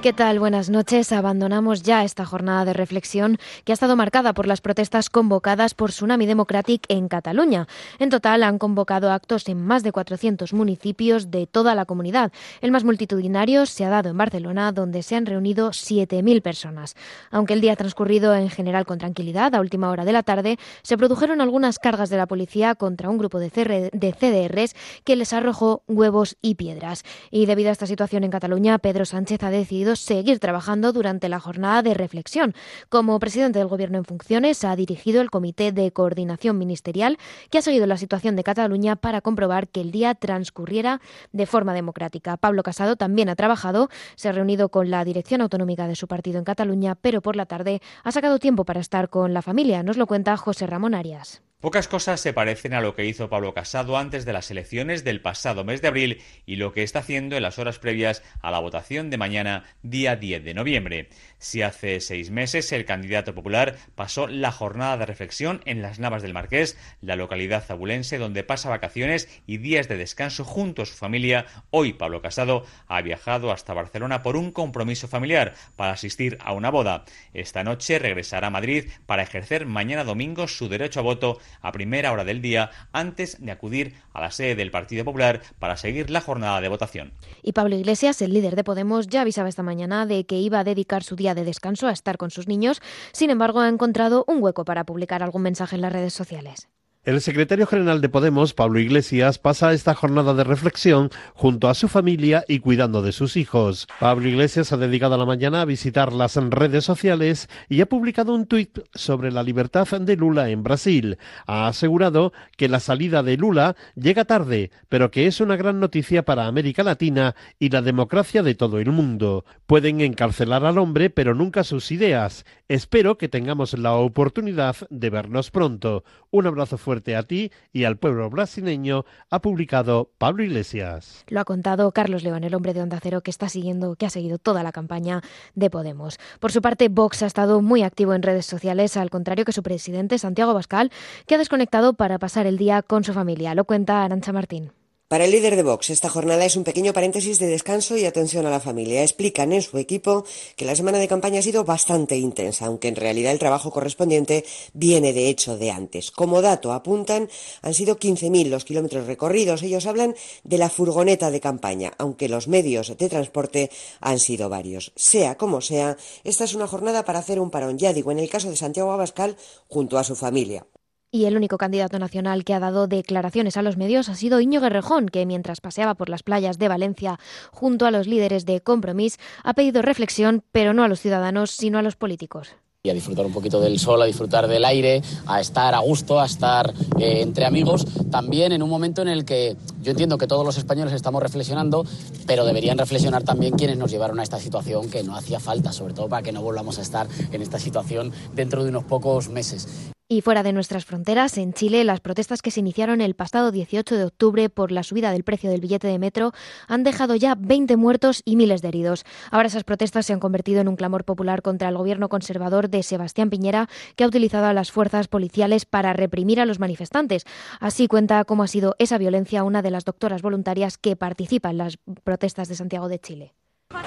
¿Qué tal? Buenas noches. Abandonamos ya esta jornada de reflexión que ha estado marcada por las protestas convocadas por Tsunami Democratic en Cataluña. En total han convocado actos en más de 400 municipios de toda la comunidad. El más multitudinario se ha dado en Barcelona, donde se han reunido 7.000 personas. Aunque el día ha transcurrido en general con tranquilidad, a última hora de la tarde se produjeron algunas cargas de la policía contra un grupo de, de CDRs que les arrojó huevos y piedras. Y debido a esta situación en Cataluña, Pedro Sánchez ha decidido seguir trabajando durante la jornada de reflexión. Como presidente del Gobierno en funciones, ha dirigido el Comité de Coordinación Ministerial que ha seguido la situación de Cataluña para comprobar que el día transcurriera de forma democrática. Pablo Casado también ha trabajado, se ha reunido con la dirección autonómica de su partido en Cataluña, pero por la tarde ha sacado tiempo para estar con la familia. Nos lo cuenta José Ramón Arias. Pocas cosas se parecen a lo que hizo Pablo Casado antes de las elecciones del pasado mes de abril y lo que está haciendo en las horas previas a la votación de mañana, día 10 de noviembre. Si hace seis meses el candidato popular pasó la jornada de reflexión en las Navas del Marqués, la localidad zabulense donde pasa vacaciones y días de descanso junto a su familia, hoy Pablo Casado ha viajado hasta Barcelona por un compromiso familiar para asistir a una boda. Esta noche regresará a Madrid para ejercer mañana domingo su derecho a voto a primera hora del día antes de acudir a la sede del Partido Popular para seguir la jornada de votación. Y Pablo Iglesias, el líder de Podemos, ya avisaba esta mañana de que iba a dedicar su día de descanso a estar con sus niños. Sin embargo, ha encontrado un hueco para publicar algún mensaje en las redes sociales. El secretario general de Podemos, Pablo Iglesias, pasa esta jornada de reflexión junto a su familia y cuidando de sus hijos. Pablo Iglesias ha dedicado la mañana a visitar las redes sociales y ha publicado un tuit sobre la libertad de Lula en Brasil. Ha asegurado que la salida de Lula llega tarde, pero que es una gran noticia para América Latina y la democracia de todo el mundo. Pueden encarcelar al hombre, pero nunca sus ideas. Espero que tengamos la oportunidad de vernos pronto. Un abrazo fuerte a ti y al pueblo brasileño, ha publicado Pablo Iglesias. Lo ha contado Carlos León, el hombre de Onda Cero que está siguiendo, que ha seguido toda la campaña de Podemos. Por su parte, Vox ha estado muy activo en redes sociales, al contrario que su presidente, Santiago Bascal, que ha desconectado para pasar el día con su familia. Lo cuenta Arancha Martín. Para el líder de Vox, esta jornada es un pequeño paréntesis de descanso y atención a la familia. Explican en su equipo que la semana de campaña ha sido bastante intensa, aunque en realidad el trabajo correspondiente viene de hecho de antes. Como dato, apuntan, han sido 15.000 los kilómetros recorridos. Ellos hablan de la furgoneta de campaña, aunque los medios de transporte han sido varios. Sea como sea, esta es una jornada para hacer un parón, ya digo, en el caso de Santiago Abascal, junto a su familia. Y el único candidato nacional que ha dado declaraciones a los medios ha sido Iñigo Guerrejón, que mientras paseaba por las playas de Valencia junto a los líderes de Compromís, ha pedido reflexión, pero no a los ciudadanos, sino a los políticos y a disfrutar un poquito del sol, a disfrutar del aire, a estar a gusto, a estar eh, entre amigos, también en un momento en el que yo entiendo que todos los españoles estamos reflexionando, pero deberían reflexionar también quienes nos llevaron a esta situación que no hacía falta, sobre todo para que no volvamos a estar en esta situación dentro de unos pocos meses. Y fuera de nuestras fronteras, en Chile, las protestas que se iniciaron el pasado 18 de octubre por la subida del precio del billete de metro han dejado ya 20 muertos y miles de heridos. Ahora esas protestas se han convertido en un clamor popular contra el gobierno conservador de Sebastián Piñera, que ha utilizado a las fuerzas policiales para reprimir a los manifestantes. Así cuenta cómo ha sido esa violencia una de las doctoras voluntarias que participa en las protestas de Santiago de Chile.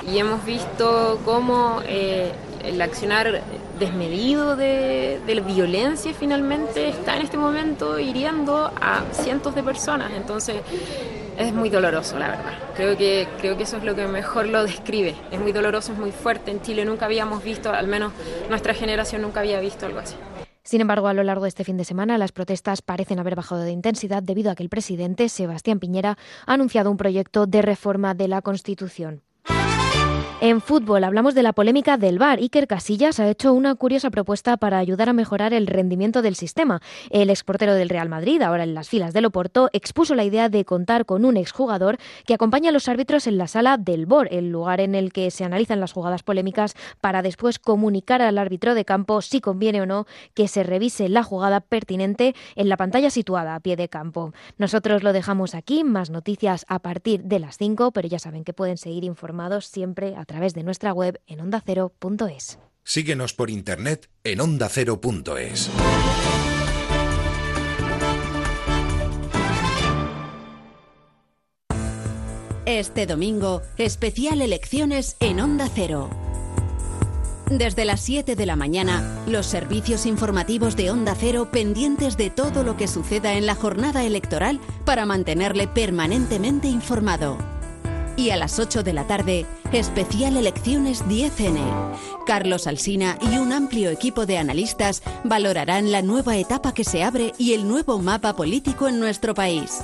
Y hemos visto cómo eh, el accionar desmedido de, la violencia finalmente está en este momento hiriendo a cientos de personas. Entonces es muy doloroso, la verdad. Creo que, creo que eso es lo que mejor lo describe. Es muy doloroso, es muy fuerte. En Chile nunca habíamos visto, al menos nuestra generación nunca había visto algo así. Sin embargo, a lo largo de este fin de semana, las protestas parecen haber bajado de intensidad debido a que el presidente, Sebastián Piñera, ha anunciado un proyecto de reforma de la Constitución. En fútbol hablamos de la polémica del VAR. Iker Casillas ha hecho una curiosa propuesta para ayudar a mejorar el rendimiento del sistema. El exportero del Real Madrid, ahora en las filas del Oporto, expuso la idea de contar con un exjugador que acompañe a los árbitros en la sala del VOR, el lugar en el que se analizan las jugadas polémicas para después comunicar al árbitro de campo si conviene o no que se revise la jugada pertinente en la pantalla situada a pie de campo. Nosotros lo dejamos aquí, más noticias a partir de las 5, pero ya saben que pueden seguir informados siempre través de nuestra web en ondacero.es. Síguenos por internet en ondacero.es. Este domingo, especial elecciones en Onda Cero. Desde las 7 de la mañana, los servicios informativos de Onda Cero pendientes de todo lo que suceda en la jornada electoral para mantenerle permanentemente informado. Y a las 8 de la tarde, especial elecciones 10N. Carlos Alsina y un amplio equipo de analistas valorarán la nueva etapa que se abre y el nuevo mapa político en nuestro país.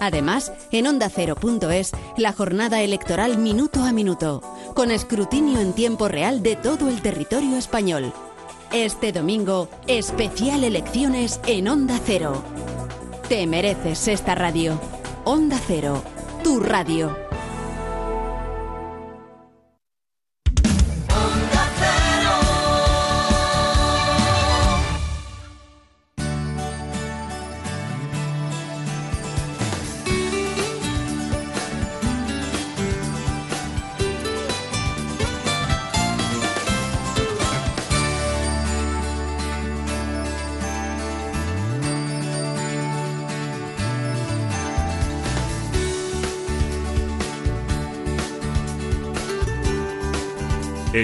Además, en ondacero.es, la jornada electoral minuto a minuto, con escrutinio en tiempo real de todo el territorio español. Este domingo, especial elecciones en Onda Cero. Te mereces esta radio. Onda Cero, tu radio.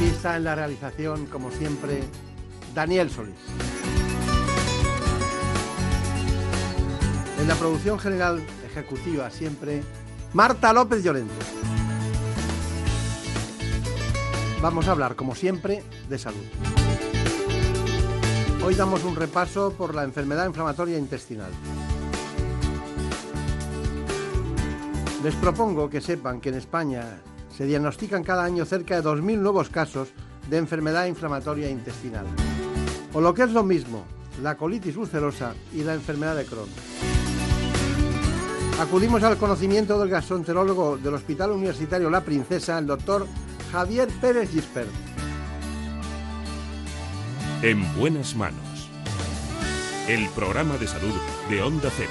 Aquí está en la realización, como siempre, Daniel Solís. En la producción general ejecutiva, siempre, Marta López Llorente. Vamos a hablar, como siempre, de salud. Hoy damos un repaso por la enfermedad inflamatoria intestinal. Les propongo que sepan que en España se diagnostican cada año cerca de 2.000 nuevos casos de enfermedad inflamatoria intestinal. O lo que es lo mismo, la colitis ulcerosa y la enfermedad de Crohn. Acudimos al conocimiento del gastroenterólogo del Hospital Universitario La Princesa, el doctor Javier Pérez Gispert. En buenas manos. El programa de salud de Onda Cero.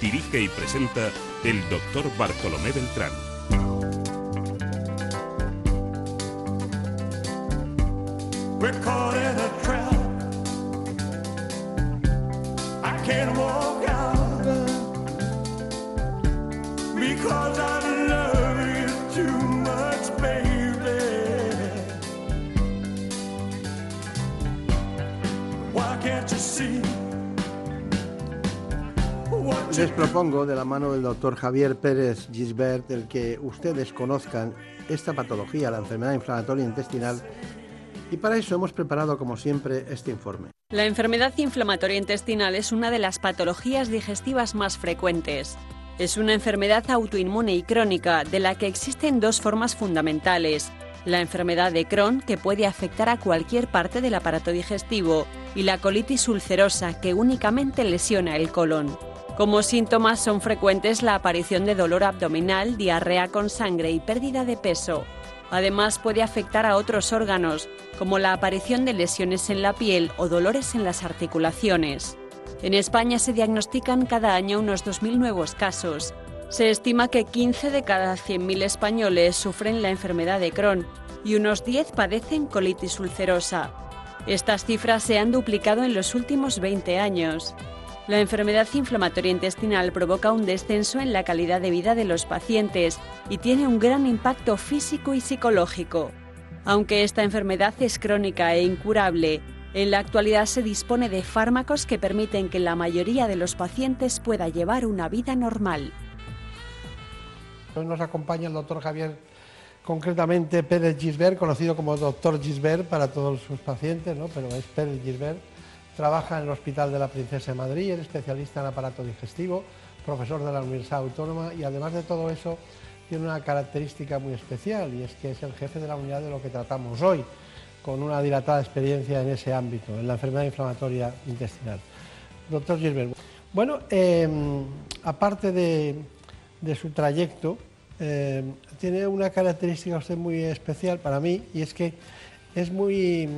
Dirige y presenta el doctor Bartolomé Beltrán. We're caught a trap. I can't walk out because I love too much, baby. Why can't you see? Les propongo, de la mano del doctor Javier Pérez Gisbert, el que ustedes conozcan esta patología, la enfermedad inflamatoria intestinal, y para eso hemos preparado, como siempre, este informe. La enfermedad inflamatoria intestinal es una de las patologías digestivas más frecuentes. Es una enfermedad autoinmune y crónica de la que existen dos formas fundamentales. La enfermedad de Crohn, que puede afectar a cualquier parte del aparato digestivo, y la colitis ulcerosa, que únicamente lesiona el colon. Como síntomas son frecuentes la aparición de dolor abdominal, diarrea con sangre y pérdida de peso. Además puede afectar a otros órganos, como la aparición de lesiones en la piel o dolores en las articulaciones. En España se diagnostican cada año unos 2.000 nuevos casos. Se estima que 15 de cada 100.000 españoles sufren la enfermedad de Crohn y unos 10 padecen colitis ulcerosa. Estas cifras se han duplicado en los últimos 20 años. La enfermedad inflamatoria intestinal provoca un descenso en la calidad de vida de los pacientes y tiene un gran impacto físico y psicológico. Aunque esta enfermedad es crónica e incurable, en la actualidad se dispone de fármacos que permiten que la mayoría de los pacientes pueda llevar una vida normal. Nos acompaña el doctor Javier, concretamente Pérez Gisbert, conocido como doctor Gisbert para todos sus pacientes, ¿no? pero es Pérez Gisbert. Trabaja en el Hospital de la Princesa de Madrid, es especialista en aparato digestivo, profesor de la Universidad Autónoma y además de todo eso tiene una característica muy especial y es que es el jefe de la unidad de lo que tratamos hoy, con una dilatada experiencia en ese ámbito, en la enfermedad inflamatoria intestinal. Doctor Gilbert, bueno, eh, aparte de, su trayecto, eh, tiene una característica usted muy especial para mí y es que es muy,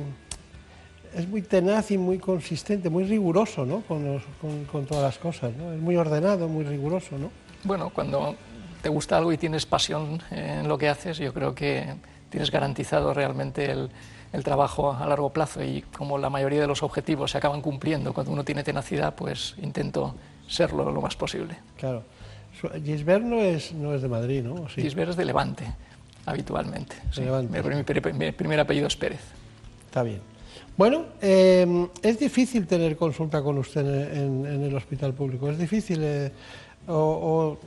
es muy tenaz y muy consistente, muy riguroso ¿no? con, los, con, con, todas las cosas. ¿no? Es muy ordenado, muy riguroso. ¿no? Bueno, cuando te gusta algo y tienes pasión en lo que haces, yo creo que tienes garantizado realmente el, el trabajo a largo plazo y como la mayoría de los objetivos se acaban cumpliendo cuando uno tiene tenacidad, pues intento serlo lo más posible. Claro. Gisbert no es, no es de Madrid, ¿no? Sí. Gisbert es de Levante, habitualmente. Sí. Levante. Mi, mi, mi, primer apellido es Pérez. Está bien. Bueno, eh, es difícil tener consulta con usted en, en, en el hospital público. Es difícil. Eh, o, o,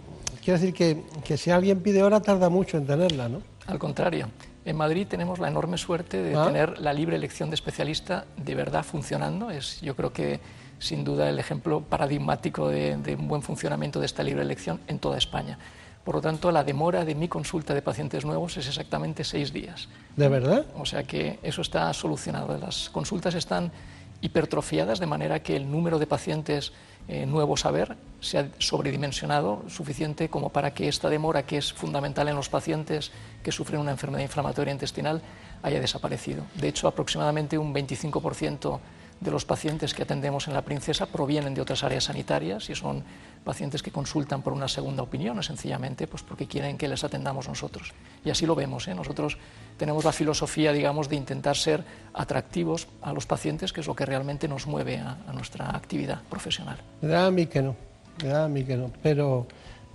quiero decir que, que si alguien pide hora tarda mucho en tenerla, ¿no? Al contrario. En Madrid tenemos la enorme suerte de ¿Ah? tener la libre elección de especialista de verdad funcionando. Es, yo creo que sin duda el ejemplo paradigmático de, de, un buen funcionamiento de esta libre elección en toda España. Por lo tanto, la demora de mi consulta de pacientes nuevos es exactamente seis días. ¿De verdad? O sea que eso está solucionado. Las consultas están hipertrofiadas de manera que el número de pacientes eh, nuevos a ver se ha sobredimensionado suficiente como para que esta demora, que es fundamental en los pacientes que sufren una enfermedad inflamatoria intestinal, haya desaparecido. De hecho, aproximadamente un 25% de los pacientes que atendemos en la Princesa provienen de otras áreas sanitarias y son pacientes que consultan por una segunda opinión, o sencillamente pues porque quieren que les atendamos nosotros. Y así lo vemos. ¿eh? Nosotros tenemos la filosofía, digamos, de intentar ser atractivos a los pacientes, que es lo que realmente nos mueve a, nuestra actividad profesional. Me da a mí que no, da a no, pero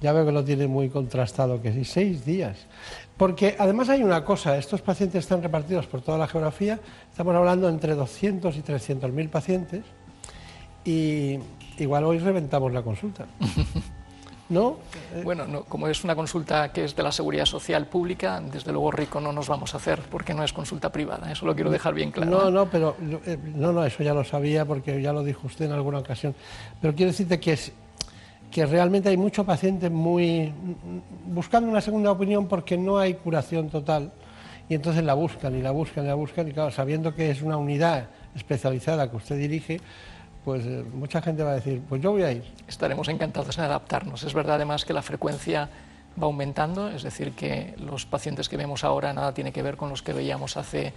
ya veo que lo tiene muy contrastado, que sí, seis días. Porque además hay una cosa, estos pacientes están repartidos por toda la geografía, estamos hablando entre 200 y 300 mil pacientes, y igual hoy reventamos la consulta. ¿No? Bueno, no, como es una consulta que es de la seguridad social pública, desde luego rico no nos vamos a hacer porque no es consulta privada. Eso lo quiero dejar bien claro. No, ¿eh? no, pero eh, no, no, eso ya lo sabía porque ya lo dijo usted en alguna ocasión. Pero quiero decirte que es que realmente hay muchos pacientes muy buscando una segunda opinión porque no hay curación total y entonces la buscan y la buscan y la buscan y claro, sabiendo que es una unidad especializada que usted dirige, pues eh, mucha gente va a decir, pues yo voy a ir. Estaremos encantados en adaptarnos. Es verdad además que la frecuencia va aumentando, es decir, que los pacientes que vemos ahora nada tiene que ver con los que veíamos hace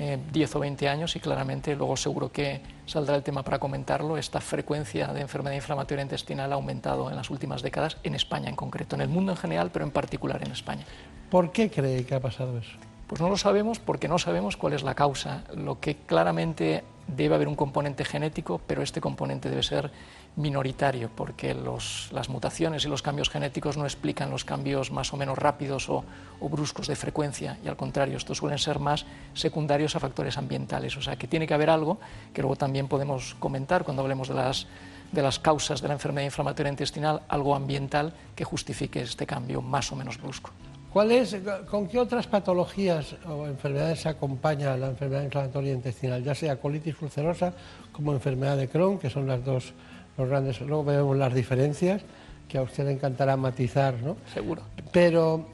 eh, 10 o 20 años y claramente luego seguro que saldrá el tema para comentarlo. Esta frecuencia de enfermedad inflamatoria intestinal ha aumentado en las últimas décadas, en España en concreto, en el mundo en general, pero en particular en España. ¿Por qué cree que ha pasado eso? Pues no lo sabemos porque no sabemos cuál es la causa. Lo que claramente debe haber un componente genético, pero este componente debe ser minoritario, porque los, las mutaciones y los cambios genéticos no explican los cambios más o menos rápidos o, o, bruscos de frecuencia, y al contrario, estos suelen ser más secundarios a factores ambientales. O sea, que tiene que haber algo que luego también podemos comentar cuando hablemos de las, de las causas de la enfermedad inflamatoria intestinal, algo ambiental que justifique este cambio más o menos brusco. ¿Cuál es, ¿Con qué otras patologías o enfermedades se acompaña la enfermedad inflamatoria intestinal, ya sea colitis ulcerosa como enfermedad de Crohn, que son las dos los grandes? Luego vemos las diferencias, que a usted le encantará matizar, ¿no? Seguro. Pero,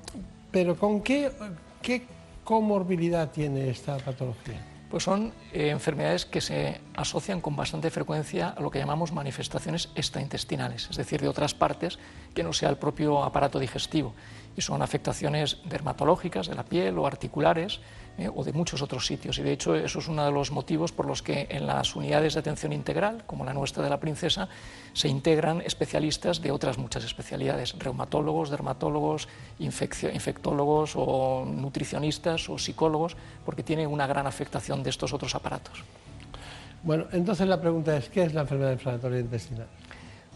pero ¿con qué, qué comorbilidad tiene esta patología? Pues son eh, enfermedades que se asocian con bastante frecuencia a lo que llamamos manifestaciones extraintestinales, es decir, de otras partes que no sea el propio aparato digestivo y son afectaciones dermatológicas de la piel o articulares eh, o de muchos otros sitios. Y de hecho eso es uno de los motivos por los que en las unidades de atención integral, como la nuestra de la Princesa, se integran especialistas de otras muchas especialidades, reumatólogos, dermatólogos, infectólogos o nutricionistas o psicólogos, porque tiene una gran afectación de estos otros aparatos. Bueno, entonces la pregunta es, ¿qué es la enfermedad inflamatoria intestinal?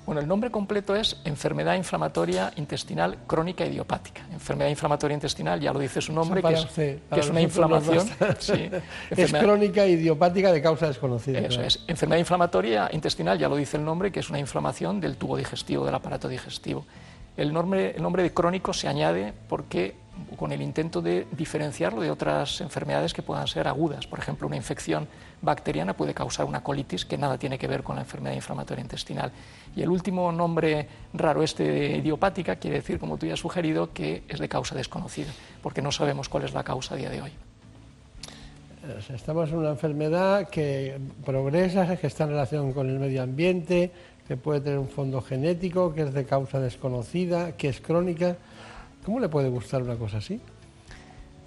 Bueno, el nombre completo es enfermedad inflamatoria intestinal crónica idiopática. Enfermedad inflamatoria intestinal, ya lo dice su nombre, que es, usted, que es una inflamación. Sí, es crónica idiopática de causa desconocida. Eso claro. es. Enfermedad inflamatoria intestinal, ya lo dice el nombre, que es una inflamación del tubo digestivo, del aparato digestivo. El nombre, el nombre de crónico se añade porque con el intento de diferenciarlo de otras enfermedades que puedan ser agudas. Por ejemplo, una infección bacteriana puede causar una colitis que nada tiene que ver con la enfermedad inflamatoria intestinal. Y el último nombre raro este de idiopática quiere decir, como tú ya has sugerido, que es de causa desconocida, porque no sabemos cuál es la causa a día de hoy. Sea, Estamos en una enfermedad que progresa, que está en relación con el medio ambiente, que puede tener un fondo genético, que es de causa desconocida, que es crónica. ¿Cómo le puede gustar una cosa así?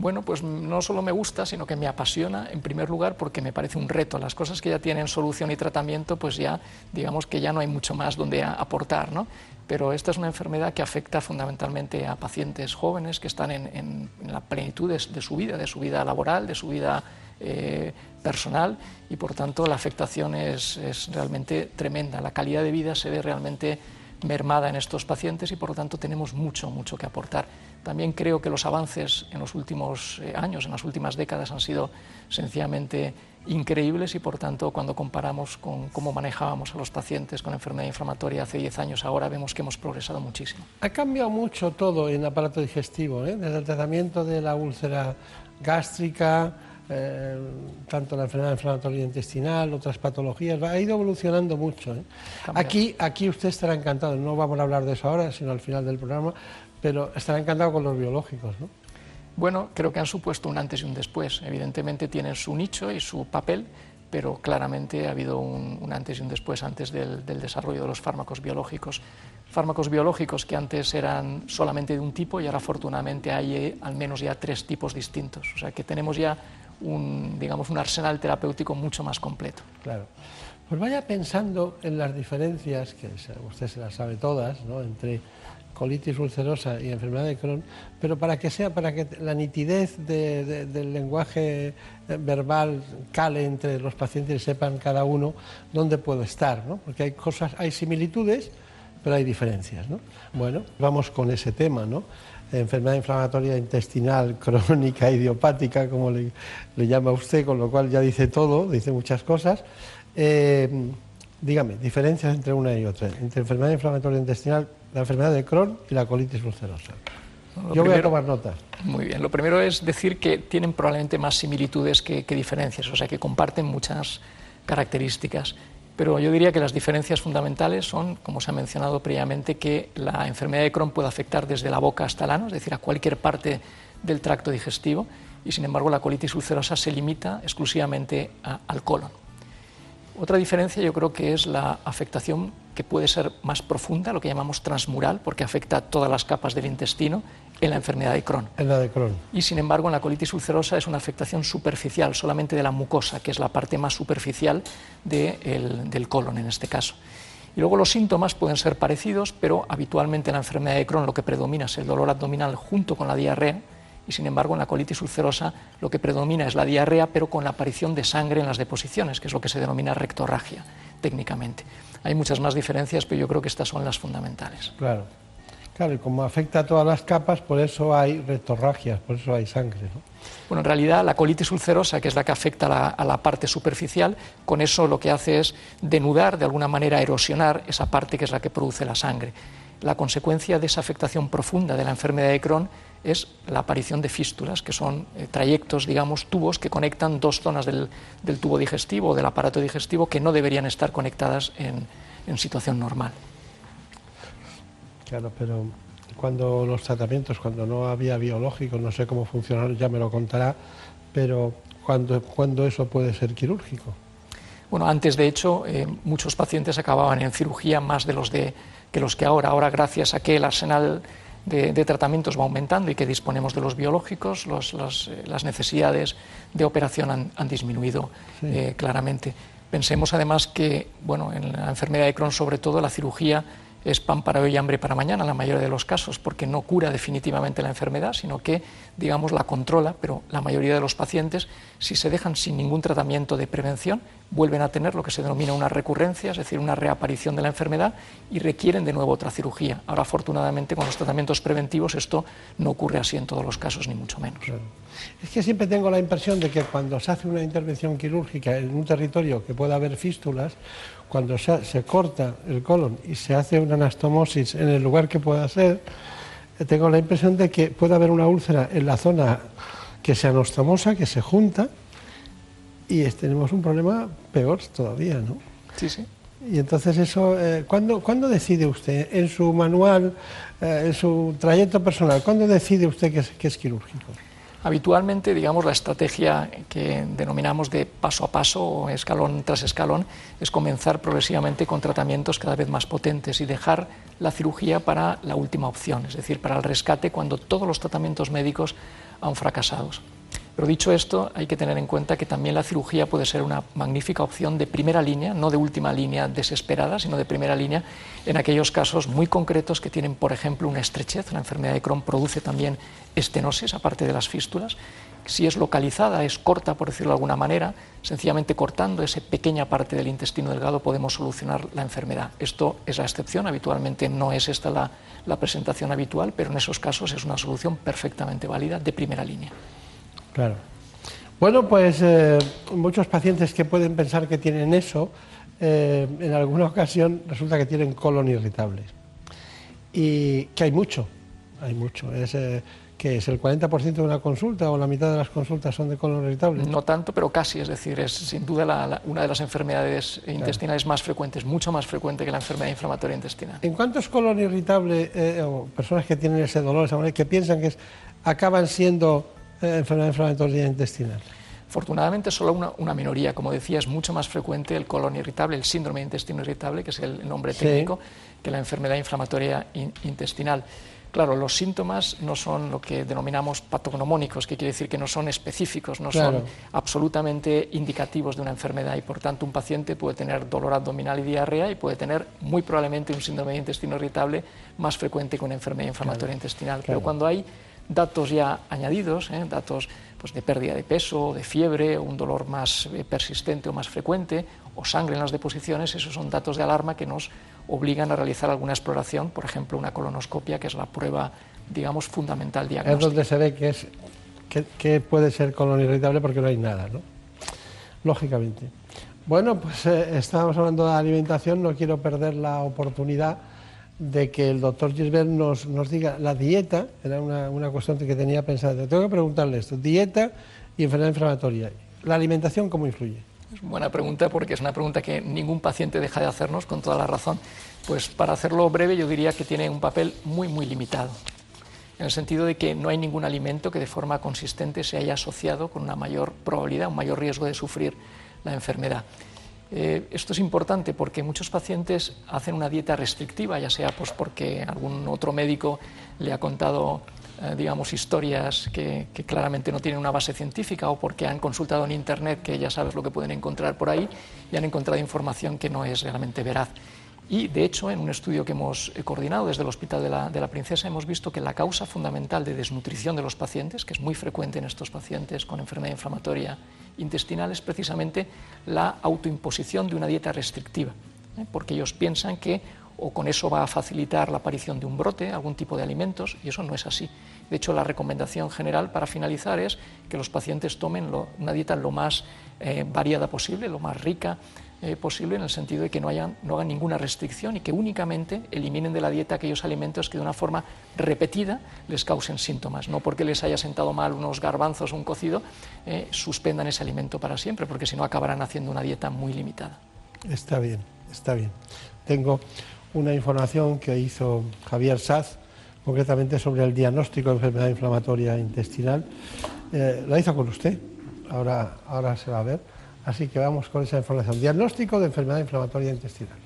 Bueno, pues no solo me gusta, sino que me apasiona, en primer lugar, porque me parece un reto. Las cosas que ya tienen solución y tratamiento, pues ya, digamos que ya no hay mucho más donde aportar, ¿no? Pero esta es una enfermedad que afecta fundamentalmente a pacientes jóvenes que están en, en- en la plenitud de, de su vida, de su vida laboral, de su vida eh, personal, y por tanto la afectación es, es realmente tremenda. La calidad de vida se ve realmente mermada en estos pacientes y por lo tanto tenemos mucho, mucho que aportar. También creo que los avances en los últimos eh, años, en las últimas décadas, han sido sencillamente increíbles y por tanto cuando comparamos con cómo manejábamos a los pacientes con enfermedad inflamatoria hace 10 años, ahora vemos que hemos progresado muchísimo. Ha cambiado mucho todo en el aparato digestivo, ¿eh? desde el tratamiento de la úlcera gástrica, eh, tanto la enfermedad inflamatoria intestinal, otras patologías, ha ido evolucionando mucho. ¿eh? Aquí, aquí usted estará encantado, no vamos a hablar de eso ahora, sino al final del programa, pero estará encantado con los biológicos, ¿no? Bueno, creo que han supuesto un antes y un después. Evidentemente tienen su nicho y su papel, pero claramente ha habido un, un antes y un después antes del, del desarrollo de los fármacos biológicos. Fármacos biológicos que antes eran solamente de un tipo y ahora afortunadamente hay eh, al menos ya tres tipos distintos. O sea que tenemos ya un, digamos, un arsenal terapéutico mucho más completo. Claro. Pues vaya pensando en las diferencias, que usted se las sabe todas, ¿no? entre colitis ulcerosa y enfermedad de Crohn, pero para que sea, para que la nitidez de- de- del lenguaje eh, verbal cale entre los pacientes y sepan cada uno dónde puedo estar, ¿no? Porque hay cosas, hay similitudes, pero hay diferencias, ¿no? Bueno, vamos con ese tema, ¿no? Enfermedad inflamatoria intestinal crónica idiopática, como le, le llama usted, con lo cual ya dice todo, dice muchas cosas. Eh, dígame, diferencias entre una y otra, entre enfermedad inflamatoria intestinal, la enfermedad de Crohn y la colitis ulcerosa. Lo Yo voy a primero- tomar notas. Muy bien. Lo primero es decir que tienen probablemente más similitudes que, que diferencias, o sea que comparten muchas características. Pero yo diría que las diferencias fundamentales son, como se ha mencionado previamente, que la enfermedad de Crohn puede afectar desde la boca hasta el ano, es decir, a cualquier parte del tracto digestivo, y sin embargo la colitis ulcerosa se limita exclusivamente a- al colon. Otra diferencia yo creo que es la afectación que puede ser más profunda, lo que llamamos transmural, porque afecta a todas las capas del intestino en la enfermedad de Crohn. En la de Crohn. Y sin embargo, en la colitis ulcerosa es una afectación superficial, solamente de la mucosa, que es la parte más superficial de el- del colon en este caso. Y luego los síntomas pueden ser parecidos, pero habitualmente en la enfermedad de Crohn lo que predomina es el dolor abdominal junto con la diarrea. Y sin embargo, en la colitis ulcerosa lo que predomina es la diarrea, pero con la aparición de sangre en las deposiciones, que es lo que se denomina rectorragia técnicamente. Hay muchas más diferencias, pero yo creo que estas son las fundamentales. Claro. Claro, y como afecta a todas las capas, por eso hay rectorragias, por eso hay sangre, ¿no? Bueno, en realidad la colitis ulcerosa, que es la que afecta a la, a la parte superficial, con eso lo que hace es denudar, de alguna manera erosionar esa parte que es la que produce la sangre. La consecuencia de esa afectación profunda de la enfermedad de Crohn es la aparición de fístulas, que son eh, trayectos, digamos, tubos que conectan dos zonas del, del tubo digestivo o del aparato digestivo que no deberían estar conectadas en, en situación normal. Claro, pero cuando los tratamientos, cuando no había biológicos, no sé cómo funcionaron, ya me lo contará, pero cuando, cuando eso puede ser quirúrgico. Bueno, antes de hecho, eh, muchos pacientes acababan en cirugía más de los de, que los que ahora. Ahora, gracias a que el arsenal de, de tratamientos va aumentando y que disponemos de los biológicos, los- los, eh, las necesidades de operación han, han disminuido Sí. eh, claramente. Pensemos además que, bueno, en la enfermedad de Crohn, sobre todo, la cirugía es pan para hoy y hambre para mañana, en la mayoría de los casos, porque no cura definitivamente la enfermedad, sino que, digamos, la controla, pero la mayoría de los pacientes, si se dejan sin ningún tratamiento de prevención, vuelven a tener lo que se denomina una recurrencia, es decir, una reaparición de la enfermedad y requieren de nuevo otra cirugía. Ahora, afortunadamente, con los tratamientos preventivos esto no ocurre así en todos los casos, ni mucho menos. Es que siempre tengo la impresión de que cuando se hace una intervención quirúrgica en un territorio que pueda haber fístulas, cuando se, se corta el colon y se hace una anastomosis en el lugar que pueda ser, eh, tengo la impresión de que puede haber una úlcera en la zona que se anastomosa, que se junta, y tenemos un problema peor todavía, ¿no? Sí, sí. Y entonces eso, eh, ¿cuándo, cuándo decide usted en su manual, eh, en su trayecto personal, cuándo decide usted que es, que es quirúrgico? Habitualmente, digamos, la estrategia que denominamos de paso a paso o escalón tras escalón es comenzar progresivamente con tratamientos cada vez más potentes y dejar la cirugía para la última opción, es decir, para el rescate cuando todos los tratamientos médicos han fracasado. Pero dicho esto, hay que tener en cuenta que también la cirugía puede ser una magnífica opción de primera línea, no de última línea desesperada, sino de primera línea en aquellos casos muy concretos que tienen, por ejemplo, una estrechez. La enfermedad de Crohn produce también estenosis, aparte de las fístulas. Si es localizada, es corta, por decirlo de alguna manera, sencillamente cortando esa pequeña parte del intestino delgado podemos solucionar la enfermedad. Esto es la excepción, habitualmente no es esta la, presentación habitual, pero en esos casos es una solución perfectamente válida de primera línea. Claro. Bueno, pues eh, muchos pacientes que pueden pensar que tienen eso, eh, en alguna ocasión resulta que tienen colon irritable. Y que hay mucho, hay mucho. Es, eh, que es el 40% de una consulta o la mitad de las consultas son de colon irritable. No tanto, pero casi, es decir, es sin duda la- la- una de las enfermedades intestinales más frecuentes, mucho más frecuente que la enfermedad inflamatoria intestinal. ¿En cuántos colon irritable eh, o personas que tienen ese dolor, esa molestia, que piensan que es, acaban siendo eh, enfermedad inflamatoria intestinal? Afortunadamente, solo una, una minoría, como decía, es mucho más frecuente el colon irritable, el síndrome de intestino irritable, que es el nombre Sí. técnico, que la enfermedad inflamatoria in- intestinal. Claro, los síntomas no son lo que denominamos patognomónicos, que quiere decir que no son específicos, no Claro. son absolutamente indicativos de una enfermedad y por tanto un paciente puede tener dolor abdominal y diarrea y puede tener muy probablemente un síndrome de intestino irritable más frecuente que una enfermedad inflamatoria intestinal. Pero cuando hay datos ya añadidos, ¿eh? datos pues, de pérdida de peso, de fiebre, o un dolor más eh, persistente o más frecuente, o sangre en las deposiciones, esos son datos de alarma que nos obligan a realizar alguna exploración, por ejemplo, una colonoscopia, que es la prueba, digamos, fundamental Es diagnóstica. donde se ve que, es, que, que puede ser colon irritable porque no hay nada, ¿no? Lógicamente. Bueno, pues eh, estábamos hablando de alimentación, no quiero perder la oportunidad de que el doctor Gisbert nos, nos diga la dieta, era una, una cuestión que tenía pensada. Tengo que preguntarle esto, dieta y enfermedad inflamatoria. ¿La alimentación cómo influye? Es buena pregunta porque es una pregunta que ningún paciente deja de hacernos con toda la razón. Pues para hacerlo breve yo diría que tiene un papel muy muy limitado. En el sentido de que no hay ningún alimento que de forma consistente se haya asociado con una mayor probabilidad, un mayor riesgo de sufrir la enfermedad. Eh, esto es importante porque muchos pacientes hacen una dieta restrictiva, ya sea pues porque algún otro médico le ha contado eh, digamos, historias que, que claramente no tienen una base científica o porque han consultado en Internet, que ya sabes lo que pueden encontrar por ahí, y han encontrado información que no es realmente veraz. Y, de hecho, en un estudio que hemos eh, coordinado desde el Hospital de la, Princesa, hemos visto que la causa fundamental de desnutrición de los pacientes, que es muy frecuente en estos pacientes con enfermedad inflamatoria intestinal, es precisamente la autoimposición de una dieta restrictiva, ¿eh? porque ellos piensan que o con eso va a facilitar la aparición de un brote, algún tipo de alimentos, y eso no es así. De hecho, la recomendación general para finalizar es que los pacientes tomen una dieta lo más eh, variada posible, lo más rica eh, posible, en el sentido de que no, hayan, no hagan ninguna restricción y que únicamente eliminen de la dieta aquellos alimentos que de una forma repetida les causen síntomas. No porque les haya sentado mal unos garbanzos o un cocido, eh, suspendan ese alimento para siempre, porque si no acabarán haciendo una dieta muy limitada. Está bien, está bien. Tengo una información que hizo Javier Saz, concretamente sobre el diagnóstico de enfermedad inflamatoria intestinal. Eh, la hizo con usted, ahora, ahora se va a ver. Así que vamos con esa información. Diagnóstico de enfermedad inflamatoria intestinal.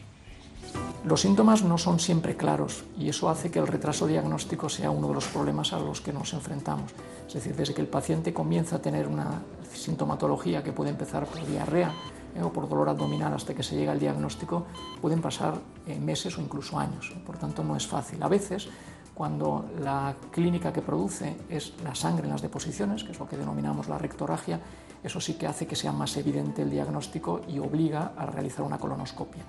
Los síntomas no son siempre claros y eso hace que el retraso diagnóstico sea uno de los problemas a los que nos enfrentamos. Es decir, desde que el paciente comienza a tener una sintomatología que puede empezar por diarrea eh, o por dolor abdominal hasta que se llega al diagnóstico, pueden pasar eh, meses o incluso años. Por tanto, no es fácil. A veces, cuando la clínica que produce es la sangre en las deposiciones, que es lo que denominamos la rectorragia, eso sí que hace que sea más evidente el diagnóstico y obliga a realizar una colonoscopia.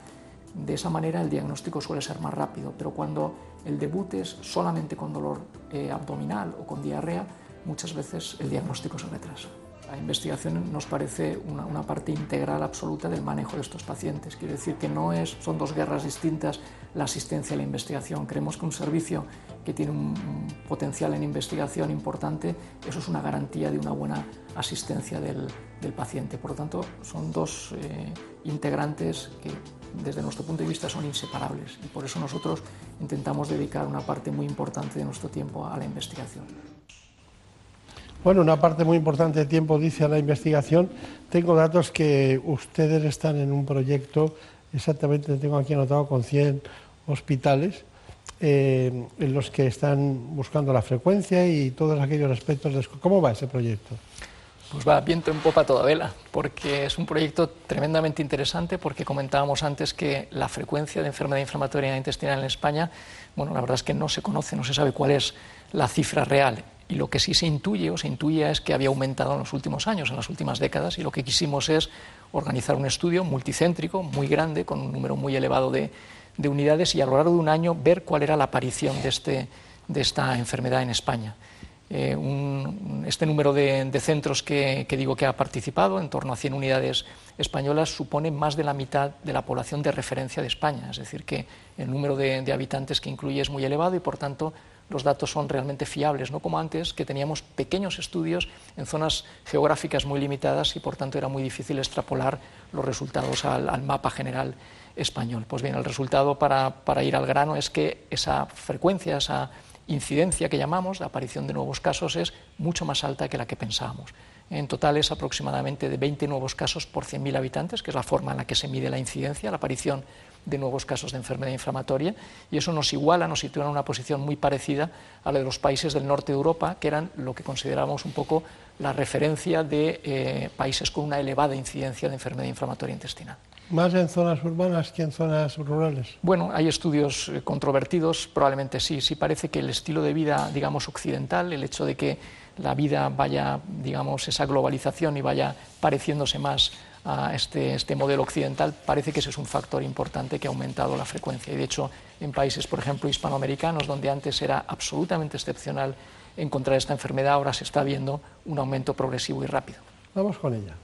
De esa manera el diagnóstico suele ser más rápido, pero cuando el debut es solamente con dolor eh, abdominal o con diarrea, muchas veces el diagnóstico se retrasa. La investigación nos parece una, parte integral absoluta del manejo de estos pacientes. Quiere decir que no es, son dos guerras distintas la asistencia y la investigación. Creemos que un servicio que tiene un, un potencial en investigación importante, eso es una garantía de una buena asistencia del, del paciente. Por lo tanto, son dos eh, integrantes que desde nuestro punto de vista son inseparables y por eso nosotros intentamos dedicar una parte muy importante de nuestro tiempo a la investigación. Bueno, una parte muy importante de tiempo dice a la investigación. Tengo datos que ustedes están en un proyecto, exactamente tengo aquí anotado, con 100 hospitales, eh, en los que están buscando la frecuencia y todos aquellos aspectos. De... ¿Cómo va ese proyecto? Pues va viento en popa toda vela, porque es un proyecto tremendamente interesante, porque comentábamos antes que la frecuencia de enfermedad inflamatoria intestinal en España, bueno, la verdad es que no se conoce, no se sabe cuál es la cifra real. Y lo que sí se intuye o se intuye es que había aumentado en los últimos años, en las últimas décadas, y lo que quisimos es organizar un estudio multicéntrico, muy grande, con un número muy elevado de, de unidades, y a lo largo de un año ver cuál era la aparición de, este, de esta enfermedad en España. Eh, este número de, de centros que, que, digo que ha participado, en torno a 100 unidades españolas, supone más de la mitad de la población de referencia de España. Es decir, que el número de, de habitantes que incluye es muy elevado y, por tanto, los datos son realmente fiables, no como antes, que teníamos pequeños estudios en zonas geográficas muy limitadas y por tanto era muy difícil extrapolar los resultados al, al mapa general Pues bien, el resultado para, ir al grano es que esa frecuencia, esa incidencia que llamamos, la aparición de nuevos casos, es mucho más alta que la que pensábamos. En total es aproximadamente de 20 nuevos casos por 100.000 habitantes, que es la forma en la que se mide la incidencia, la aparición de nuevos casos de enfermedad inflamatoria y eso nos iguala, nos sitúa en una posición muy parecida a la de los países del norte de Europa, que eran lo que consideramos un poco la referencia de eh, países con una elevada incidencia de enfermedad inflamatoria intestinal. ¿Más en zonas urbanas que en zonas rurales? Bueno, hay estudios eh, controvertidos, probablemente sí. Sí parece que el estilo de vida, digamos, occidental, el hecho de que la vida vaya, digamos, esa globalización y vaya pareciéndose más a este, este, modelo occidental, parece que ese es un factor importante que ha aumentado la frecuencia. Y de hecho, en países, por ejemplo, hispanoamericanos, donde antes era absolutamente excepcional encontrar esta enfermedad, ahora se está viendo un aumento progresivo y rápido. Vamos con ella.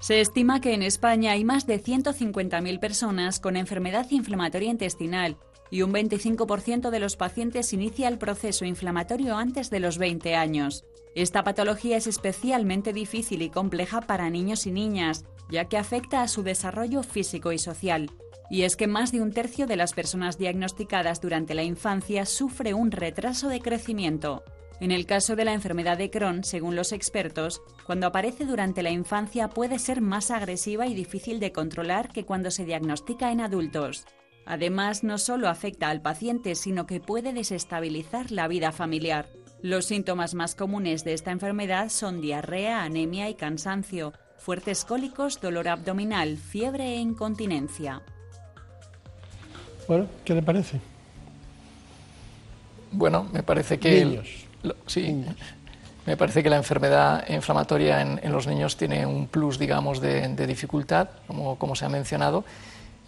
Se estima que en España hay más de 150.000 personas con enfermedad inflamatoria intestinal y un 25% de los pacientes inicia el proceso inflamatorio antes de los 20 años. Esta patología es especialmente difícil y compleja para niños y niñas, ya que afecta a su desarrollo físico y social. Y es que más de un tercio de las personas diagnosticadas durante la infancia sufre un retraso de crecimiento. En el caso de la enfermedad de Crohn, según los expertos, cuando aparece durante la infancia puede ser más agresiva y difícil de controlar que cuando se diagnostica en adultos. Además, no solo afecta al paciente, sino que puede desestabilizar la vida familiar. Los síntomas más comunes de esta enfermedad son diarrea, anemia y cansancio, fuertes cólicos, dolor abdominal, fiebre e incontinencia. Bueno, ¿qué le parece? Bueno, me parece que... Niños. Sí, me parece que la enfermedad inflamatoria en, en, los niños tiene un plus, digamos, de, de dificultad, como, como se ha mencionado,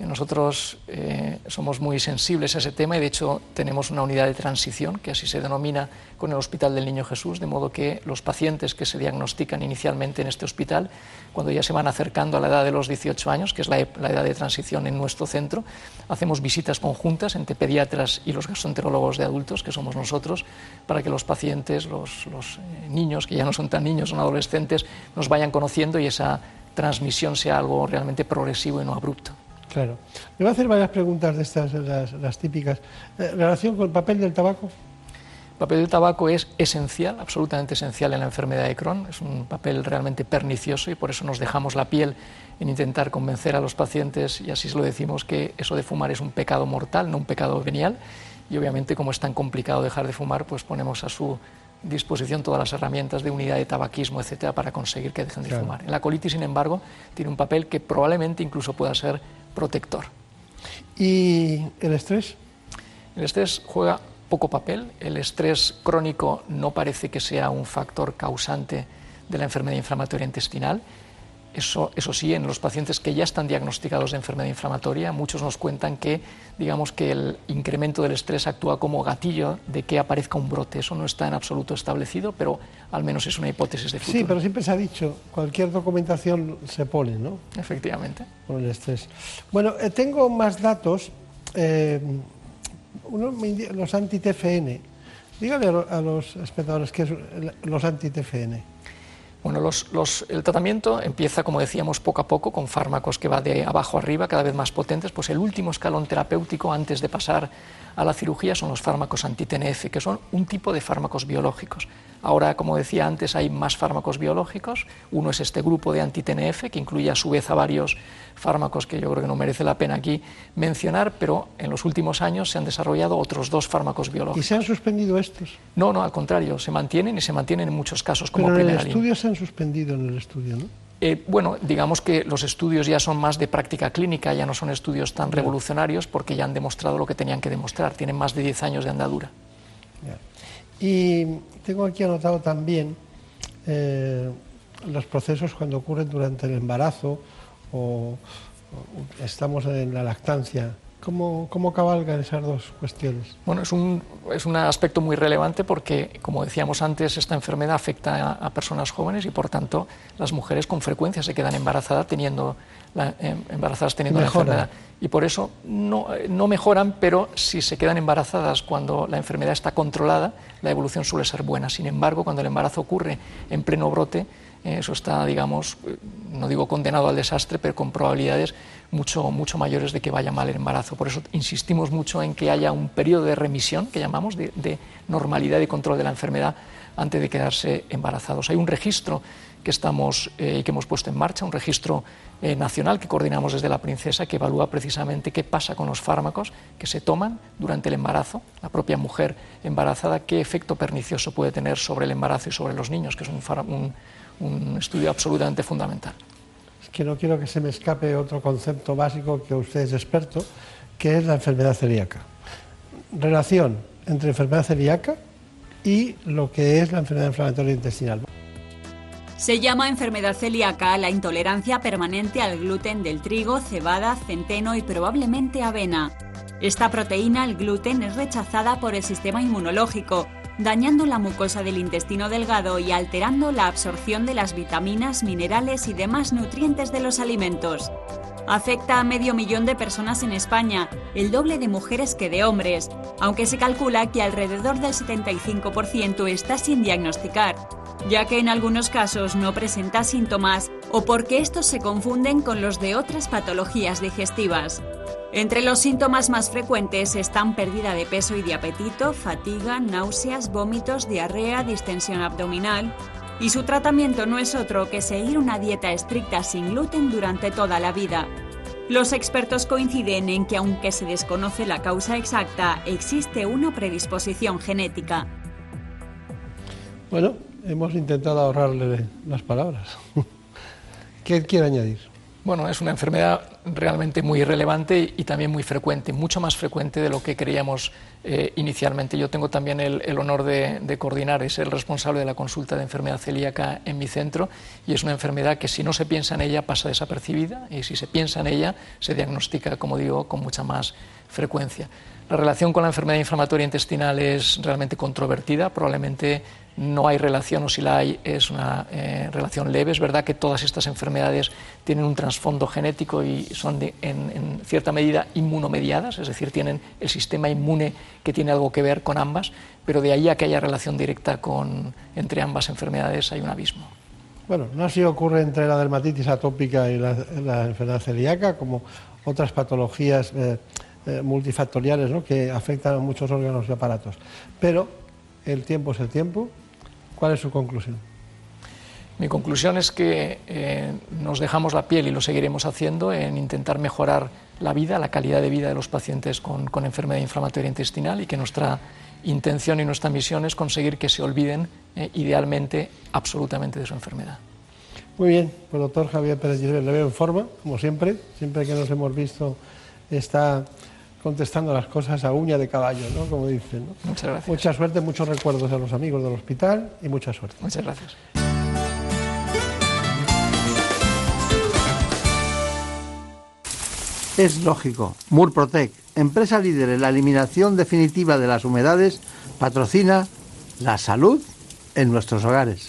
nosotros eh, somos muy sensibles a ese tema y de hecho tenemos una unidad de transición, que así se denomina con el Hospital del Niño Jesús, de modo que los pacientes que se diagnostican inicialmente en este hospital, cuando ya se van acercando a la edad de los 18 años, que es la, la edad de transición en nuestro centro, hacemos visitas conjuntas entre pediatras y los gastroenterólogos de adultos, que somos nosotros, para que los pacientes, los, los eh, niños, que ya no son tan niños, son adolescentes, nos vayan conociendo y esa transmisión sea algo realmente progresivo y no abrupto. Claro. Le voy a hacer varias preguntas de estas, las, las típicas. Eh, ¿Relación con el papel del tabaco? El papel del tabaco es esencial, absolutamente esencial en la enfermedad de Crohn. Es un papel realmente pernicioso y por eso nos dejamos la piel en intentar convencer a los pacientes, y así se lo decimos, que eso de fumar es un pecado mortal, no un pecado venial. Y obviamente, como es tan complicado dejar de fumar, pues ponemos a su disposición todas las herramientas de unidad de tabaquismo, etcétera, para conseguir que dejen de claro. fumar. En la colitis, sin embargo, tiene un papel que probablemente incluso pueda ser protector. ¿Y el estrés? El estrés juega poco papel. El estrés crónico no parece que sea un factor causante de la enfermedad inflamatoria intestinal. Eso, eso sí, en los pacientes que ya están diagnosticados de enfermedad inflamatoria, muchos nos cuentan que, digamos, que el incremento del estrés actúa como gatillo de que aparezca un brote. Eso no está en absoluto establecido, pero al menos es una hipótesis de futuro. Sí, pero siempre se ha dicho, cualquier documentación se pone, ¿no? Efectivamente. Por el estrés. Bueno, eh, tengo más datos. eh, uno los anti-TFN. Dígale a, lo- a los espectadores qué es los anti-TFN. Bueno, los- los- el tratamiento empieza, como decíamos, poco a poco, con fármacos que va de abajo arriba, cada vez más potentes. Pues el último escalón terapéutico antes de pasar a la cirugía son los fármacos anti-TNF, que son un tipo de fármacos biológicos. Ahora, como decía antes, hay más fármacos biológicos. Uno es este grupo de anti-TNF, que incluye a su vez a varios fármacos que yo creo que no merece la pena aquí mencionar, pero en los últimos años se han desarrollado otros dos fármacos ¿Y biológicos. se han suspendido estos? No, no, al contrario, se mantienen y se mantienen en muchos casos como Pero en el primera línea. estudio se han suspendido en el estudio, ¿no? Eh, bueno, digamos que los estudios ya son más de práctica clínica, ya no son estudios tan revolucionarios porque ya han demostrado lo que tenían que demostrar, tienen más de 10 años de andadura. Y tengo aquí anotado también eh, los procesos cuando ocurren durante el embarazo o, o estamos en la lactancia. ¿Cómo, ¿Cómo cabalgan esas dos cuestiones? Bueno, es un, es un aspecto muy relevante porque, como decíamos antes, esta enfermedad afecta a, a personas jóvenes y, por tanto, las mujeres con frecuencia se quedan embarazadas teniendo la, em- embarazadas teniendo la enfermedad. Y por eso no, eh, no mejoran, pero si se quedan embarazadas cuando la enfermedad está controlada, la evolución suele ser buena. Sin embargo, cuando el embarazo ocurre en pleno brote, eh, eso está, digamos, eh, no digo condenado al desastre, pero con probabilidades mucho, mucho mayores de que vaya mal el embarazo. Por eso insistimos mucho en que haya un periodo de remisión, que llamamos, de, normalidad y control de la enfermedad antes de quedarse embarazados. Hay un registro que estamos eh, que hemos puesto en marcha, un registro eh, nacional que coordinamos desde la Princesa, que evalúa precisamente qué pasa con los fármacos que se toman durante el embarazo, la propia mujer embarazada, qué efecto pernicioso puede tener sobre el embarazo y sobre los niños, que es un, un- un estudio absolutamente fundamental. Es que no quiero que se me escape otro concepto básico que usted es experto, que es la enfermedad celíaca. Relación entre enfermedad celíaca y lo que es la enfermedad inflamatoria intestinal. Se llama enfermedad celíaca la intolerancia permanente al gluten del trigo, cebada, centeno y probablemente avena. Esta proteína, el gluten, es rechazada por el sistema inmunológico, dañando la mucosa del intestino delgado y alterando la absorción de las vitaminas, minerales y demás nutrientes de los alimentos. Afecta a medio millón de personas en España, el doble de mujeres que de hombres, aunque se calcula que alrededor del 75% está sin diagnosticar, ya que en algunos casos no presenta síntomas o porque estos se confunden con los de otras patologías digestivas. Entre los síntomas más frecuentes están pérdida de peso y de apetito, fatiga, náuseas, vómitos, diarrea, distensión abdominal. Y su tratamiento no es otro que seguir una dieta estricta sin gluten durante toda la vida. Los expertos coinciden en que aunque se desconoce la causa exacta, existe una predisposición genética. Bueno, hemos intentado ahorrarle las palabras. ¿Qué quiere añadir? Bueno, es una enfermedad realmente muy relevante y también muy frecuente, mucho más frecuente de lo que creíamos eh, inicialmente. Yo tengo también el, honor de, de coordinar y ser el responsable de la consulta de enfermedad celíaca en mi centro y es una enfermedad que si no se piensa en ella pasa desapercibida y si se piensa en ella se diagnostica, como digo, con mucha más frecuencia. La relación con la enfermedad inflamatoria intestinal es realmente controvertida, probablemente no hay relación o si la hay es una eh, relación leve. Es verdad que todas estas enfermedades tienen un trasfondo genético y son en, cierta medida inmunomediadas, es decir, tienen el sistema inmune que tiene algo que ver con ambas, pero de ahí a que haya relación directa con, entre ambas enfermedades hay un abismo. Bueno, no así ocurre entre la dermatitis atópica y la, la enfermedad celíaca, como otras patologías eh, eh, multifactoriales ¿no? que afectan a muchos órganos y aparatos. Pero el tiempo es el tiempo. ¿Cuál es su conclusión? Mi conclusión es que eh, nos dejamos la piel y lo seguiremos haciendo en intentar mejorar la vida, la calidad de vida de los pacientes con, con enfermedad inflamatoria intestinal y que nuestra intención y nuestra misión es conseguir que se olviden eh, idealmente absolutamente de su enfermedad. Muy bien, pues doctor Javier Pérez Gisbert, le veo en forma, como siempre. Siempre que nos hemos visto está contestando las cosas a uña de caballo, ¿no? Como dicen. ¿no? Muchas gracias. Mucha suerte, muchos recuerdos a los amigos del hospital y mucha suerte. Muchas gracias. Es lógico. Murprotec, empresa líder en la eliminación definitiva de las humedades, patrocina la salud en nuestros hogares.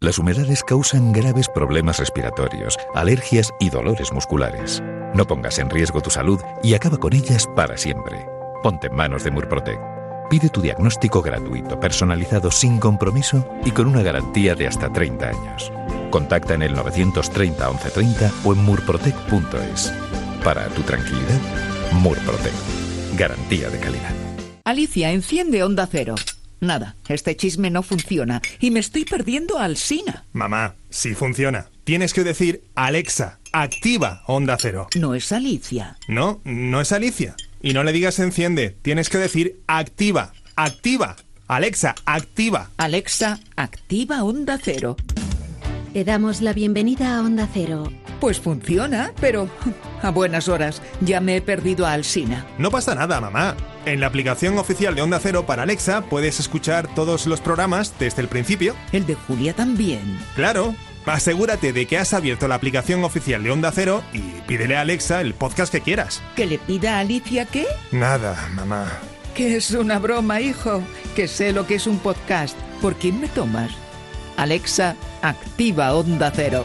Las humedades causan graves problemas respiratorios, alergias y dolores musculares. No pongas en riesgo tu salud y acaba con ellas para siempre. Ponte en manos de Murprotec. Pide tu diagnóstico gratuito, personalizado sin compromiso y con una garantía de hasta 30 años. Contacta en el 930 1130 o en murprotec.es. Para tu tranquilidad, Murprotec. Garantía de calidad. Alicia, enciende Onda Cero. Nada, este chisme no funciona y me estoy perdiendo a Alsina. Mamá, sí funciona. Tienes que decir Alexa, activa Onda Cero. No es Alicia. No, no es Alicia. Y no le digas enciende, tienes que decir activa, activa. Alexa, activa. Alexa, activa Onda Cero. Te damos la bienvenida a Onda Cero. Pues funciona, pero a buenas horas. Ya me he perdido a Alsina. No pasa nada, mamá. En la aplicación oficial de Onda Cero para Alexa puedes escuchar todos los programas desde el principio. El de Julia también. Claro. Asegúrate de que has abierto la aplicación oficial de Onda Cero y pídele a Alexa el podcast que quieras. ¿Que le pida a Alicia qué? Nada, mamá. Que es una broma, hijo. Que sé lo que es un podcast. ¿Por quién me tomas? Alexa, activa Onda Cero.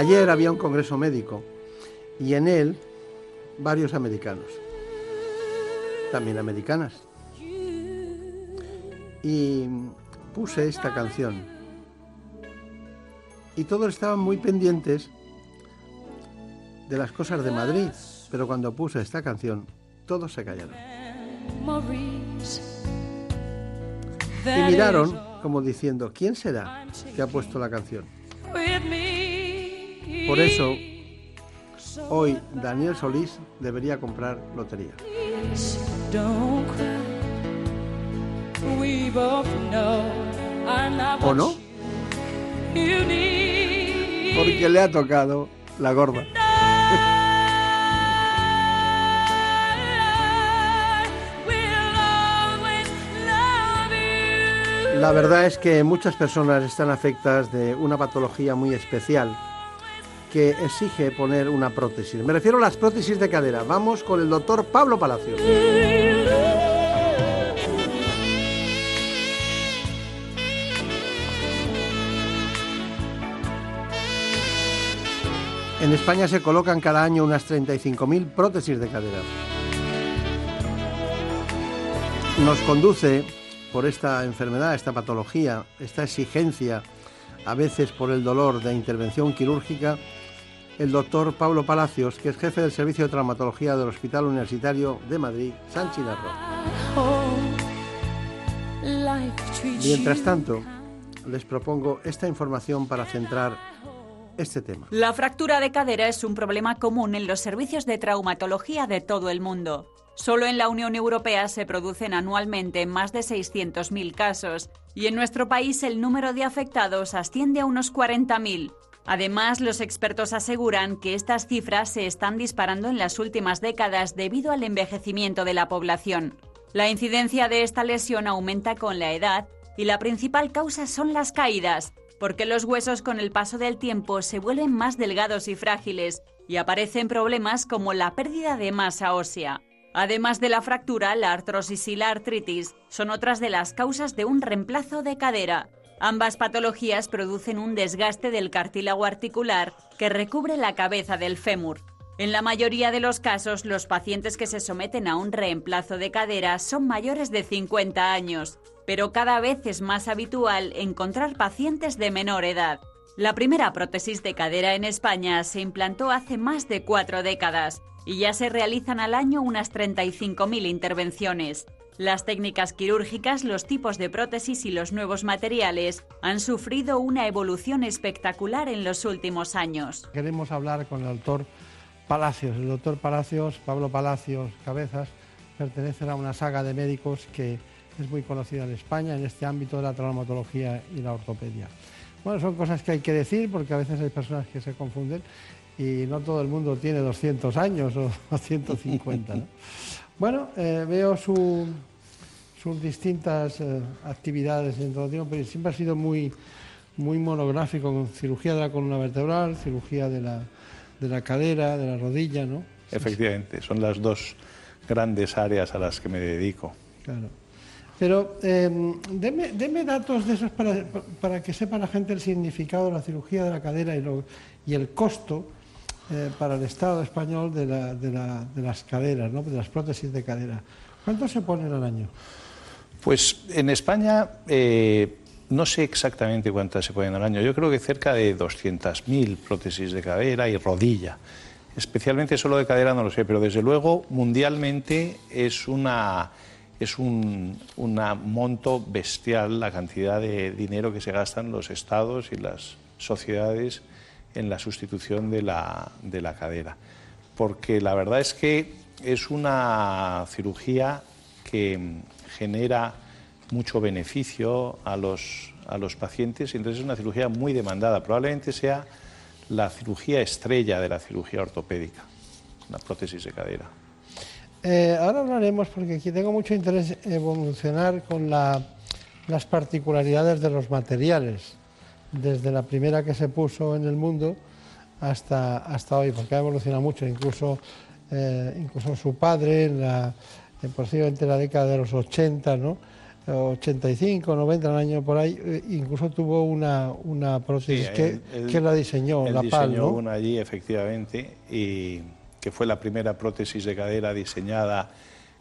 Ayer había un congreso médico y en él varios americanos, también americanas. Y puse esta canción. Y todos estaban muy pendientes de las cosas de Madrid, pero cuando puse esta canción, todos se callaron. Y miraron como diciendo, ¿quién será que ha puesto la canción? Por eso, hoy Daniel Solís debería comprar lotería. ¿O no? Porque le ha tocado la gorda. La verdad es que muchas personas están afectadas de una patología muy especial que exige poner una prótesis. Me refiero a las prótesis de cadera. Vamos con el doctor Pablo Palacios. En España se colocan cada año unas 35.000 prótesis de cadera. Nos conduce por esta enfermedad, esta patología, esta exigencia, a veces por el dolor de intervención quirúrgica, el doctor Pablo Palacios, que es jefe del Servicio de Traumatología del Hospital Universitario de Madrid, San Chinarro. Mientras tanto, les propongo esta información para centrar este tema. La fractura de cadera es un problema común en los servicios de traumatología de todo el mundo. Solo en la Unión Europea se producen anualmente más de 600.000 casos y en nuestro país el número de afectados asciende a unos 40.000. Además, los expertos aseguran que estas cifras se están disparando en las últimas décadas debido al envejecimiento de la población. La incidencia de esta lesión aumenta con la edad y la principal causa son las caídas, porque los huesos con el paso del tiempo se vuelven más delgados y frágiles y aparecen problemas como la pérdida de masa ósea. Además de la fractura, la artrosis y la artritis son otras de las causas de un reemplazo de cadera. Ambas patologías producen un desgaste del cartílago articular que recubre la cabeza del fémur. En la mayoría de los casos, los pacientes que se someten a un reemplazo de cadera son mayores de 50 años, pero cada vez es más habitual encontrar pacientes de menor edad. La primera prótesis de cadera en España se implantó hace más de cuatro décadas y ya se realizan al año unas 35.000 intervenciones. Las técnicas quirúrgicas, los tipos de prótesis y los nuevos materiales han sufrido una evolución espectacular en los últimos años. Queremos hablar con el doctor Palacios. El doctor Palacios, Pablo Palacios Cabezas, pertenece a una saga de médicos que es muy conocida en España en este ámbito de la traumatología y la ortopedia. Bueno, son cosas que hay que decir porque a veces hay personas que se confunden y no todo el mundo tiene 200 años o 150. Bueno, eh, veo sus distintas eh, actividades en todo tiempo, pero siempre ha sido muy, muy monográfico con cirugía de la columna vertebral, cirugía de la, de la cadera, de la rodilla, ¿no? Efectivamente, son las dos grandes áreas a las que me dedico. Claro. Pero eh, deme, datos de esos para, para, que sepa la gente el significado de la cirugía de la cadera y, lo, y el costo eh, para el Estado español de, las caderas, de las prótesis de cadera. ¿Cuánto se ponen al año? Pues en España eh, no sé exactamente cuántas se ponen al año. Yo creo que cerca de 200.000 prótesis de cadera y rodilla. Especialmente solo de cadera no lo sé, pero desde luego mundialmente es una es un monto bestial la cantidad de dinero que se gastan los estados y las sociedades en la sustitución de la, de la cadera. Porque la verdad es que es una cirugía que genera mucho beneficio a los, a los pacientes y entonces es una cirugía muy demandada. Probablemente sea la cirugía estrella de la cirugía ortopédica, la prótesis de cadera. Eh, ahora hablaremos, porque aquí tengo mucho interés evolucionar con la, las particularidades de los materiales desde la primera que se puso en el mundo hasta, hasta hoy, porque ha evolucionado mucho, incluso, eh, incluso su padre, en la, en posiblemente la década de los 80, ¿no? 85, 90, un año por ahí, eh, incluso tuvo una, una prótesis que, que, la diseñó, la PAL, diseñó una allí, efectivamente, y que fue la primera prótesis de cadera diseñada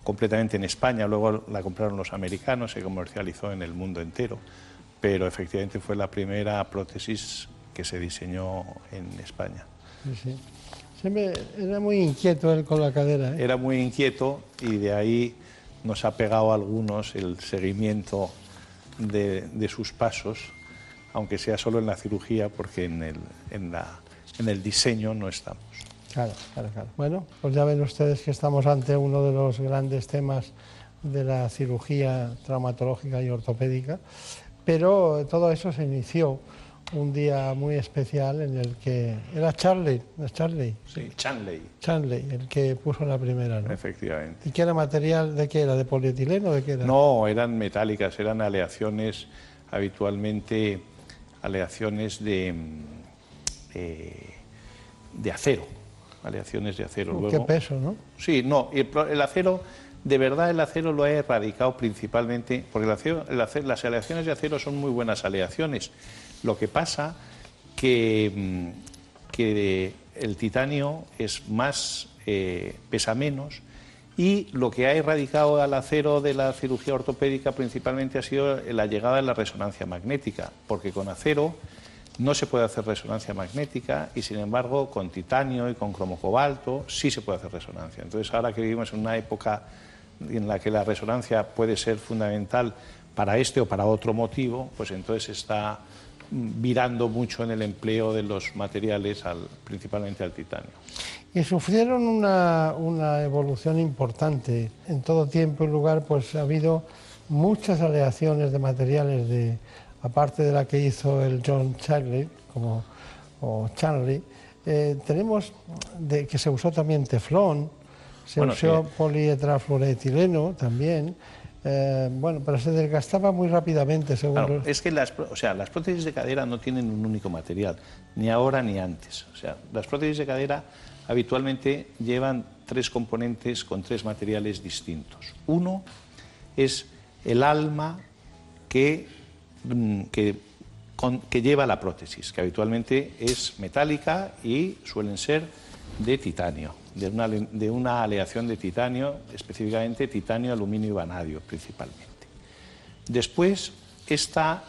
completamente en España, luego la compraron los americanos, se comercializó en el mundo entero pero efectivamente fue la primera prótesis que se diseñó en España. Sí, Siempre era muy inquieto él con la cadera. ¿eh? Era muy inquieto y de ahí nos ha pegado a algunos el seguimiento de, sus pasos, aunque sea solo en la cirugía, porque en el, en, la, en el diseño no estamos. Claro, claro, claro. Bueno, pues ya ven ustedes que estamos ante uno de los grandes temas de la cirugía traumatológica y ortopédica pero todo eso se inició un día muy especial en el que era Charlie, Charlie? Sí, Chanley. Chanley, el que puso la primera, ¿no? Efectivamente. ¿Y qué era material de qué era? ¿De polietileno o de qué era? No, eran metálicas, eran aleaciones habitualmente aleaciones de, eh, de acero, aleaciones de acero. Uh, qué peso, ¿no? Sí, no, el acero de verdad el acero lo ha erradicado principalmente, porque las aleaciones de acero son muy buenas aleaciones. Lo que pasa que, mm, que el titanio es más, eh, pesa menos y lo que ha erradicado al acero de la cirugía ortopédica principalmente ha sido la llegada de la resonancia magnética, porque con acero no se puede hacer resonancia magnética y sin embargo con titanio y con cromocobalto sí se puede hacer resonancia. Entonces ahora que vivimos en una época en la que la resonancia puede ser fundamental para este o para otro motivo, pues entonces está virando mucho en el empleo de los materiales, al, principalmente al titanio. Y sufrieron una, una, evolución importante. En todo tiempo y lugar pues ha habido muchas aleaciones de materiales, de, aparte de la que hizo el John Charlie, como, o Charlie, eh, tenemos de, que se usó también teflón, se usó polietrafluoretileno también. Eh, bueno, pero se desgastaba muy rápidamente, según Es que las, o sea, las prótesis de cadera no tienen un único material, ni ahora ni antes. O sea, las prótesis de cadera habitualmente llevan tres componentes con tres materiales distintos. Uno es el alma que, mm, que, con- que lleva la prótesis, que habitualmente es metálica y suelen ser de titanio, de una, aleación de titanio, específicamente titanio, aluminio y vanadio principalmente. Después, esta,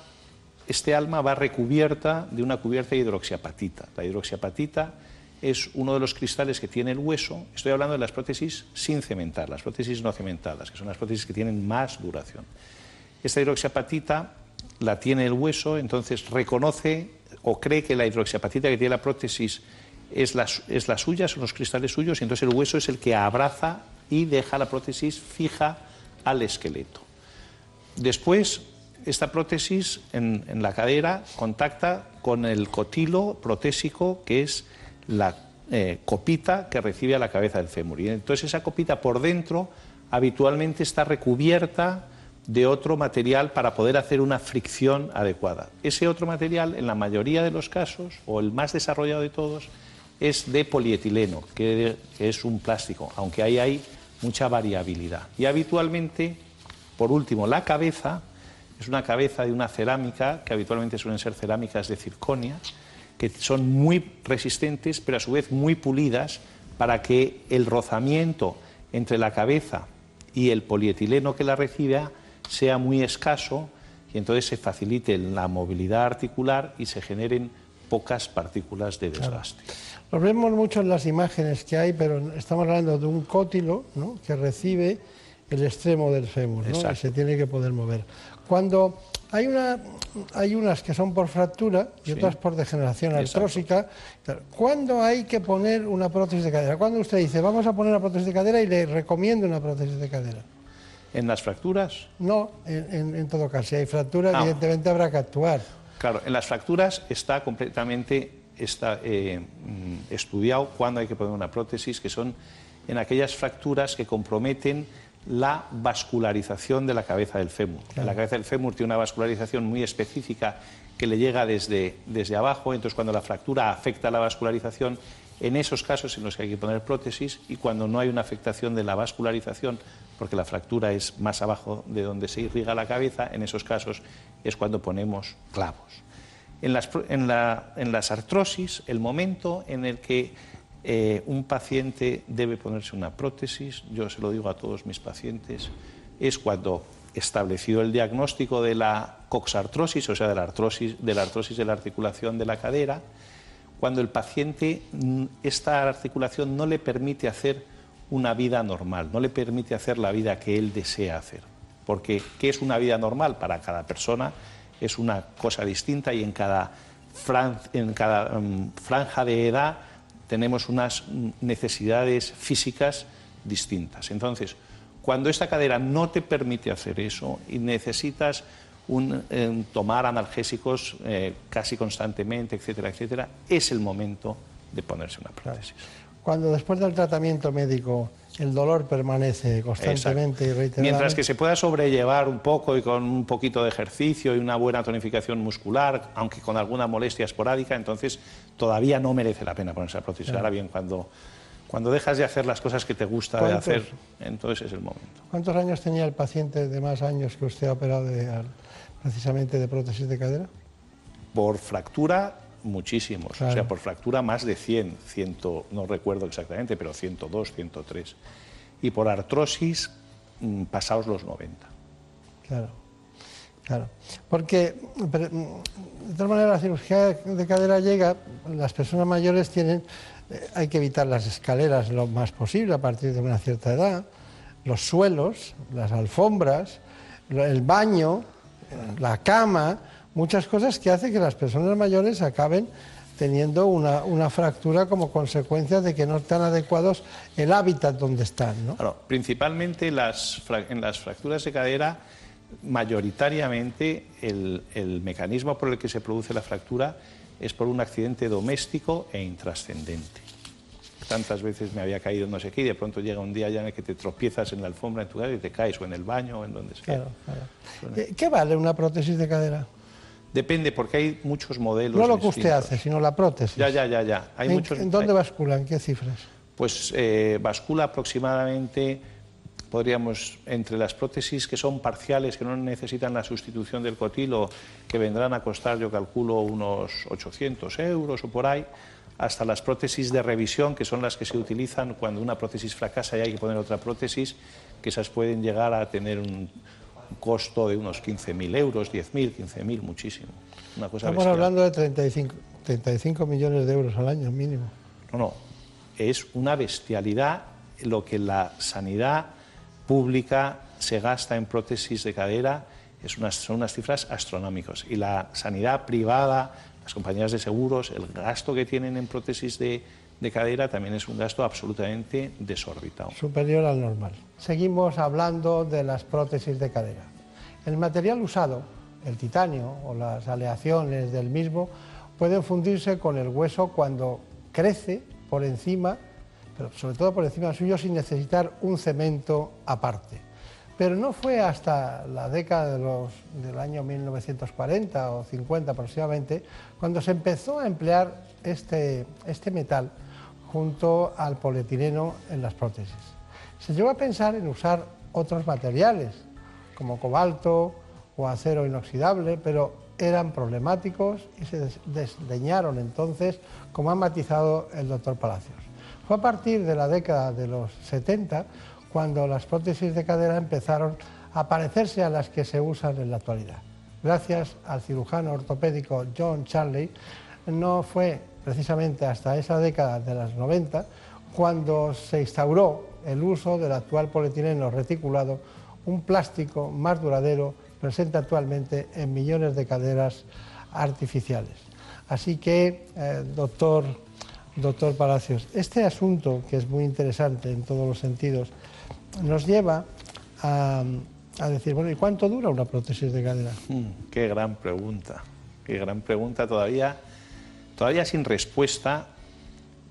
este alma va recubierta de una cubierta de hidroxiapatita. La hidroxiapatita es uno de los cristales que tiene el hueso. Estoy hablando de las prótesis sin cementar, las prótesis no cementadas, que son las prótesis que tienen más duración. Esta hidroxiapatita la tiene el hueso, entonces reconoce o cree que la hidroxiapatita que tiene la prótesis es la, es suya, son los cristales suyos, y entonces el hueso es el que abraza y deja la prótesis fija al esqueleto. Después, esta prótesis en, en la cadera contacta con el cotilo protésico, que es la eh, copita que recibe a la cabeza del fémur. Y entonces esa copita por dentro habitualmente está recubierta de otro material para poder hacer una fricción adecuada. Ese otro material, en la mayoría de los casos, o el más desarrollado de todos, es de polietileno, que, es un plástico, aunque ahí hay mucha variabilidad. Y habitualmente, por último, la cabeza es una cabeza de una cerámica, que habitualmente suelen ser cerámicas de circonia, que son muy resistentes, pero a su vez muy pulidas, para que el rozamiento entre la cabeza y el polietileno que la recibe sea muy escaso y entonces se facilite la movilidad articular y se generen pocas partículas de desgaste. Lo vemos mucho en las imágenes que hay, pero estamos hablando de un cótilo ¿no? que recibe el extremo del fémur ¿no? y se tiene que poder mover. Cuando hay, una, hay unas que son por fractura y Sí. otras por degeneración artrósica, ¿cuándo hay que poner una prótesis de cadera? ¿Cuándo usted dice, vamos a poner una prótesis de cadera y le recomiendo una prótesis de cadera? En las fracturas, No, en, en- en todo caso, si hay fractura, Ah. evidentemente habrá que actuar. claro, en las fracturas está completamente está, eh, mm, estudiado cuándo hay que poner una prótesis, que son en aquellas fracturas que comprometen la vascularización de la cabeza del fémur. La cabeza del fémur tiene una vascularización muy específica que le llega desde, desde abajo, entonces cuando la fractura afecta la vascularización, en esos casos en los que hay que poner prótesis y cuando no hay una afectación de la vascularización, porque la fractura es más abajo de donde se irriga la cabeza, en esos casos es cuando ponemos clavos. En las, en la- en las artrosis, el momento en el que eh, un paciente debe ponerse una prótesis, yo se lo digo a todos mis pacientes, es cuando establecido el diagnóstico de la coxartrosis, o sea, de la artrosis de la, artrosis de la articulación de la cadera, cuando el paciente mm, esta articulación no le permite hacer una vida normal, no le permite hacer la vida que él desea hacer. Porque ¿qué es una vida normal? Para cada persona es una cosa distinta y en cada, fran- en cada mm, franja de edad tenemos unas necesidades físicas distintas. Entonces, cuando esta cadera no te permite hacer eso y necesitas un, eh, tomar analgésicos eh, casi constantemente, etcétera, etcétera, es el momento de ponerse una prótesis. Cuando después del tratamiento médico el dolor permanece constantemente y reiteradamente. Mientras que se pueda sobrellevar un poco y con un poquito de ejercicio y una buena tonificación muscular, aunque con alguna molestia esporádica, entonces todavía no merece la pena ponerse la prótesis. Claro. Ahora bien, cuando, cuando dejas de hacer las cosas que te gusta de hacer, entonces es el momento. ¿Cuántos años tenía el paciente de más años que usted ha operado de- precisamente de prótesis de cadera? Por fractura, muchísimos. O sea, por fractura más de 100, 100, no recuerdo exactamente, pero 102, 103. Y por artrosis, mm, pasados los 90. Claro, claro. Porque, pero, mm, de todas maneras, la cirugía de cadera llega, las personas mayores tienen, eh, hay que evitar las escaleras lo más posible a partir de una cierta edad, los suelos, las alfombras, el baño, eh, la cama, muchas cosas que hacen que las personas mayores acaben teniendo una, una fractura como consecuencia de que no están adecuados el hábitat donde están, ¿no? Claro, principalmente las en las fracturas de cadera, mayoritariamente el, el mecanismo por el que se produce la fractura es por un accidente doméstico e intrascendente. Tantas veces me había caído no sé qué y de pronto llega un día ya en el que te tropiezas en la alfombra en tu casa y te caes o en el baño o en donde sea. Claro, claro. Eh, ¿Qué vale una prótesis de cadera? Depende porque hay muchos modelos. No lo que usted hace, sino la prótesis. Ya, ya, ya, ya. Hay ¿En, muchos. dónde basculan? ¿Qué cifras? pues eh, bascula aproximadamente, podríamos, entre las prótesis que son parciales, que no necesitan la sustitución del cotilo, que vendrán a costar, yo calculo, unos 800 euros o por ahí, hasta las prótesis de revisión, que son las que se utilizan cuando una prótesis fracasa y hay que poner otra prótesis, que esas pueden llegar a tener un costo de unos 15.000 euros, 10.000, 15.000, muchísimo. Una cosa Estamos bestial. hablando de 35, 35 millones de euros al año mínimo. No, no, es una bestialidad lo que la sanidad pública se gasta en prótesis de cadera, es unas, son unas cifras astronómicas. Y la sanidad privada, las compañías de seguros, el gasto que tienen en prótesis de, de cadera también es un gasto absolutamente desorbitado. superior al normal. Seguimos hablando de las prótesis de cadera. El material usado, el titanio o las aleaciones del mismo, pueden fundirse con el hueso cuando crece por encima, pero sobre todo por encima suyo sin necesitar un cemento aparte. Pero no fue hasta la década del año 1940 o 50 aproximadamente cuando se empezó a emplear este, este metal junto al polietileno en las prótesis. Se llegó a pensar en usar otros materiales, como cobalto o acero inoxidable, pero eran problemáticos y se des- desdeñaron entonces, como ha matizado el doctor Palacios. Fue a partir de la década de los 70 cuando las prótesis de cadera empezaron a parecerse a las que se usan en la actualidad. Gracias al cirujano ortopédico John Charley, no fue precisamente hasta esa década de los 90 cuando se instauró el uso del actual polietileno reticulado, un plástico más duradero presente actualmente en millones de caderas artificiales. Así que, eh, doctor, doctor Palacios, este asunto, que es muy interesante en todos los sentidos, nos lleva a, decir, bueno, ¿y cuánto dura una prótesis de cadera? Mm, Qué gran pregunta, qué gran pregunta todavía, todavía sin respuesta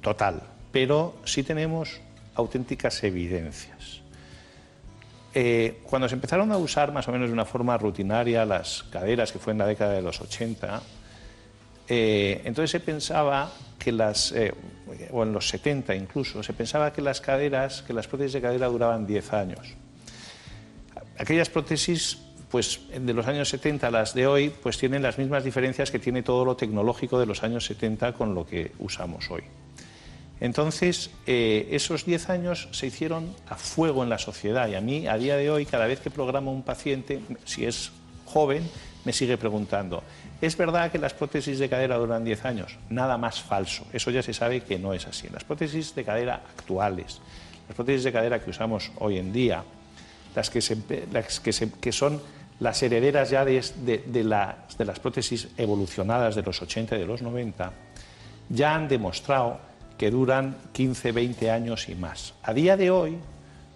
total, pero sí tenemos auténticas evidencias. Eh, cuando se empezaron a usar más o menos de una forma rutinaria las caderas, que fue en la década de los 80, eh, entonces se pensaba que las, eh, o en los 70 incluso, se pensaba que las caderas, que las prótesis de cadera duraban 10 años. Aquellas prótesis, pues de los años 70 a las de hoy, pues tienen las mismas diferencias que tiene todo lo tecnológico de los años 70 con lo que usamos hoy. Entonces, eh, esos 10 años se hicieron a fuego en la sociedad y a mí, a día de hoy, cada vez que programo un paciente, si es joven, me sigue preguntando, ¿es verdad que las prótesis de cadera duran 10 años? Nada más falso, eso ya se sabe que no es así. Las prótesis de cadera actuales, las prótesis de cadera que usamos hoy en día, las que, se- las que, se- son las herederas ya de, de las prótesis evolucionadas de los 80 y de los 90, ya han demostrado que duran 15, 20 años y más. A día de hoy,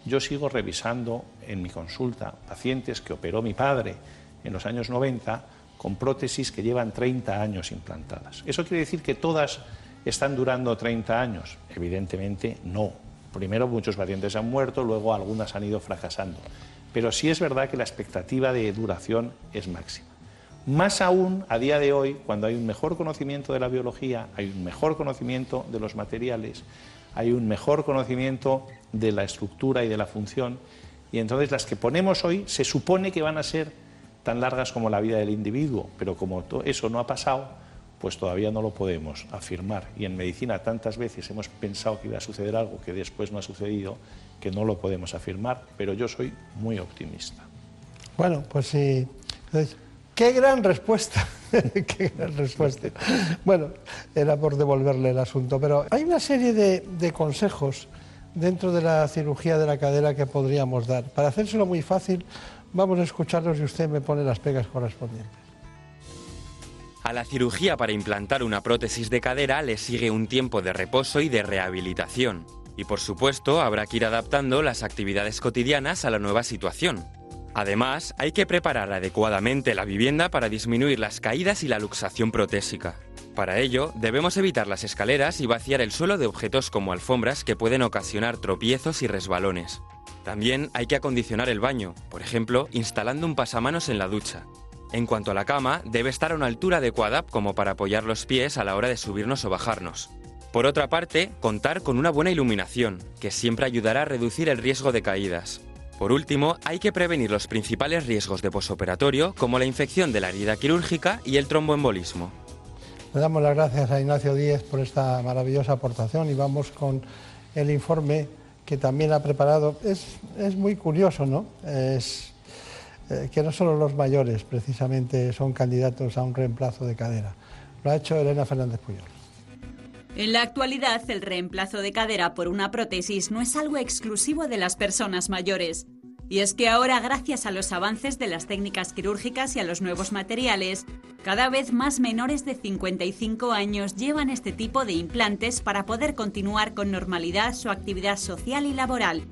yo sigo revisando en mi consulta pacientes que operó mi padre en los años 90 con prótesis que llevan 30 años implantadas. ¿Eso quiere decir que todas están durando 30 años? Evidentemente no. Primero muchos pacientes han muerto, luego algunas han ido fracasando. Pero sí es verdad que la expectativa de duración es máxima. Más aún a día de hoy, cuando hay un mejor conocimiento de la biología, hay un mejor conocimiento de los materiales, hay un mejor conocimiento de la estructura y de la función, y entonces las que ponemos hoy se supone que van a ser tan largas como la vida del individuo, pero como eso no ha pasado, pues todavía no lo podemos afirmar. Y en medicina tantas veces hemos pensado que iba a suceder algo que después no ha sucedido, que no lo podemos afirmar, pero yo soy muy optimista. Bueno, pues sí. Qué gran respuesta. qué gran respuesta. Bueno, era por devolverle el asunto, pero hay una serie de, de consejos dentro de la cirugía de la cadera que podríamos dar. Para hacérselo muy fácil, vamos a escucharlos y usted me pone las pegas correspondientes. A la cirugía para implantar una prótesis de cadera le sigue un tiempo de reposo y de rehabilitación. Y por supuesto, habrá que ir adaptando las actividades cotidianas a la nueva situación. Además, hay que preparar adecuadamente la vivienda para disminuir las caídas y la luxación protésica. Para ello, debemos evitar las escaleras y vaciar el suelo de objetos como alfombras que pueden ocasionar tropiezos y resbalones. También hay que acondicionar el baño, por ejemplo, instalando un pasamanos en la ducha. En cuanto a la cama, debe estar a una altura adecuada como para apoyar los pies a la hora de subirnos o bajarnos. Por otra parte, contar con una buena iluminación, que siempre ayudará a reducir el riesgo de caídas. Por último, hay que prevenir los principales riesgos de posoperatorio, como la infección de la herida quirúrgica y el tromboembolismo. Le damos las gracias a Ignacio Díez por esta maravillosa aportación y vamos con el informe que también ha preparado. Es, es muy curioso, ¿no? Es eh, que no solo los mayores precisamente son candidatos a un reemplazo de cadera. Lo ha hecho Elena Fernández Puyol. En la actualidad, el reemplazo de cadera por una prótesis no es algo exclusivo de las personas mayores. Y es que ahora, gracias a los avances de las técnicas quirúrgicas y a los nuevos materiales, cada vez más menores de 55 años llevan este tipo de implantes para poder continuar con normalidad su actividad social y laboral.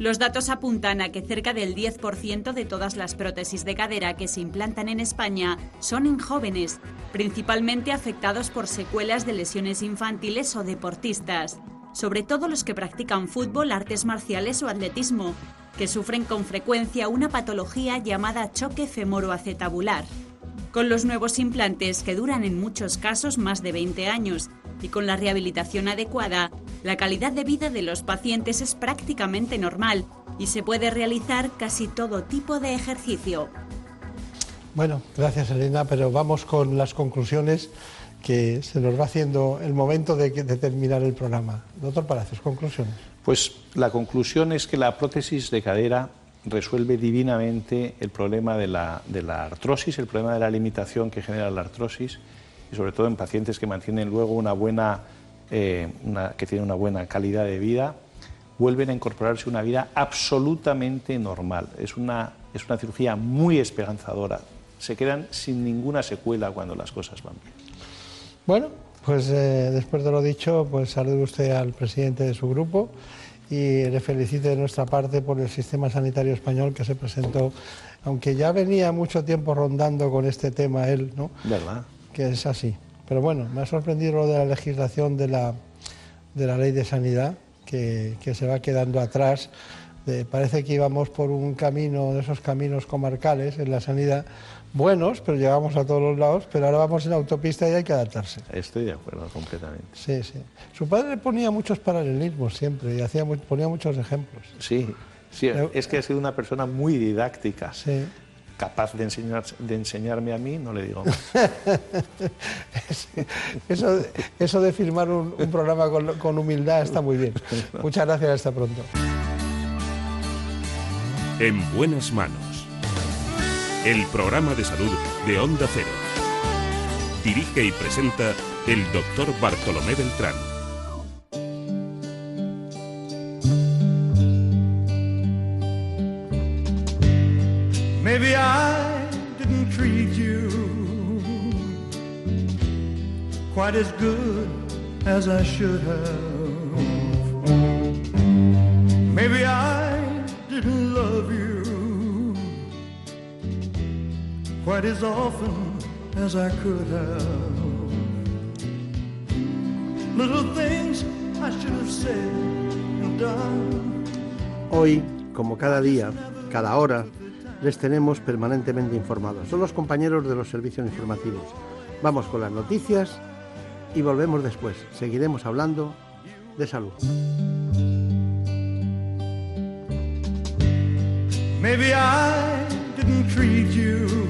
Los datos apuntan a que cerca del 10% de todas las prótesis de cadera que se implantan en España son en jóvenes, principalmente afectados por secuelas de lesiones infantiles o deportistas, sobre todo los que practican fútbol, artes marciales o atletismo, que sufren con frecuencia una patología llamada choque femoroacetabular. Con los nuevos implantes, que duran en muchos casos más de 20 años, y con la rehabilitación adecuada, la calidad de vida de los pacientes es prácticamente normal y se puede realizar casi todo tipo de ejercicio. Bueno, gracias Elena, pero vamos con las conclusiones que se nos va haciendo el momento de, de terminar el programa. Doctor Palacios, conclusiones. Pues la conclusión es que la prótesis de cadera resuelve divinamente el problema de la, de la artrosis, el problema de la limitación que genera la artrosis y sobre todo en pacientes que mantienen luego una buena, eh, que tienen una buena calidad de vida, vuelven a incorporarse una vida absolutamente normal. Es una, es una cirugía muy esperanzadora. Se quedan sin ninguna secuela cuando las cosas van bien. Bueno, pues eh, después de lo dicho, pues salude usted al presidente de su grupo y le felicite de nuestra parte por el sistema sanitario español que se presentó, aunque ya venía mucho tiempo rondando con este tema él, ¿no? ¿Verdad? que es así. Pero bueno, me ha sorprendido lo de la legislación de la, de la ley de sanidad, que, que se va quedando atrás. parece que íbamos por un camino de esos caminos comarcales en la sanidad buenos, pero llegamos a todos los lados, pero ahora vamos en autopista y hay que adaptarse. Estoy de acuerdo completamente. Sí, sí. Su padre ponía muchos paralelismos siempre y hacía, ponía muchos ejemplos. Sí, sí, es que ha sido una persona muy didáctica. Sí capaz de, enseñar, de enseñarme a mí, no le digo eso, eso de firmar un, programa con, con, humildad está muy bien. Muchas gracias, hasta pronto. En buenas manos. El programa de salud de Onda Cero. Dirige y presenta el doctor Bartolomé Beltrán. Maybe I didn't treat you quite as good as I should have. Maybe I didn't love you quite as often as I could have. Little things I should have said and done. Hoy, como cada día, cada hora, les tenemos permanentemente informados. Son los compañeros de los servicios informativos. Vamos con las noticias y volvemos después. Seguiremos hablando de salud. Maybe I didn't treat you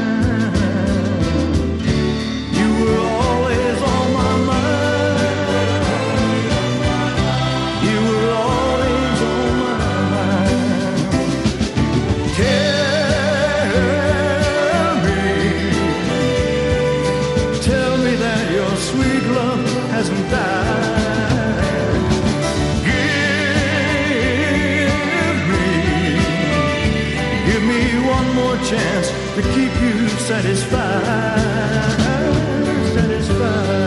Keep you satisfied. Satisfied.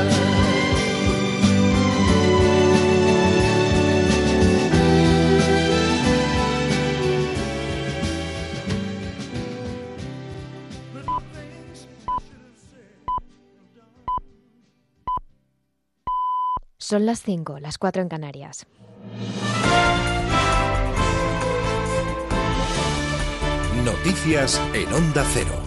Son las 5, las 4 en Canarias. Noticias en Onda Cero.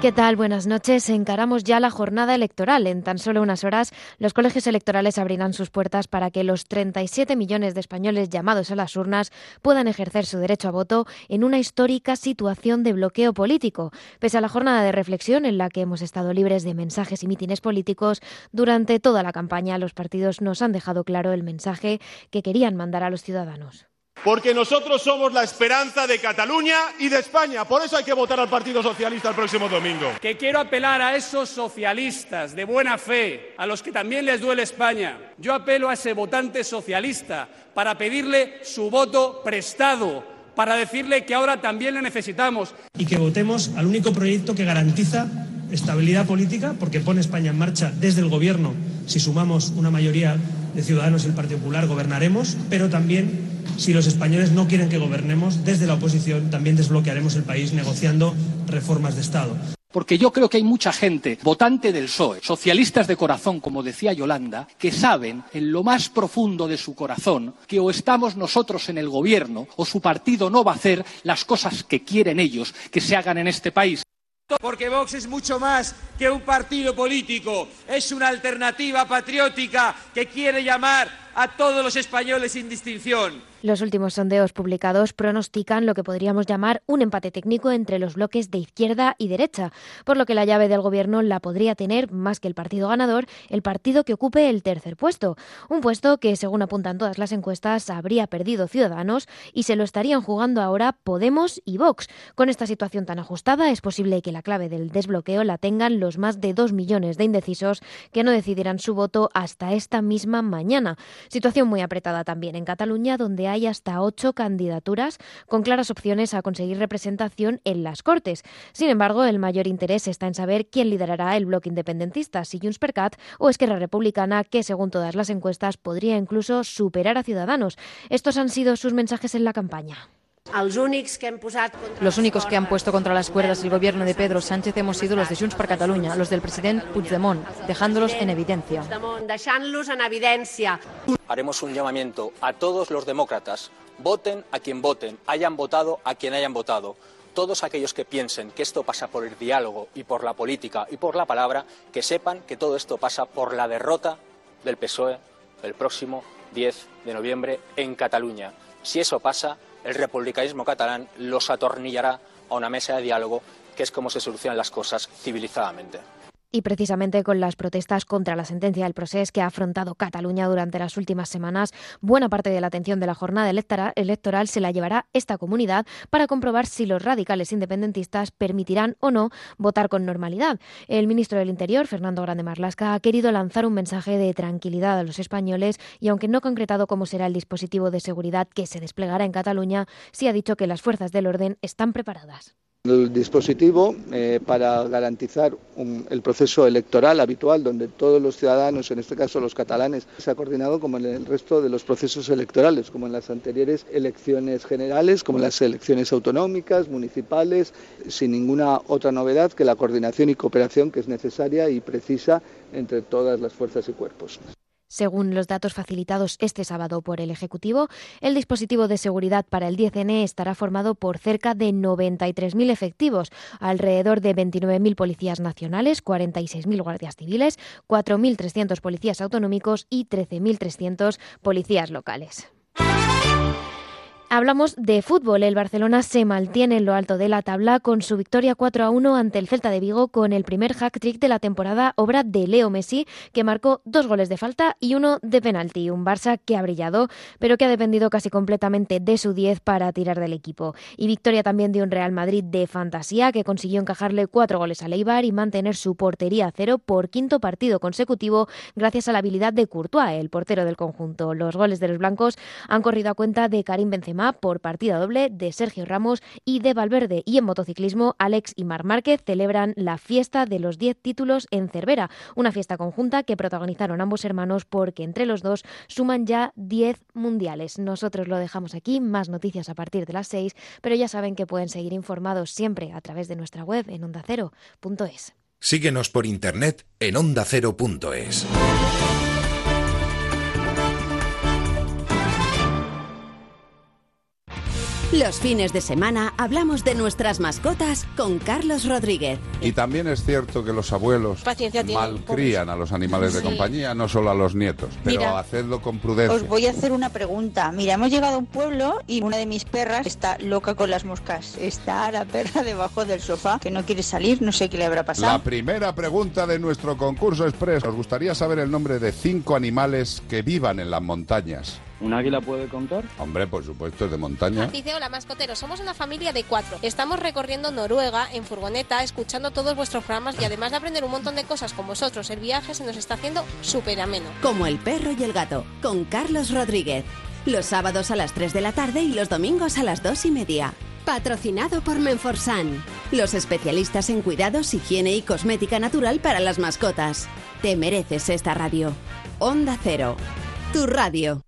¿Qué tal? Buenas noches. Encaramos ya la jornada electoral. En tan solo unas horas, los colegios electorales abrirán sus puertas para que los 37 millones de españoles llamados a las urnas puedan ejercer su derecho a voto en una histórica situación de bloqueo político. Pese a la jornada de reflexión en la que hemos estado libres de mensajes y mítines políticos, durante toda la campaña los partidos nos han dejado claro el mensaje que querían mandar a los ciudadanos. Porque nosotros somos la esperanza de Cataluña y de España. Por eso hay que votar al Partido Socialista el próximo domingo. que quiero apelar a esos socialistas de buena fe, a los que también les duele España. Yo apelo a ese votante socialista para pedirle su voto prestado, para decirle que ahora también le necesitamos. y que votemos al único proyecto que garantiza estabilidad política, porque pone España en marcha desde el Gobierno. Si sumamos una mayoría de ciudadanos y el Partido Popular, gobernaremos, pero también, si los españoles no quieren que gobernemos, desde la oposición también desbloquearemos el país negociando reformas de Estado. Porque yo creo que hay mucha gente, votante del PSOE, socialistas de corazón, como decía Yolanda, que saben en lo más profundo de su corazón que o estamos nosotros en el gobierno o su partido no va a hacer las cosas que quieren ellos que se hagan en este país. Porque Vox es mucho más que un partido político, es una alternativa patriótica que quiere llamar a todos los españoles sin distinción. Los últimos sondeos publicados pronostican lo que podríamos llamar un empate técnico entre los bloques de izquierda y derecha, por lo que la llave del gobierno la podría tener, más que el partido ganador, el partido que ocupe el tercer puesto. Un puesto que, según apuntan todas las encuestas, habría perdido Ciudadanos y se lo estarían jugando ahora Podemos y Vox. Con esta situación tan ajustada, es posible que la clave del desbloqueo la tengan los más de dos millones de indecisos que no decidirán su voto hasta esta misma mañana. Situación muy apretada también en Cataluña, donde hay hasta ocho candidaturas con claras opciones a conseguir representación en las Cortes. Sin embargo, el mayor interés está en saber quién liderará el bloque independentista, si Junts per Cat o Esquerra Republicana, que según todas las encuestas podría incluso superar a Ciudadanos. Estos han sido sus mensajes en la campaña. Los únicos que han puesto contra las cuerdas el gobierno de Pedro Sánchez hemos sido los de Junts per Catalunya, los del presidente Puigdemont, dejándolos en evidencia. Haremos un llamamiento a todos los demócratas. Voten a quien voten, hayan votado a quien hayan votado. Todos aquellos que piensen que esto pasa por el diálogo y por la política y por la palabra, que sepan que todo esto pasa por la derrota del PSOE el próximo 10 de noviembre en Cataluña. Si eso pasa, el republicanismo catalán los atornillará a una mesa de diálogo, que es como se solucionan las cosas civilizadamente. Y precisamente con las protestas contra la sentencia del proceso que ha afrontado Cataluña durante las últimas semanas, buena parte de la atención de la jornada electora- electoral se la llevará esta comunidad para comprobar si los radicales independentistas permitirán o no votar con normalidad. El ministro del Interior, Fernando Grande Marlasca, ha querido lanzar un mensaje de tranquilidad a los españoles y aunque no concretado cómo será el dispositivo de seguridad que se desplegará en Cataluña, sí ha dicho que las fuerzas del orden están preparadas. El dispositivo eh, para garantizar un- el proceso electoral habitual, donde todos los ciudadanos, en este caso los catalanes, se ha coordinado como en el resto de los procesos electorales, como en las anteriores elecciones generales, como en las elecciones autonómicas, municipales, sin ninguna otra novedad que la coordinación y cooperación que es necesaria y precisa entre todas las fuerzas y cuerpos. Según los datos facilitados este sábado por el Ejecutivo, el dispositivo de seguridad para el 10N estará formado por cerca de 93.000 efectivos, alrededor de 29.000 policías nacionales, 46.000 guardias civiles, 4.300 policías autonómicos y 13.300 policías locales. Hablamos de fútbol. El Barcelona se mantiene en lo alto de la tabla con su victoria 4 a 1 ante el Celta de Vigo con el primer hack trick de la temporada, obra de Leo Messi, que marcó dos goles de falta y uno de penalti. Un Barça que ha brillado, pero que ha dependido casi completamente de su 10 para tirar del equipo. Y victoria también de un Real Madrid de fantasía que consiguió encajarle cuatro goles a Leibar y mantener su portería a cero por quinto partido consecutivo gracias a la habilidad de Courtois, el portero del conjunto. Los goles de los blancos han corrido a cuenta de Karim Benzema por partida doble de Sergio Ramos y de Valverde. Y en motociclismo, Alex y Mar Márquez celebran la fiesta de los 10 títulos en Cervera, una fiesta conjunta que protagonizaron ambos hermanos porque entre los dos suman ya 10 mundiales. Nosotros lo dejamos aquí, más noticias a partir de las 6, pero ya saben que pueden seguir informados siempre a través de nuestra web en ondacero.es. Síguenos por internet en ondacero.es. Los fines de semana hablamos de nuestras mascotas con Carlos Rodríguez. Y también es cierto que los abuelos Paciencia malcrían a los animales de Sí. compañía, no solo a los nietos. Pero Mira, hacedlo con prudencia. Os voy a hacer una pregunta. Mira, hemos llegado a un pueblo y una de mis perras está loca con las moscas. Está la perra debajo del sofá que no quiere salir, no sé qué le habrá pasado. La primera pregunta de nuestro concurso express. ¿Os gustaría saber el nombre de cinco animales que vivan en las montañas? ¿Un águila puede contar? Hombre, por supuesto, es de montaña. Dice, hola mascoteros, somos una familia de cuatro. Estamos recorriendo Noruega en furgoneta, escuchando todos vuestros programas y además de aprender un montón de cosas con vosotros, el viaje se nos está haciendo súper ameno. Como el perro y el gato, con Carlos Rodríguez. Los sábados a las 3 de la tarde y los domingos a las 2 y media. Patrocinado por Menforsan, los especialistas en cuidados, higiene y cosmética natural para las mascotas. Te mereces esta radio. Onda Cero, tu radio.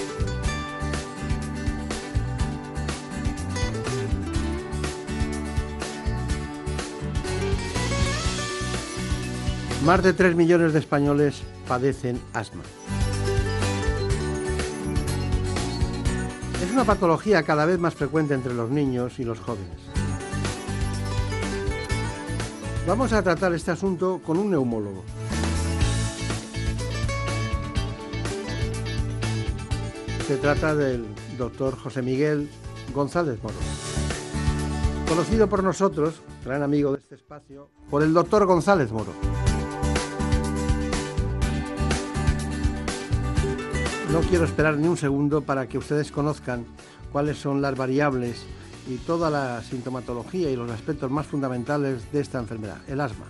Más de 3 millones de españoles padecen asma. Es una patología cada vez más frecuente entre los niños y los jóvenes. Vamos a tratar este asunto con un neumólogo. Se trata del doctor José Miguel González Moro. Conocido por nosotros, gran amigo de este espacio, por el doctor González Moro. No quiero esperar ni un segundo para que ustedes conozcan cuáles son las variables y toda la sintomatología y los aspectos más fundamentales de esta enfermedad, el asma.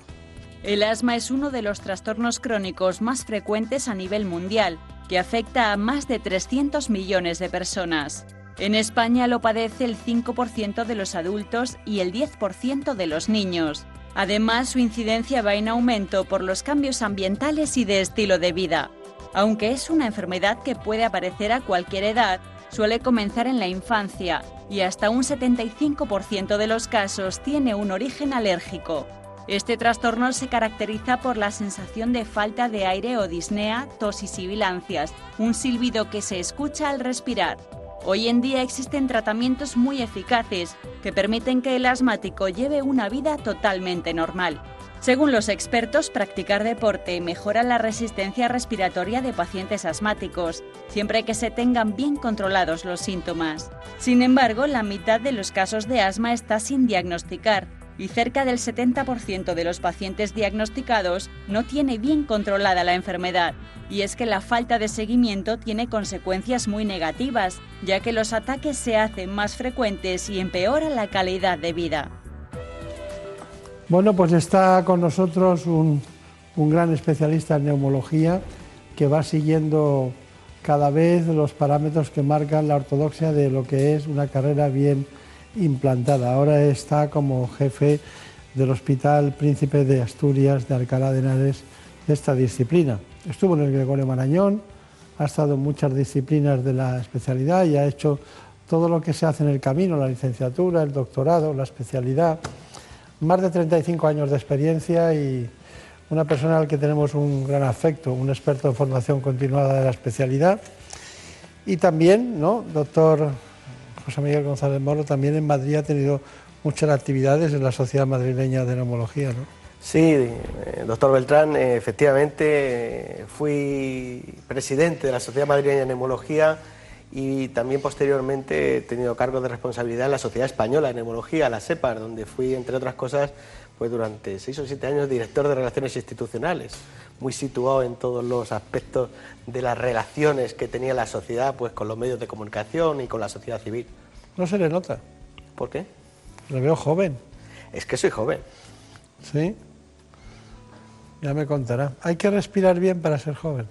El asma es uno de los trastornos crónicos más frecuentes a nivel mundial, que afecta a más de 300 millones de personas. En España lo padece el 5% de los adultos y el 10% de los niños. Además, su incidencia va en aumento por los cambios ambientales y de estilo de vida. Aunque es una enfermedad que puede aparecer a cualquier edad, suele comenzar en la infancia y hasta un 75% de los casos tiene un origen alérgico. Este trastorno se caracteriza por la sensación de falta de aire o disnea, tos y sibilancias, un silbido que se escucha al respirar. Hoy en día existen tratamientos muy eficaces que permiten que el asmático lleve una vida totalmente normal. Según los expertos, practicar deporte mejora la resistencia respiratoria de pacientes asmáticos, siempre que se tengan bien controlados los síntomas. Sin embargo, la mitad de los casos de asma está sin diagnosticar y cerca del 70% de los pacientes diagnosticados no tiene bien controlada la enfermedad. Y es que la falta de seguimiento tiene consecuencias muy negativas, ya que los ataques se hacen más frecuentes y empeoran la calidad de vida. Bueno, pues está con nosotros un, gran especialista en neumología que va siguiendo cada vez los parámetros que marcan la ortodoxia de lo que es una carrera bien implantada. Ahora está como jefe del Hospital Príncipe de Asturias de Alcalá de Henares de esta disciplina. Estuvo en el Gregorio Marañón, ha estado en muchas disciplinas de la especialidad y ha hecho todo lo que se hace en el camino, la licenciatura, el doctorado, la especialidad. Más de 35 años de experiencia y una persona al que tenemos un gran afecto, un experto en formación continuada de la especialidad. Y también, ¿no? doctor José Miguel González Moro, también en Madrid ha tenido muchas actividades en la Sociedad Madrileña de Neumología. ¿no? Sí, eh, doctor Beltrán, eh, efectivamente fui presidente de la Sociedad Madrileña de Neumología y también posteriormente he tenido cargo de responsabilidad en la Sociedad Española de Neumología, la SEPAR, donde fui, entre otras cosas, pues durante seis o siete años director de Relaciones Institucionales, muy situado en todos los aspectos de las relaciones que tenía la sociedad pues con los medios de comunicación y con la sociedad civil. No se le nota. ¿Por qué? Le veo joven. Es que soy joven. ¿Sí? Ya me contará. ¿Hay que respirar bien para ser joven?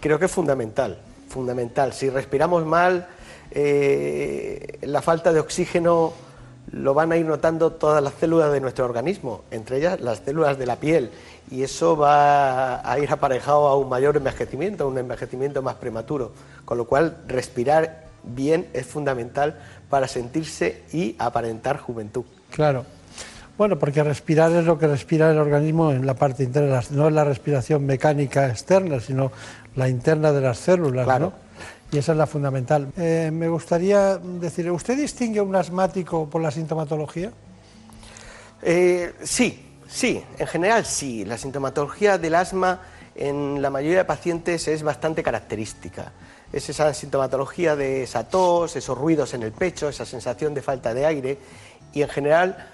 Creo que es fundamental, fundamental. Si respiramos mal, eh, la falta de oxígeno lo van a ir notando todas las células de nuestro organismo, entre ellas las células de la piel, y eso va a ir aparejado a un mayor envejecimiento, a un envejecimiento más prematuro, con lo cual respirar bien es fundamental para sentirse y aparentar juventud. Claro. Bueno, porque respirar es lo que respira el organismo en la parte interna, no es la respiración mecánica externa, sino la interna de las células, Claro. Y esa es la fundamental. Eh, me gustaría decir, ¿usted distingue a un asmático por la sintomatología? Eh, sí, sí, en general sí. La sintomatología del asma en la mayoría de pacientes es bastante característica. Es esa sintomatología de esa tos, esos ruidos en el pecho, esa sensación de falta de aire y en general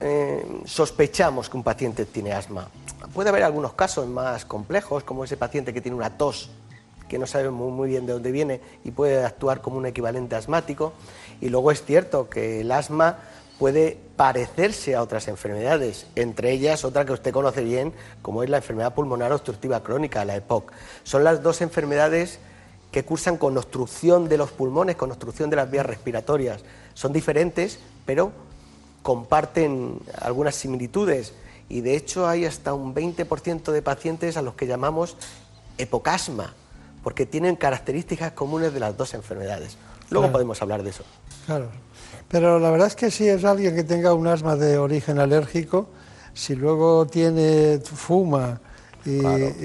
eh, sospechamos que un paciente tiene asma. Puede haber algunos casos más complejos, como ese paciente que tiene una tos que no sabe muy, muy bien de dónde viene y puede actuar como un equivalente asmático. Y luego es cierto que el asma puede parecerse a otras enfermedades, entre ellas otra que usted conoce bien, como es la enfermedad pulmonar obstructiva crónica, la EPOC. Son las dos enfermedades que cursan con obstrucción de los pulmones, con obstrucción de las vías respiratorias. Son diferentes, pero comparten algunas similitudes y de hecho hay hasta un 20% de pacientes a los que llamamos epocasma, porque tienen características comunes de las dos enfermedades. Luego Claro. podemos hablar de eso. Claro. Pero la verdad es que si es alguien que tenga un asma de origen alérgico, si luego tiene fuma y,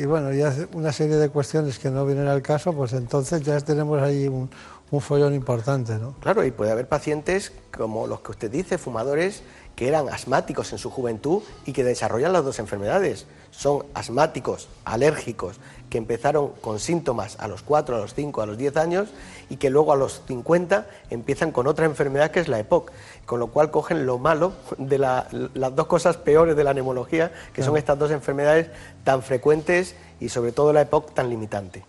y bueno, y hace una serie de cuestiones que no vienen al caso, pues entonces ya tenemos ahí un, un follón importante, ¿no? Claro, y puede haber pacientes como los que usted dice, fumadores, que eran asmáticos en su juventud y que desarrollan las dos enfermedades. Son asmáticos, alérgicos, que empezaron con síntomas a los 4, a los 5, a los 10 años y que luego a los 50 empiezan con otra enfermedad que es la EPOC, con lo cual cogen lo malo de la- las dos cosas peores de la neumología, que son estas dos enfermedades tan frecuentes y sobre todo la EPOC tan limitante.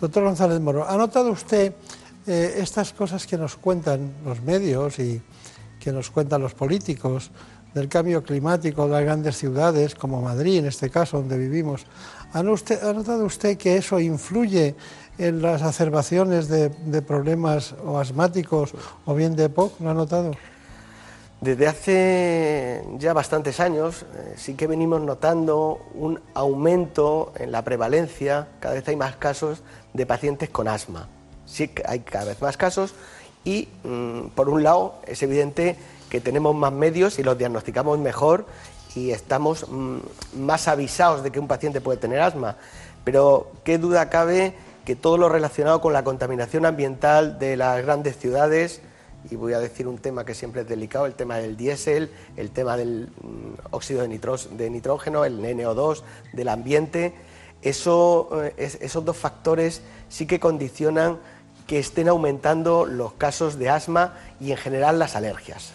Doctor González Moro, ¿ha notado usted eh, estas cosas que nos cuentan los medios y que nos cuentan los políticos del cambio climático de las grandes ciudades, como Madrid en este caso, donde vivimos? ¿Ha, notado usted que eso influye en las acerbaciones de, de problemas o asmáticos o bien de EPOC? ¿Lo ha notado? Desde hace ya bastantes años eh, sí que venimos notando un aumento en la prevalencia, cada vez hay más casos de pacientes con asma. Sí que hay cada vez más casos y mm, por un lado es evidente que tenemos más medios y los diagnosticamos mejor y estamos mm, más avisados de que un paciente puede tener asma. Pero qué duda cabe que todo lo relacionado con la contaminación ambiental de las grandes ciudades, y voy a decir un tema que siempre es delicado, el tema del diésel, el tema del mm, óxido de, nitros- de nitrógeno, el NO2, del ambiente, eso, eh, es- esos dos factores sí que condicionan que estén aumentando los casos de asma y en general las alergias.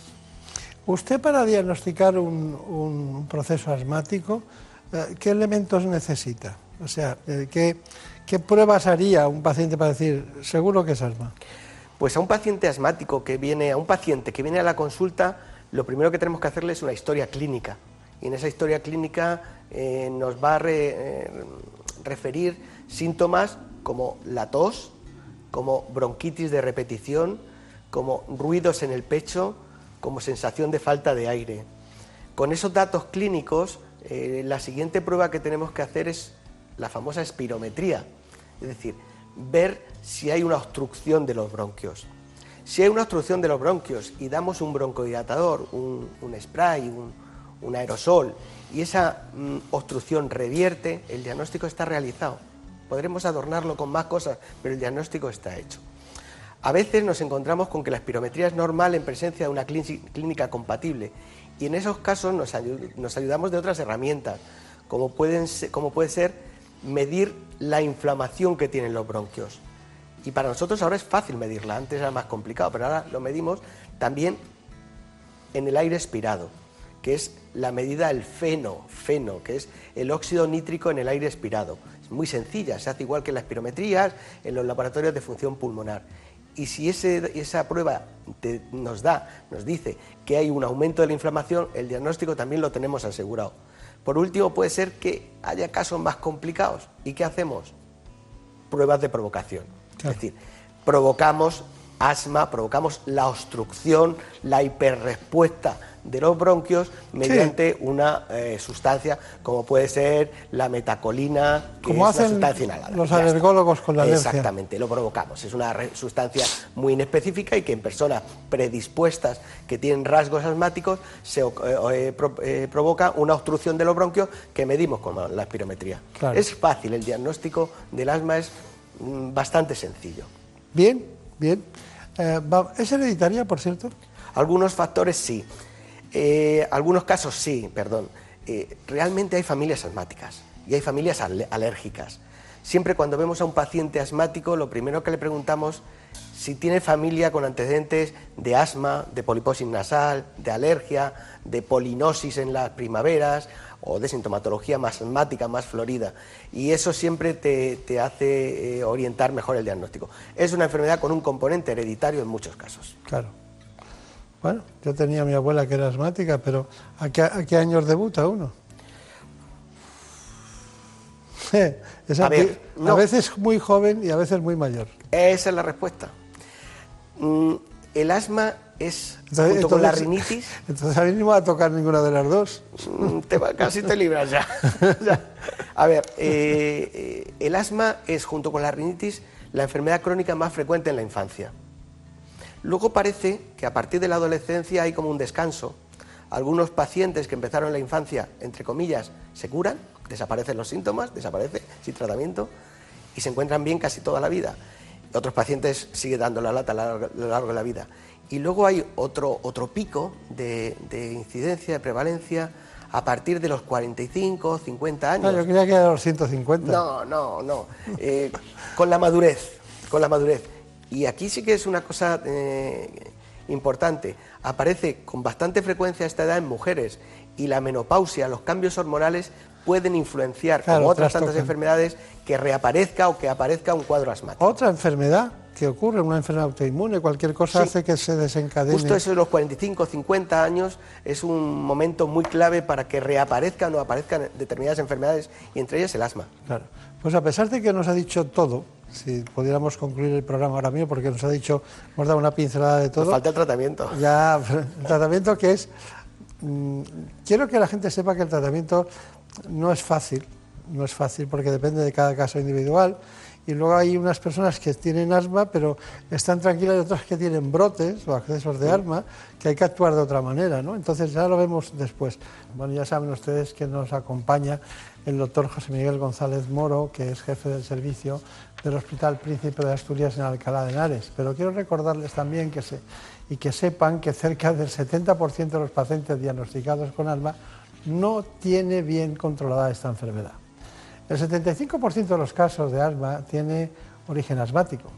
Usted para diagnosticar un, un proceso asmático, eh, ¿qué elementos necesita? O sea, eh, ¿qué, ¿qué pruebas haría un paciente para decir, seguro que es asma? Pues a un paciente asmático que viene, a un paciente que viene a la consulta, lo primero que tenemos que hacerle es una historia clínica. y en esa historia clínica eh, nos va a eh, referir síntomas como la tos, como bronquitis de repetición, como ruidos en el pecho, como sensación de falta de aire. Con esos datos clínicos, eh, la siguiente prueba que tenemos que hacer es la famosa espirometría, es decir, ver si hay una obstrucción de los bronquios. Si hay una obstrucción de los bronquios y damos un broncodilatador, un, spray, un, aerosol, y esa mm, obstrucción revierte, el diagnóstico está realizado. Podremos adornarlo con más cosas, pero el diagnóstico está hecho. A veces nos encontramos con que la espirometría es normal en presencia de una clínica compatible y en esos casos nos, ayudamos de otras herramientas, como, como puede ser medir la inflamación que tienen los bronquios. Y para nosotros ahora es fácil medirla, antes era más complicado, pero ahora lo medimos también en el aire expirado, que es la medida del feno, feno, que es el óxido nítrico en el aire expirado. Es muy sencilla, se hace igual que en las espirometrías, en los laboratorios de función pulmonar. Y si esa prueba nos da, nos dice que hay un aumento de la inflamación, el diagnóstico también lo tenemos asegurado. Por último, puede ser que haya casos más complicados. ¿Y qué hacemos? Pruebas de provocación. Es decir, provocamos asma, provocamos la obstrucción, la hiperrespuesta de los bronquios mediante una eh, sustancia como puede ser la metacolina, que como es hacen sustancia Los alergólogos con la alergia. Exactamente, lo provocamos. Es una sustancia muy inespecífica y que en personas predispuestas que tienen rasgos asmáticos se eh, eh, provoca una obstrucción de los bronquios que medimos con la espirometría. Es fácil, el diagnóstico del asma es mm, bastante sencillo. Bien, bien. ¿Es hereditaria, por cierto? Algunos factores sí. Eh, algunos casos sí, perdón. Eh, realmente hay familias asmáticas y hay familias alérgicas. Siempre cuando vemos a un paciente asmático, lo primero que le preguntamos si tiene familia con antecedentes de asma, de poliposis nasal, de alergia, de polinosis en las primaveras o de sintomatología más asmática, más florida. Y eso siempre te, hace eh, orientar mejor el diagnóstico. Es una enfermedad con un componente hereditario en muchos casos. Claro. Bueno, yo tenía a mi abuela que era asmática, pero ¿a qué, años debuta uno? a, veces muy joven y a veces muy mayor. Esa es la respuesta. Mm, el asma es, junto con la rinitis... Entonces a mí no va a tocar ninguna de las dos. Mm, te casi te libras ya. a ver, eh, eh, el asma es, junto con la rinitis, la enfermedad crónica más frecuente en la infancia. Luego parece que a partir de la adolescencia hay como un descanso. Algunos pacientes que empezaron la infancia, entre comillas, se curan, desaparecen los síntomas, desaparece sin tratamiento y se encuentran bien casi toda la vida. Otros pacientes siguen dando la lata a lo largo de la vida. Y luego hay otro, otro pico de, incidencia, de prevalencia, a partir de los 45, 50 años. No, yo creía que era los 150. No, no, no. Eh, con la madurez, con la madurez. Y aquí sí que es una cosa eh, importante. Aparece con bastante frecuencia esta edad en mujeres y la menopausia, los cambios hormonales pueden influenciar, como otras tantas enfermedades, que reaparezca o que aparezca un cuadro asmático. Otra enfermedad que ocurre, una enfermedad autoinmune, cualquier cosa hace que se desencadene. Justo eso de los 45 50 años es un momento muy clave para que reaparezcan o aparezcan determinadas enfermedades y entre ellas el asma. Claro. Pues a pesar de que nos ha dicho todo, si pudiéramos concluir el programa ahora mismo, porque nos ha dicho, hemos dado una pincelada de todo. falta el tratamiento. Ya, el tratamiento que es. Mm, quiero que la gente sepa que el tratamiento no es fácil, no es fácil porque depende de cada caso individual. Y luego hay unas personas que tienen asma, pero están tranquilas y otras que tienen brotes o accesos de asma, que hay que actuar de otra manera, ¿no? Entonces ya lo vemos después. Bueno, ya saben ustedes que nos acompaña el doctor José Miguel González Moro, que es jefe del servicio del Hospital Príncipe de Asturias en Alcalá de Henares. Pero quiero recordarles también que se, y que sepan que cerca del 70% de los pacientes diagnosticados con asma no tiene bien controlada esta enfermedad. El 75% de los casos de asma tiene origen asmático.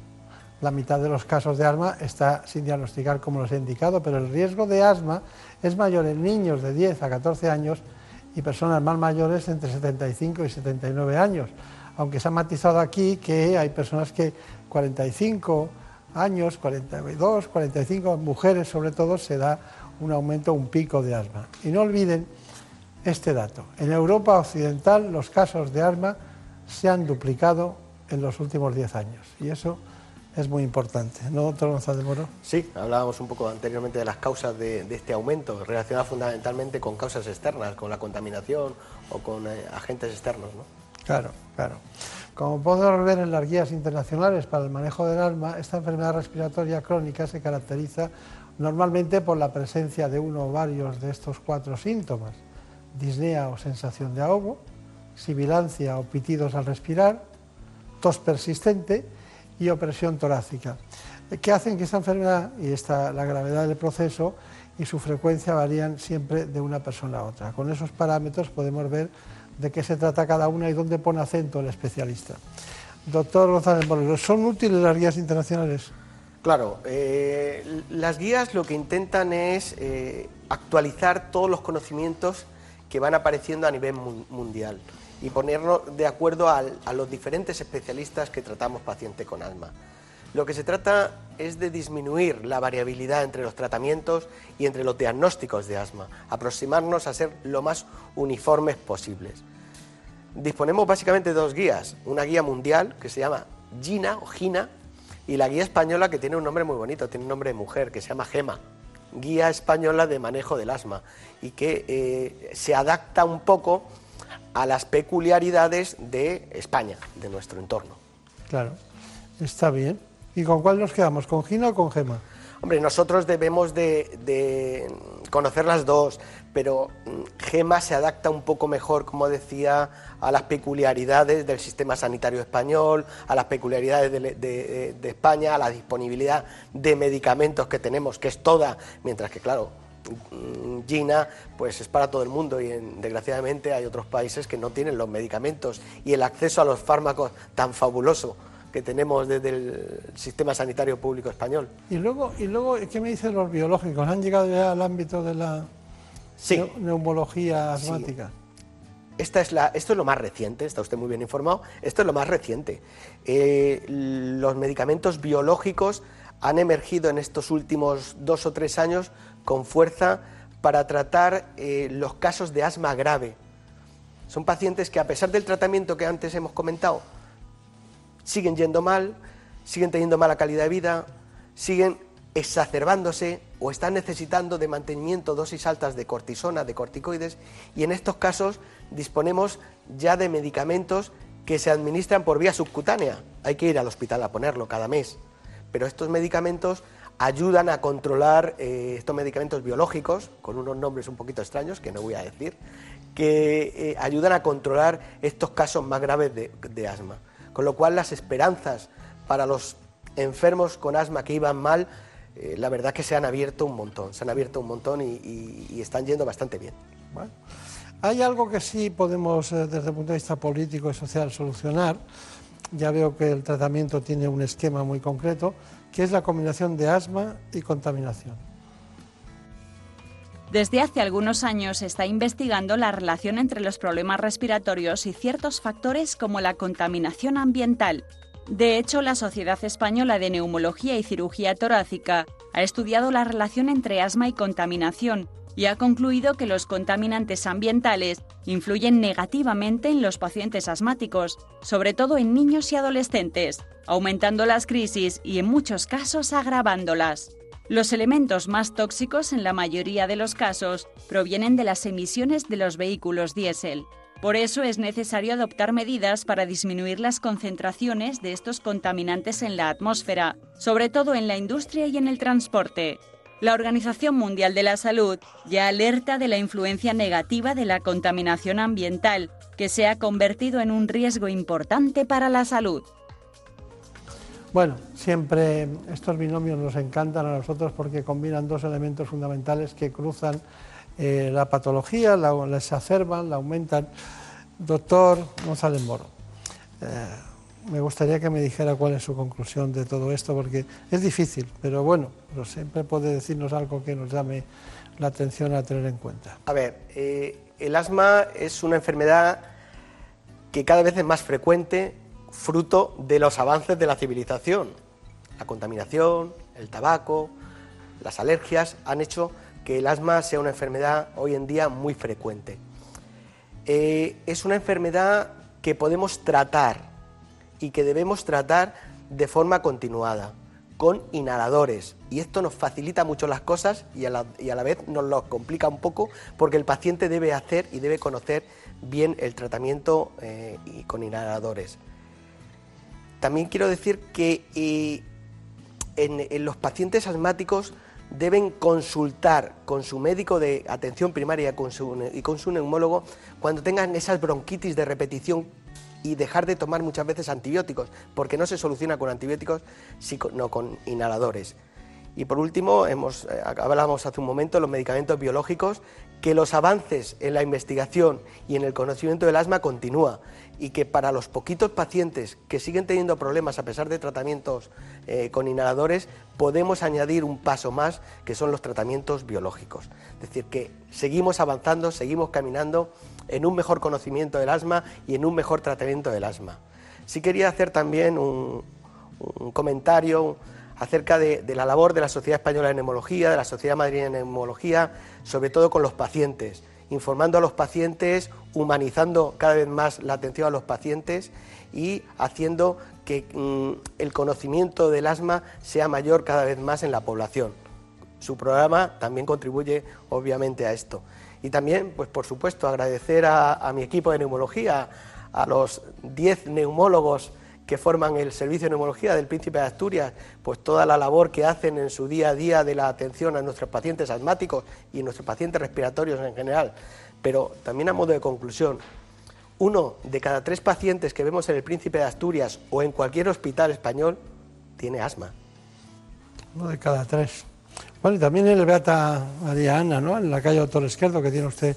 La mitad de los casos de asma está sin diagnosticar como los he indicado, pero el riesgo de asma es mayor en niños de 10 a 14 años y personas más mayores entre 75 y 79 años. Aunque se ha matizado aquí que hay personas que 45 años, 42, 45 mujeres sobre todo, se da un aumento, un pico de asma. Y no olviden este dato. En Europa Occidental los casos de asma se han duplicado en los últimos 10 años y eso es muy importante, ¿no, doctor González Moro? Sí, hablábamos un poco anteriormente de las causas de, este aumento, relacionadas fundamentalmente con causas externas, con la contaminación o con eh, agentes externos, ¿no? Claro, claro. Como podemos ver en las guías internacionales para el manejo del asma, esta enfermedad respiratoria crónica se caracteriza normalmente por la presencia de uno o varios de estos cuatro síntomas, disnea o sensación de ahogo, sibilancia o pitidos al respirar, tos persistente y opresión torácica, que hacen que esta enfermedad y esta, la gravedad del proceso y su frecuencia varían siempre de una persona a otra. Con esos parámetros podemos ver de qué se trata cada una y dónde pone acento el especialista. Doctor González Moreno, ¿son útiles las guías internacionales? Claro, eh, las guías lo que intentan es eh, actualizar todos los conocimientos que van apareciendo a nivel mundial y ponernos de acuerdo a los diferentes especialistas que tratamos paciente con asma. Lo que se trata es de disminuir la variabilidad entre los tratamientos y entre los diagnósticos de asma, aproximarnos a ser lo más uniformes posibles. Disponemos básicamente de dos guías, una guía mundial que se llama GINA o GINA y la guía española que tiene un nombre muy bonito, tiene un nombre de mujer que se llama GEMA, Guía Española de Manejo del Asma y que eh, se adapta un poco a las peculiaridades de España, de nuestro entorno. Claro, está bien. ¿Y con cuál nos quedamos? ¿Con Gina o con Gema? Hombre, nosotros debemos de, conocer las dos, pero mm, Gema se adapta un poco mejor, como decía, a las peculiaridades del sistema sanitario español, a las peculiaridades de, España, a la disponibilidad de medicamentos que tenemos, que es toda, mientras que, claro, mm, Gina pues es para todo el mundo y desgraciadamente hay otros países que no tienen los medicamentos y el acceso a los fármacos tan fabuloso que tenemos desde el sistema sanitario público español. Y luego, y luego ¿qué me dicen los biológicos? ¿Han llegado ya al ámbito de la neumología asmática? Esta es la, esto es lo más reciente, está usted muy bien informado, esto es lo más reciente. Eh, los medicamentos biológicos han emergido en estos últimos dos o tres años con fuerza para tratar eh, los casos de asma grave. Son pacientes que a pesar del tratamiento que antes hemos comentado, siguen yendo mal, siguen teniendo mala calidad de vida, siguen exacerbándose o están necesitando de mantenimiento dosis altas de cortisona, de corticoides, y en estos casos disponemos ya de medicamentos que se administran por vía subcutánea. Hay que ir al hospital a ponerlo cada mes. Pero estos medicamentos ayudan a controlar, eh, estos medicamentos biológicos, con unos nombres un poquito extraños que no voy a decir, que eh, ayudan a controlar estos casos más graves de asma. Con lo cual las esperanzas para los enfermos con asma que iban mal, eh, la verdad que se han abierto un montón, se han abierto un montón y, están yendo bastante bien. hay algo que sí podemos, eh, desde el punto de vista político y social, solucionar. Ya veo que el tratamiento tiene un esquema muy concreto, que es la combinación de asma y contaminación. Desde hace algunos años se está investigando la relación entre los problemas respiratorios y ciertos factores como la contaminación ambiental. De hecho, la Sociedad Española de Neumología y Cirugía Torácica ha estudiado la relación entre asma y contaminación y ha concluido que los contaminantes ambientales influyen negativamente en los pacientes asmáticos, sobre todo en niños y adolescentes, aumentando las crisis y en muchos casos agravándolas. Los elementos más tóxicos en la mayoría de los casos provienen de las emisiones de los vehículos diésel. Por eso es necesario adoptar medidas para disminuir las concentraciones de estos contaminantes en la atmósfera, sobre todo en la industria y en el transporte. La Organización Mundial de la Salud ya alerta de la influencia negativa de la contaminación ambiental, que se ha convertido en un riesgo importante para la salud. Bueno, siempre estos binomios nos encantan a nosotros porque combinan dos elementos fundamentales que cruzan eh, la patología, la, exacerban, la aumentan. Doctor González Moro, eh, me gustaría que me dijera cuál es su conclusión de todo esto, porque es difícil, pero bueno, siempre puede decirnos algo que nos llame la atención a tener en cuenta. A ver, eh, el asma es una enfermedad que cada vez es más frecuente fruto de los avances de la civilización. La contaminación, el tabaco, las alergias han hecho que el asma sea una enfermedad hoy en día muy frecuente. Eh, es una enfermedad que podemos tratar y que debemos tratar de forma continuada, con inhaladores. Y esto nos facilita mucho las cosas y a la, vez nos lo complica un poco porque el paciente debe hacer y debe conocer bien el tratamiento eh, con inhaladores. También quiero decir que eh, en, los pacientes asmáticos deben consultar con su médico de atención primaria y con su neumólogo cuando tengan esas bronquitis de repetición y dejar de tomar muchas veces antibióticos, porque no se soluciona con antibióticos, sino con inhaladores. Y por último, hemos, eh, hablábamos hace un momento de los medicamentos biológicos, que los avances en la investigación y en el conocimiento del asma continúa y que para los poquitos pacientes que siguen teniendo problemas a pesar de tratamientos eh, con inhaladores, podemos añadir un paso más, que son los tratamientos biológicos. Es decir, que seguimos avanzando, seguimos caminando en un mejor conocimiento del asma y en un mejor tratamiento del asma. Sí quería hacer también un, comentario acerca de, de la labor de la Sociedad Española de Neumología, de la Sociedad Madrileña de Neumología, sobre todo con los pacientes, informando a los pacientes, humanizando cada vez más la atención a los pacientes y haciendo que mm, el conocimiento del asma sea mayor cada vez más en la población. Su programa también contribuye obviamente a esto. Y también, pues por supuesto, agradecer a, a mi equipo de neumología, a los 10 neumólogos que forman el servicio de neumología del Príncipe de Asturias, pues toda la labor que hacen en su día a día de la atención a nuestros pacientes asmáticos y nuestros pacientes respiratorios en general. Pero también a modo de conclusión, uno de cada tres pacientes que vemos en el Príncipe de Asturias o en cualquier hospital español tiene asma. Uno de cada tres. Bueno, y también el Beata María Ana, ¿no? En la calle Doctor Esquerdo, que tiene usted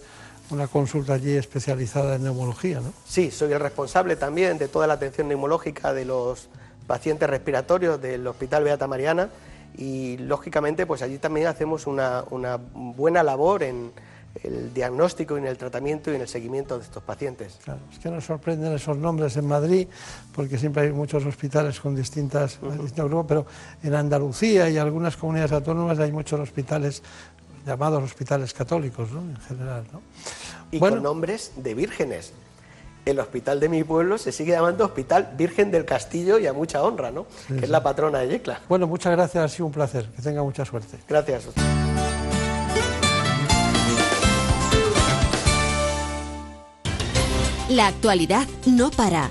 una consulta allí especializada en neumología, ¿no? Sí, soy el responsable también de toda la atención neumológica de los pacientes respiratorios del Hospital Beata Mariana y lógicamente pues allí también hacemos una, una buena labor en el diagnóstico y en el tratamiento y en el seguimiento de estos pacientes. Claro, es que nos sorprenden esos nombres en Madrid, porque siempre hay muchos hospitales con distintas, distintos grupos, pero en Andalucía y algunas comunidades autónomas hay muchos hospitales llamados hospitales católicos, ¿no? En general, ¿no? Y Bueno. con nombres de vírgenes. El hospital de mi pueblo se sigue llamando Hospital Virgen del Castillo y a mucha honra, ¿no? Sí, que es la patrona de Yecla. Bueno, muchas gracias, ha sido un placer. Que tenga mucha suerte. Gracias. La actualidad no para.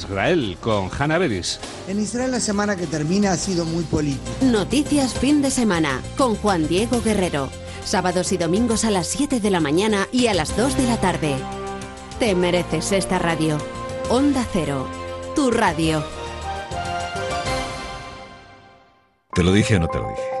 con Hanna Beris. En Israel la semana que termina ha sido muy política. Noticias fin de semana con Juan Diego Guerrero. Sábados y domingos a las 7 de la mañana y a las 2 de la tarde. Te mereces esta radio. Onda Cero, tu radio. ¿Te lo dije o no te lo dije?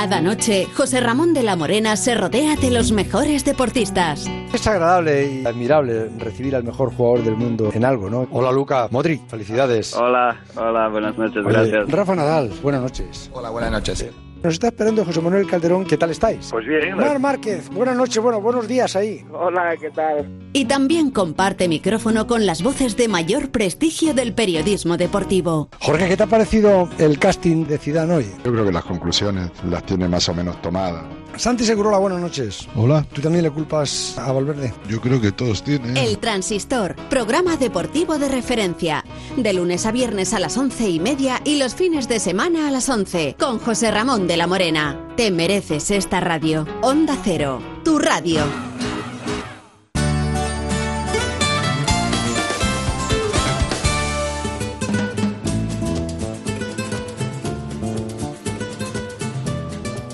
Cada noche, José Ramón de la Morena se rodea de los mejores deportistas. Es agradable y admirable recibir al mejor jugador del mundo en algo, ¿no? Hola Luca, Modric, felicidades. Hola, hola, buenas noches, Oye, gracias. Rafa Nadal, buenas noches. Hola, buenas noches. Nos está esperando José Manuel Calderón, ¿qué tal estáis? Pues bien. Mar Márquez, buenas noches, bueno, buenos días ahí. Hola, ¿qué tal? Y también comparte micrófono con las voces de mayor prestigio del periodismo deportivo. Jorge, ¿qué te ha parecido el casting de Zidane hoy? Yo creo que las conclusiones las tiene más o menos tomadas. Santi Segurola, buenas noches. Hola. ¿Tú también le culpas a Valverde? Yo creo que todos tienen. El Transistor, programa deportivo de referencia. De lunes a viernes a las once y media y los fines de semana a las once. Con José Ramón de la Morena. Te mereces esta radio. Onda Cero, tu radio.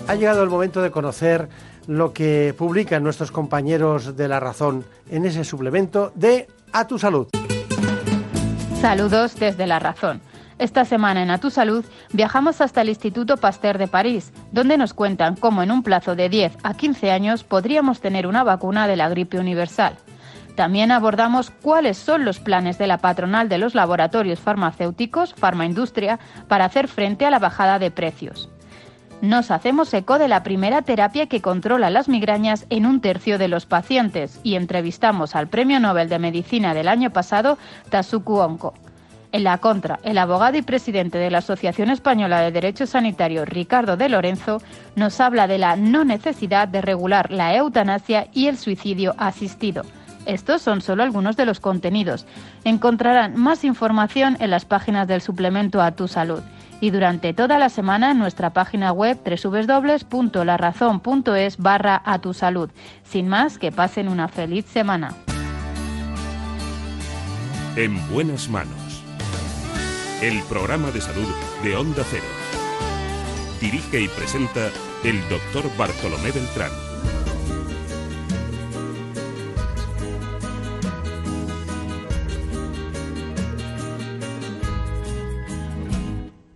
Ha llegado el momento de conocer lo que publican nuestros compañeros de La Razón en ese suplemento de A tu Salud. Saludos desde La Razón. Esta semana en A Tu Salud viajamos hasta el Instituto Pasteur de París, donde nos cuentan cómo en un plazo de 10 a 15 años podríamos tener una vacuna de la gripe universal. También abordamos cuáles son los planes de la patronal de los laboratorios farmacéuticos, Farmaindustria, para hacer frente a la bajada de precios. Nos hacemos eco de la primera terapia que controla las migrañas en un tercio de los pacientes y entrevistamos al Premio Nobel de Medicina del año pasado, Tasuku Onko. En la contra, el abogado y presidente de la Asociación Española de Derecho Sanitario, Ricardo de Lorenzo, nos habla de la no necesidad de regular la eutanasia y el suicidio asistido. Estos son solo algunos de los contenidos. Encontrarán más información en las páginas del suplemento a tu salud y durante toda la semana en nuestra página web www.larazón.es barra a tu salud. Sin más, que pasen una feliz semana. En buenas manos. El programa de salud de Onda Cero. Dirige y presenta el doctor Bartolomé Beltrán.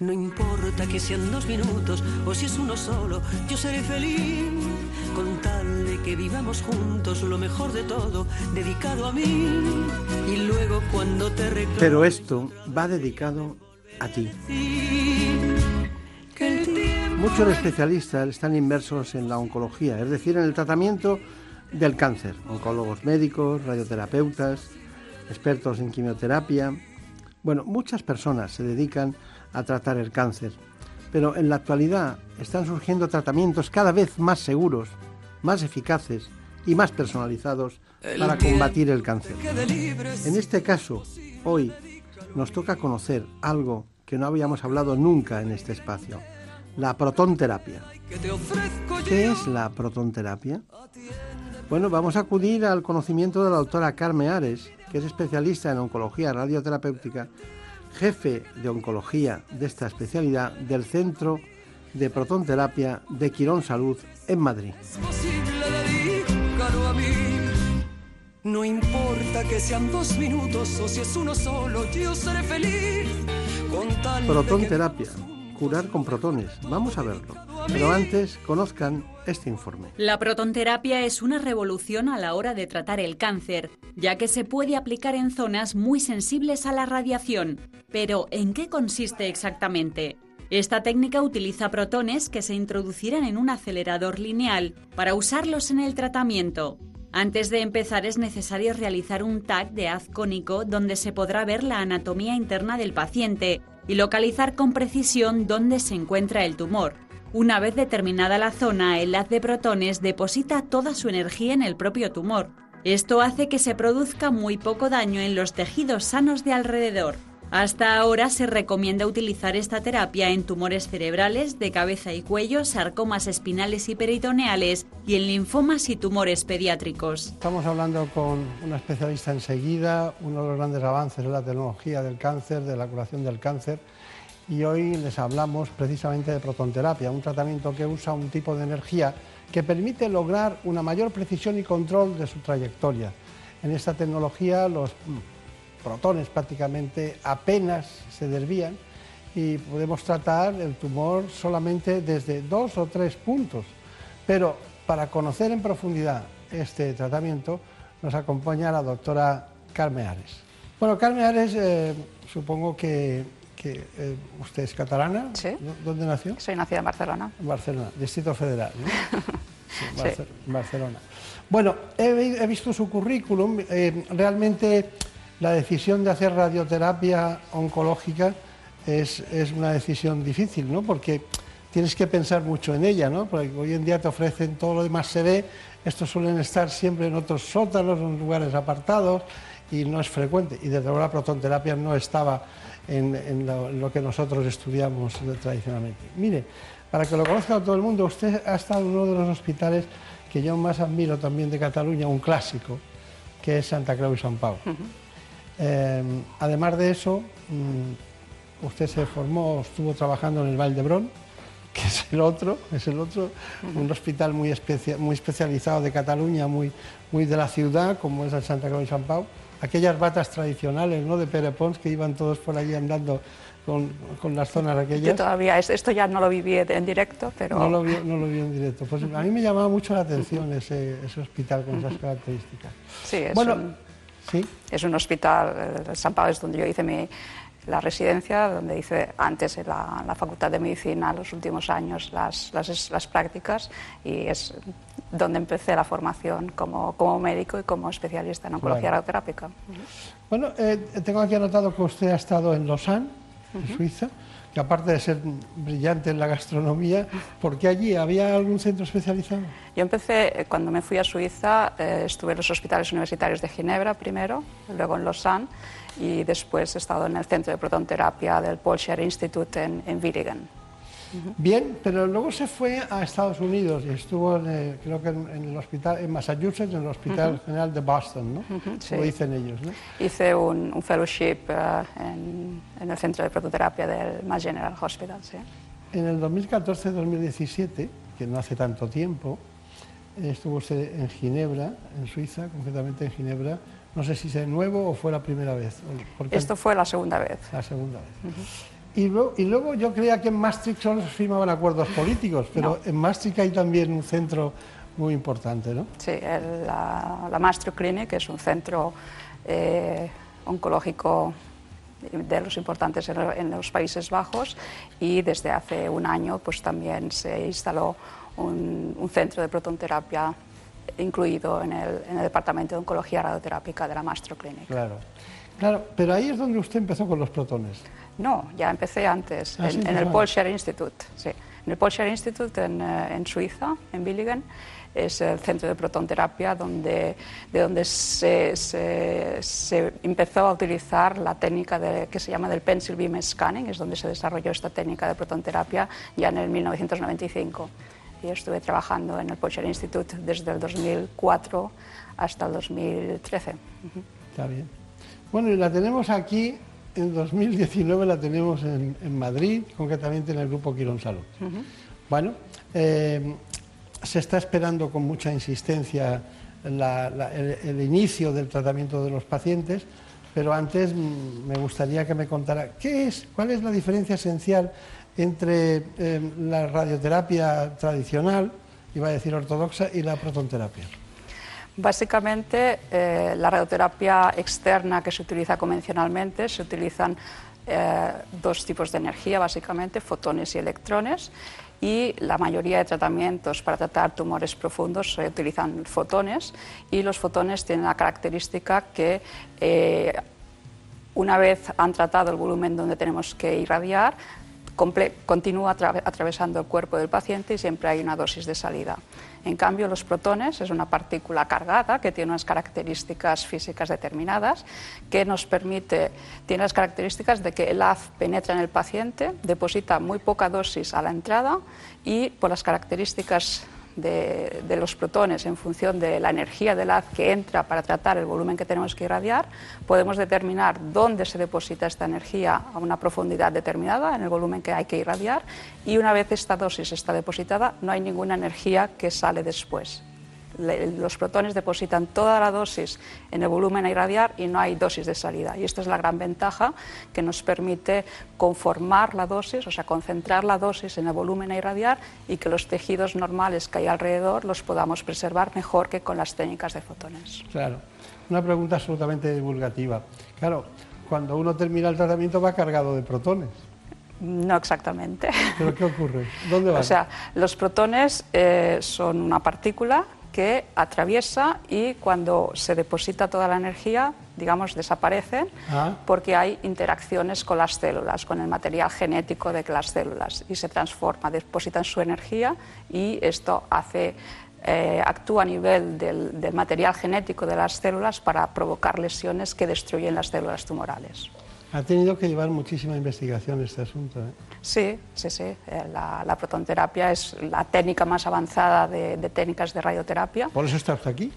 No importa que sean dos minutos o si es uno solo, yo seré feliz con tal de que vivamos juntos lo mejor de todo, dedicado a mí. Y luego cuando te reclamo... Pero esto va dedicado a ti. Muchos especialistas están inmersos en la oncología, es decir, en el tratamiento del cáncer. Oncólogos médicos, radioterapeutas, expertos en quimioterapia. Bueno, muchas personas se dedican a tratar el cáncer. Pero en la actualidad están surgiendo tratamientos cada vez más seguros, más eficaces y más personalizados para combatir el cáncer. En este caso, hoy nos toca conocer algo que no habíamos hablado nunca en este espacio, la protonterapia. ¿Qué es la protonterapia? Bueno, vamos a acudir al conocimiento de la doctora Carmen Ares, que es especialista en oncología radioterapéutica jefe de oncología de esta especialidad del Centro de Protonterapia de Quirón Salud en Madrid. No importa que sean dos minutos o si es uno solo, yo seré feliz. Protonterapia, curar con protones. Vamos a verlo. Pero antes, conozcan este informe. La protonterapia es una revolución a la hora de tratar el cáncer, ya que se puede aplicar en zonas muy sensibles a la radiación. Pero, ¿en qué consiste exactamente? Esta técnica utiliza protones que se introducirán en un acelerador lineal para usarlos en el tratamiento. Antes de empezar es necesario realizar un TAC de haz cónico donde se podrá ver la anatomía interna del paciente y localizar con precisión dónde se encuentra el tumor. Una vez determinada la zona, el haz de protones deposita toda su energía en el propio tumor. Esto hace que se produzca muy poco daño en los tejidos sanos de alrededor. Hasta ahora se recomienda utilizar esta terapia en tumores cerebrales, de cabeza y cuello, sarcomas espinales y peritoneales y en linfomas y tumores pediátricos. Estamos hablando con una especialista enseguida, uno de los grandes avances en la tecnología del cáncer, de la curación del cáncer y hoy les hablamos precisamente de protonterapia, un tratamiento que usa un tipo de energía que permite lograr una mayor precisión y control de su trayectoria. En esta tecnología los protones prácticamente apenas se desvían y podemos tratar el tumor solamente desde dos o tres puntos. Pero para conocer en profundidad este tratamiento nos acompaña la doctora Carmen Ares. Bueno, Carmen Ares, eh, supongo que eh, usted es catalana. Sí. ¿Dónde nació? Soy nacida en Barcelona. Barcelona, Distrito Federal. sí, Barcelona. Bueno, he, visto su currículum. Eh, realmente la decisión de hacer radioterapia oncológica es, es, una decisión difícil, ¿no? Porque tienes que pensar mucho en ella, ¿no? Porque hoy en día te ofrecen todo lo demás se ve, estos suelen estar siempre en otros sótanos, en lugares apartados y no es frecuente. Y desde luego la protonterapia no estaba en, lo, que nosotros estudiamos tradicionalmente. Mire, para que lo conozca todo el mundo, usted ha estado en uno de los hospitales que yo más admiro también de Cataluña, un clásico, que es Santa Creu y San Pau. Eh, además de eso, mm, usted se formó, estuvo trabajando en el Val d'Hebron, que es el otro, es el otro, un hospital muy, muy especializado de Cataluña, muy, muy de la ciudad, como es el Santa Creu y San Pau. Aquellas batas tradicionales ¿no? de Pere Pons que iban todos por allí andando con, con, las zonas aquellas. Yo todavía, esto ya no lo viví en directo, pero... No lo vi, no lo vi en directo. Pues a mí me llamaba mucho la atención ese, ese hospital con esas características. Sí, es, bueno, un, ¿sí? es un hospital, el San Pablo es donde yo hice mi, la residencia, donde hice antes en la, la, Facultad de Medicina los últimos años las, las, las, prácticas y es donde empecé la formación como, como médico y como especialista en oncología claro. radioterápica. Bueno, eh, tengo aquí anotado que usted ha estado en Lausanne en Suiza, que aparte de ser brillante en la gastronomía, ¿por qué allí? ¿Había algún centro especializado? Yo empecé, eh, cuando me fui a Suiza, eh, estuve en los hospitales universitarios de Ginebra primero, luego en Lausanne, y después he estado en el centro de protonterapia del Paul Institute en, en Bien, pero luego se fue a Estados Unidos y estuvo, en el, creo que en, en, el hospital, en Massachusetts, en el Hospital uh -huh. General de Boston, ¿no? Uh -huh, sí. Como dicen ellos, ¿no? Hice un, un fellowship uh, en, en, el centro de prototerapia del Mass General Hospital, sí. En el 2014-2017, que no hace tanto tiempo, estuvo usted en Ginebra, en Suiza, concretamente en Ginebra. No sé si es de nuevo o fue la primera vez. Esto fue la segunda vez. La segunda vez. Uh -huh. Y luego, y luego, yo creía que en Maastricht solo se firmaban acuerdos políticos, pero no. en Maastricht hay también un centro muy importante, ¿no? Sí, el, la, la Maastricht Clinic es un centro eh, oncológico de los importantes en, en, los Países Bajos y desde hace un año pues también se instaló un, un centro de protonterapia incluido en el, en el, Departamento de Oncología Radioterápica de la Maastricht Clinic. Claro. claro, pero ahí es donde usted empezó con los protones. No, ya empecé antes, ah, en, sí, en el Institute. Sí. En el Paul Scher Institute en, eh, en, Suiza, en Billigen, es el centro de protonterapia donde, de donde se, se, se, empezó a utilizar la técnica de, que se llama del pencil beam scanning, es donde se desarrolló esta técnica de protonterapia ya en el 1995. Y estuve trabajando en el Paul Scher Institute desde el 2004 hasta el 2013. Uh -huh. Está bien. Bueno, y la tenemos aquí en 2019 la tenemos en, en, Madrid, concretamente en el Grupo Quirón Salud. Uh -huh. Bueno, eh, se está esperando con mucha insistencia la, la, el, el, inicio del tratamiento de los pacientes, pero antes me gustaría que me contara qué es, cuál es la diferencia esencial entre eh, la radioterapia tradicional, iba a decir ortodoxa, y la protonterapia. Básicamente, eh, la radioterapia externa que se utiliza convencionalmente, se utilizan eh, dos tipos de energía, básicamente, fotones y electrones, y la mayoría de tratamientos para tratar tumores profundos se utilizan fotones, y los fotones tienen la característica que eh, una vez han tratado el volumen donde tenemos que irradiar, continúa atra atravesando el cuerpo del paciente y siempre hay una dosis de salida. En cambio, los protones es una partícula cargada que tiene unas características físicas determinadas que nos permite, tiene las características de que el haz penetra en el paciente, deposita muy poca dosis a la entrada y por las características de, los protones en función de la energía del haz que entra para tratar el volumen que tenemos que irradiar, podemos determinar dónde se deposita esta energía a una profundidad determinada en el volumen que hay que irradiar y una vez esta dosis está depositada no hay ninguna energía que sale después. Los protones depositan toda la dosis en el volumen a irradiar y no hay dosis de salida. Y esta es la gran ventaja que nos permite conformar la dosis, o sea, concentrar la dosis en el volumen a irradiar y que los tejidos normales que hay alrededor los podamos preservar mejor que con las técnicas de fotones. Claro. Una pregunta absolutamente divulgativa. Claro, cuando uno termina el tratamiento va cargado de protones. No exactamente. ¿Pero qué ocurre? ¿Dónde van? O sea, los protones eh, son una partícula que atraviesa y cuando se deposita toda la energía, digamos, desaparecen Ah. porque hay interacciones con las células, con el material genético de las células y se transforma, depositan su energía y esto hace, eh, actúa a nivel del, del material genético de las células para provocar lesiones que destruyen las células tumorales. Ha tenido que llevar muchísima investigación este asunto. ¿eh? Sí, sí, sí. Eh, La, la protonterapia es la técnica más avanzada de, de técnicas de radioterapia. Por eso está usted aquí,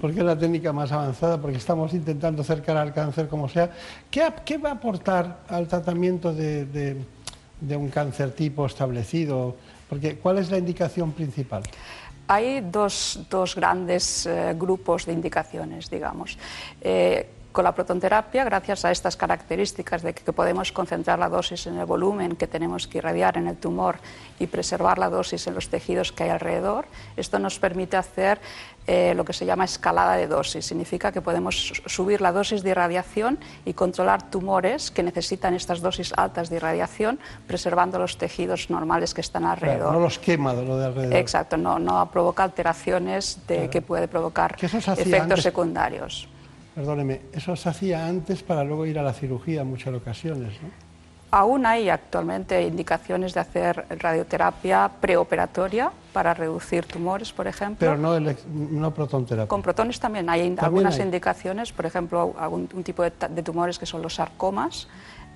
porque es la técnica más avanzada, porque estamos intentando acercar al cáncer como sea. ¿Qué, va a aportar al tratamiento de, de- de un cáncer tipo establecido? Porque, ¿Cuál es la indicación principal? Hay dos, dos grandes eh, grupos de indicaciones, digamos. Eh, con la protonterapia, gracias a estas características de que, podemos concentrar la dosis en el volumen que tenemos que irradiar en el tumor y preservar la dosis en los tejidos que hay alrededor, esto nos permite hacer eh, lo que se llama escalada de dosis. Significa que podemos su- subir la dosis de irradiación y controlar tumores que necesitan estas dosis altas de irradiación, preservando los tejidos normales que están alrededor. Claro, no los quema de lo de alrededor. Exacto, no, no provoca alteraciones de, que puede provocar efectos antes. secundarios. Perdóneme, eso se hacía antes para luego ir a la cirugía en muchas ocasiones, ¿no? Aún hay actualmente indicaciones de hacer radioterapia preoperatoria para reducir tumores, por ejemplo. Pero no, elec- no protonterapia. Con protones también hay También algunas hay. indicaciones, por ejemplo, algún un tipo de, tumores que son los sarcomas,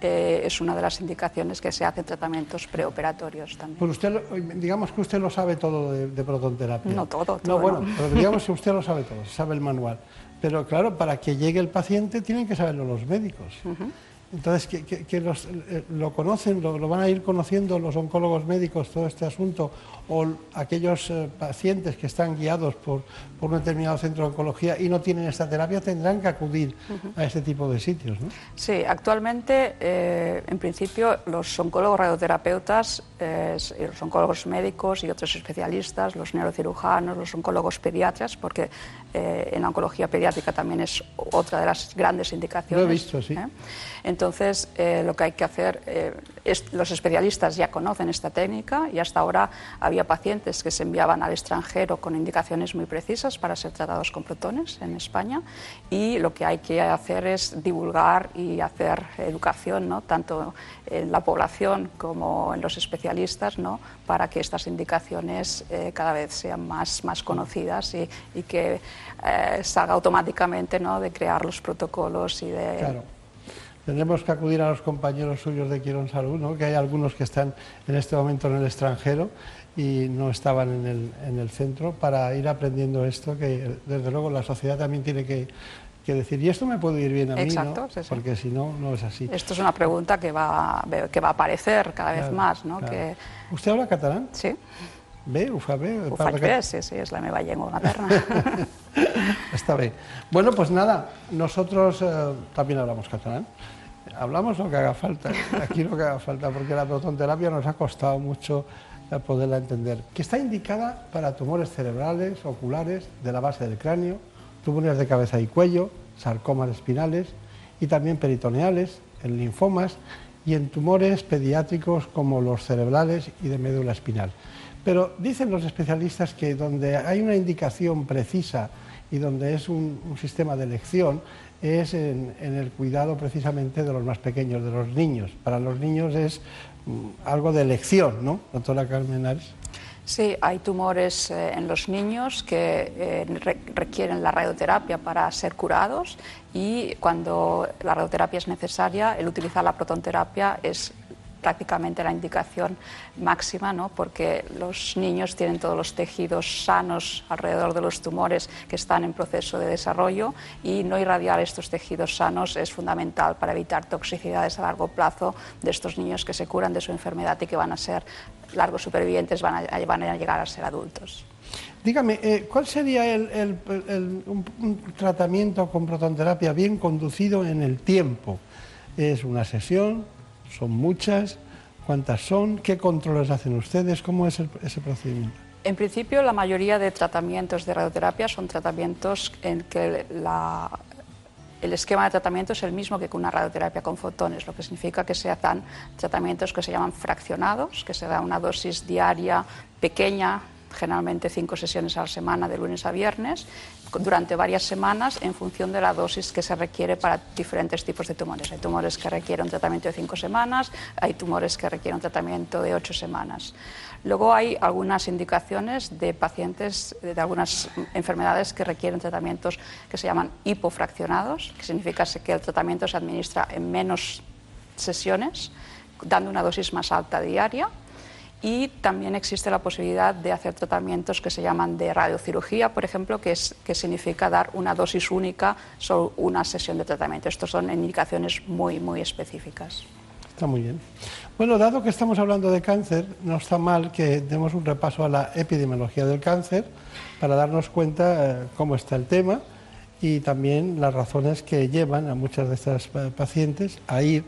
eh, es una de las indicaciones que se hacen tratamientos preoperatorios también. Pues usted, digamos que usted lo sabe todo de, de protonterapia. No todo, No, todo bueno, no. pero digamos que usted lo sabe todo, sabe el manual. Pero claro, para que llegue el paciente tienen que saberlo los médicos. Entonces, que, que- que los- eh, lo conocen, lo, lo van a ir conociendo los oncólogos médicos todo este asunto, o aquellos eh, pacientes que están guiados por, por un determinado centro de oncología y no tienen esta terapia, tendrán que acudir a este tipo de sitios. ¿no? Sí, actualmente, eh, en principio, los oncólogos radioterapeutas, eh, los oncólogos médicos y otros especialistas, los neurocirujanos, los oncólogos pediatras, porque eh, en la oncología pediátrica también es otra de las grandes indicaciones. Lo he visto, sí. Entonces, lo que hay que hacer, es, los especialistas ya conocen esta técnica y hasta ahora había pacientes que se enviaban al extranjero con indicaciones muy precisas para ser tratados con protones en España y lo que hay que hacer es divulgar y hacer educación, ¿no? tanto en la población como en los especialistas, ¿no? para que estas indicaciones eh, cada vez sean más, más conocidas y, que eh, salga automáticamente ¿no? de crear los protocolos y de... Claro. Tendremos que acudir a los compañeros suyos de Quirón Salud, ¿no? que hay algunos que están en este momento en el extranjero y no estaban en el, en el centro, para ir aprendiendo esto, que desde luego la sociedad también tiene que, que decir, y esto me puede ir bien a mí, Exacto, ¿no? sí, sí. porque si no, no es así. Esto es una pregunta que va, que va a aparecer cada vez más, ¿no? claro. Que, ¿Usted habla catalán? Sí. Bé, ho fa bé? ho Parla faig bé, sí, sí, és la meva llengua materna. Está bien. Bueno, pues nada, nosotros eh, también hablamos catalán. Hablamos lo que haga falta, aquí lo que haga falta, porque la protonterapia nos ha costado mucho poderla entender. Que está indicada para tumores cerebrales, oculares, de la base del cráneo, tumores de cabeza y cuello, sarcomas espinales y también peritoneales, en linfomas y en tumores pediátricos como los cerebrales y de médula espinal. Pero dicen los especialistas que donde hay una indicación precisa y donde es un, sistema de elección es en, el cuidado precisamente de los más pequeños, de los niños. Para los niños es algo de elección, ¿no, doctora Carmen Ares? Sí, hay tumores eh, en los niños que eh, re- requieren la radioterapia para ser curados y cuando la radioterapia es necesaria, el utilizar la protonterapia es prácticamente la indicación máxima, ¿no? porque los niños tienen todos los tejidos sanos alrededor de los tumores que están en proceso de desarrollo y no irradiar estos tejidos sanos es fundamental para evitar toxicidades a largo plazo de estos niños que se curan de su enfermedad y que van a ser largos supervivientes, van a, llegar a ser adultos. Dígame, eh, ¿cuál sería el, un tratamiento con protonterapia bien conducido en el tiempo? ¿Es una sesión? ¿Son muchas? ¿Cuántas son? ¿Qué controles hacen ustedes? ¿Cómo es ese procedimiento? En principio, la mayoría de tratamientos de radioterapia son tratamientos en que el esquema de tratamiento es el mismo que con una radioterapia con fotones, lo que significa que se hacen tratamientos que se llaman fraccionados, que se da una dosis diaria pequeña generalmente cinco sesiones a la semana de lunes a viernes durante varias semanas en función de la dosis que se requiere para diferentes tipos de tumores. Hay tumores que requieren un tratamiento de cinco semanas, hay tumores que requieren un tratamiento de ocho semanas. Luego hay algunas indicaciones de pacientes de algunas enfermedades que requieren tratamientos que se llaman hipofraccionados, que significa que el tratamiento se administra en menos sesiones, dando una dosis más alta diaria y también existe la posibilidad de hacer tratamientos que se llaman de radiocirugía, por ejemplo, que, es, que significa dar una dosis única sobre una sesión de tratamiento. Estos son indicaciones muy, muy específicas. Está muy bien. Bueno, dado que estamos hablando de cáncer, no está mal que demos un repaso a la epidemiología del cáncer para darnos cuenta eh, cómo está el tema y también las razones que llevan a muchas de estas eh, pacientes a ir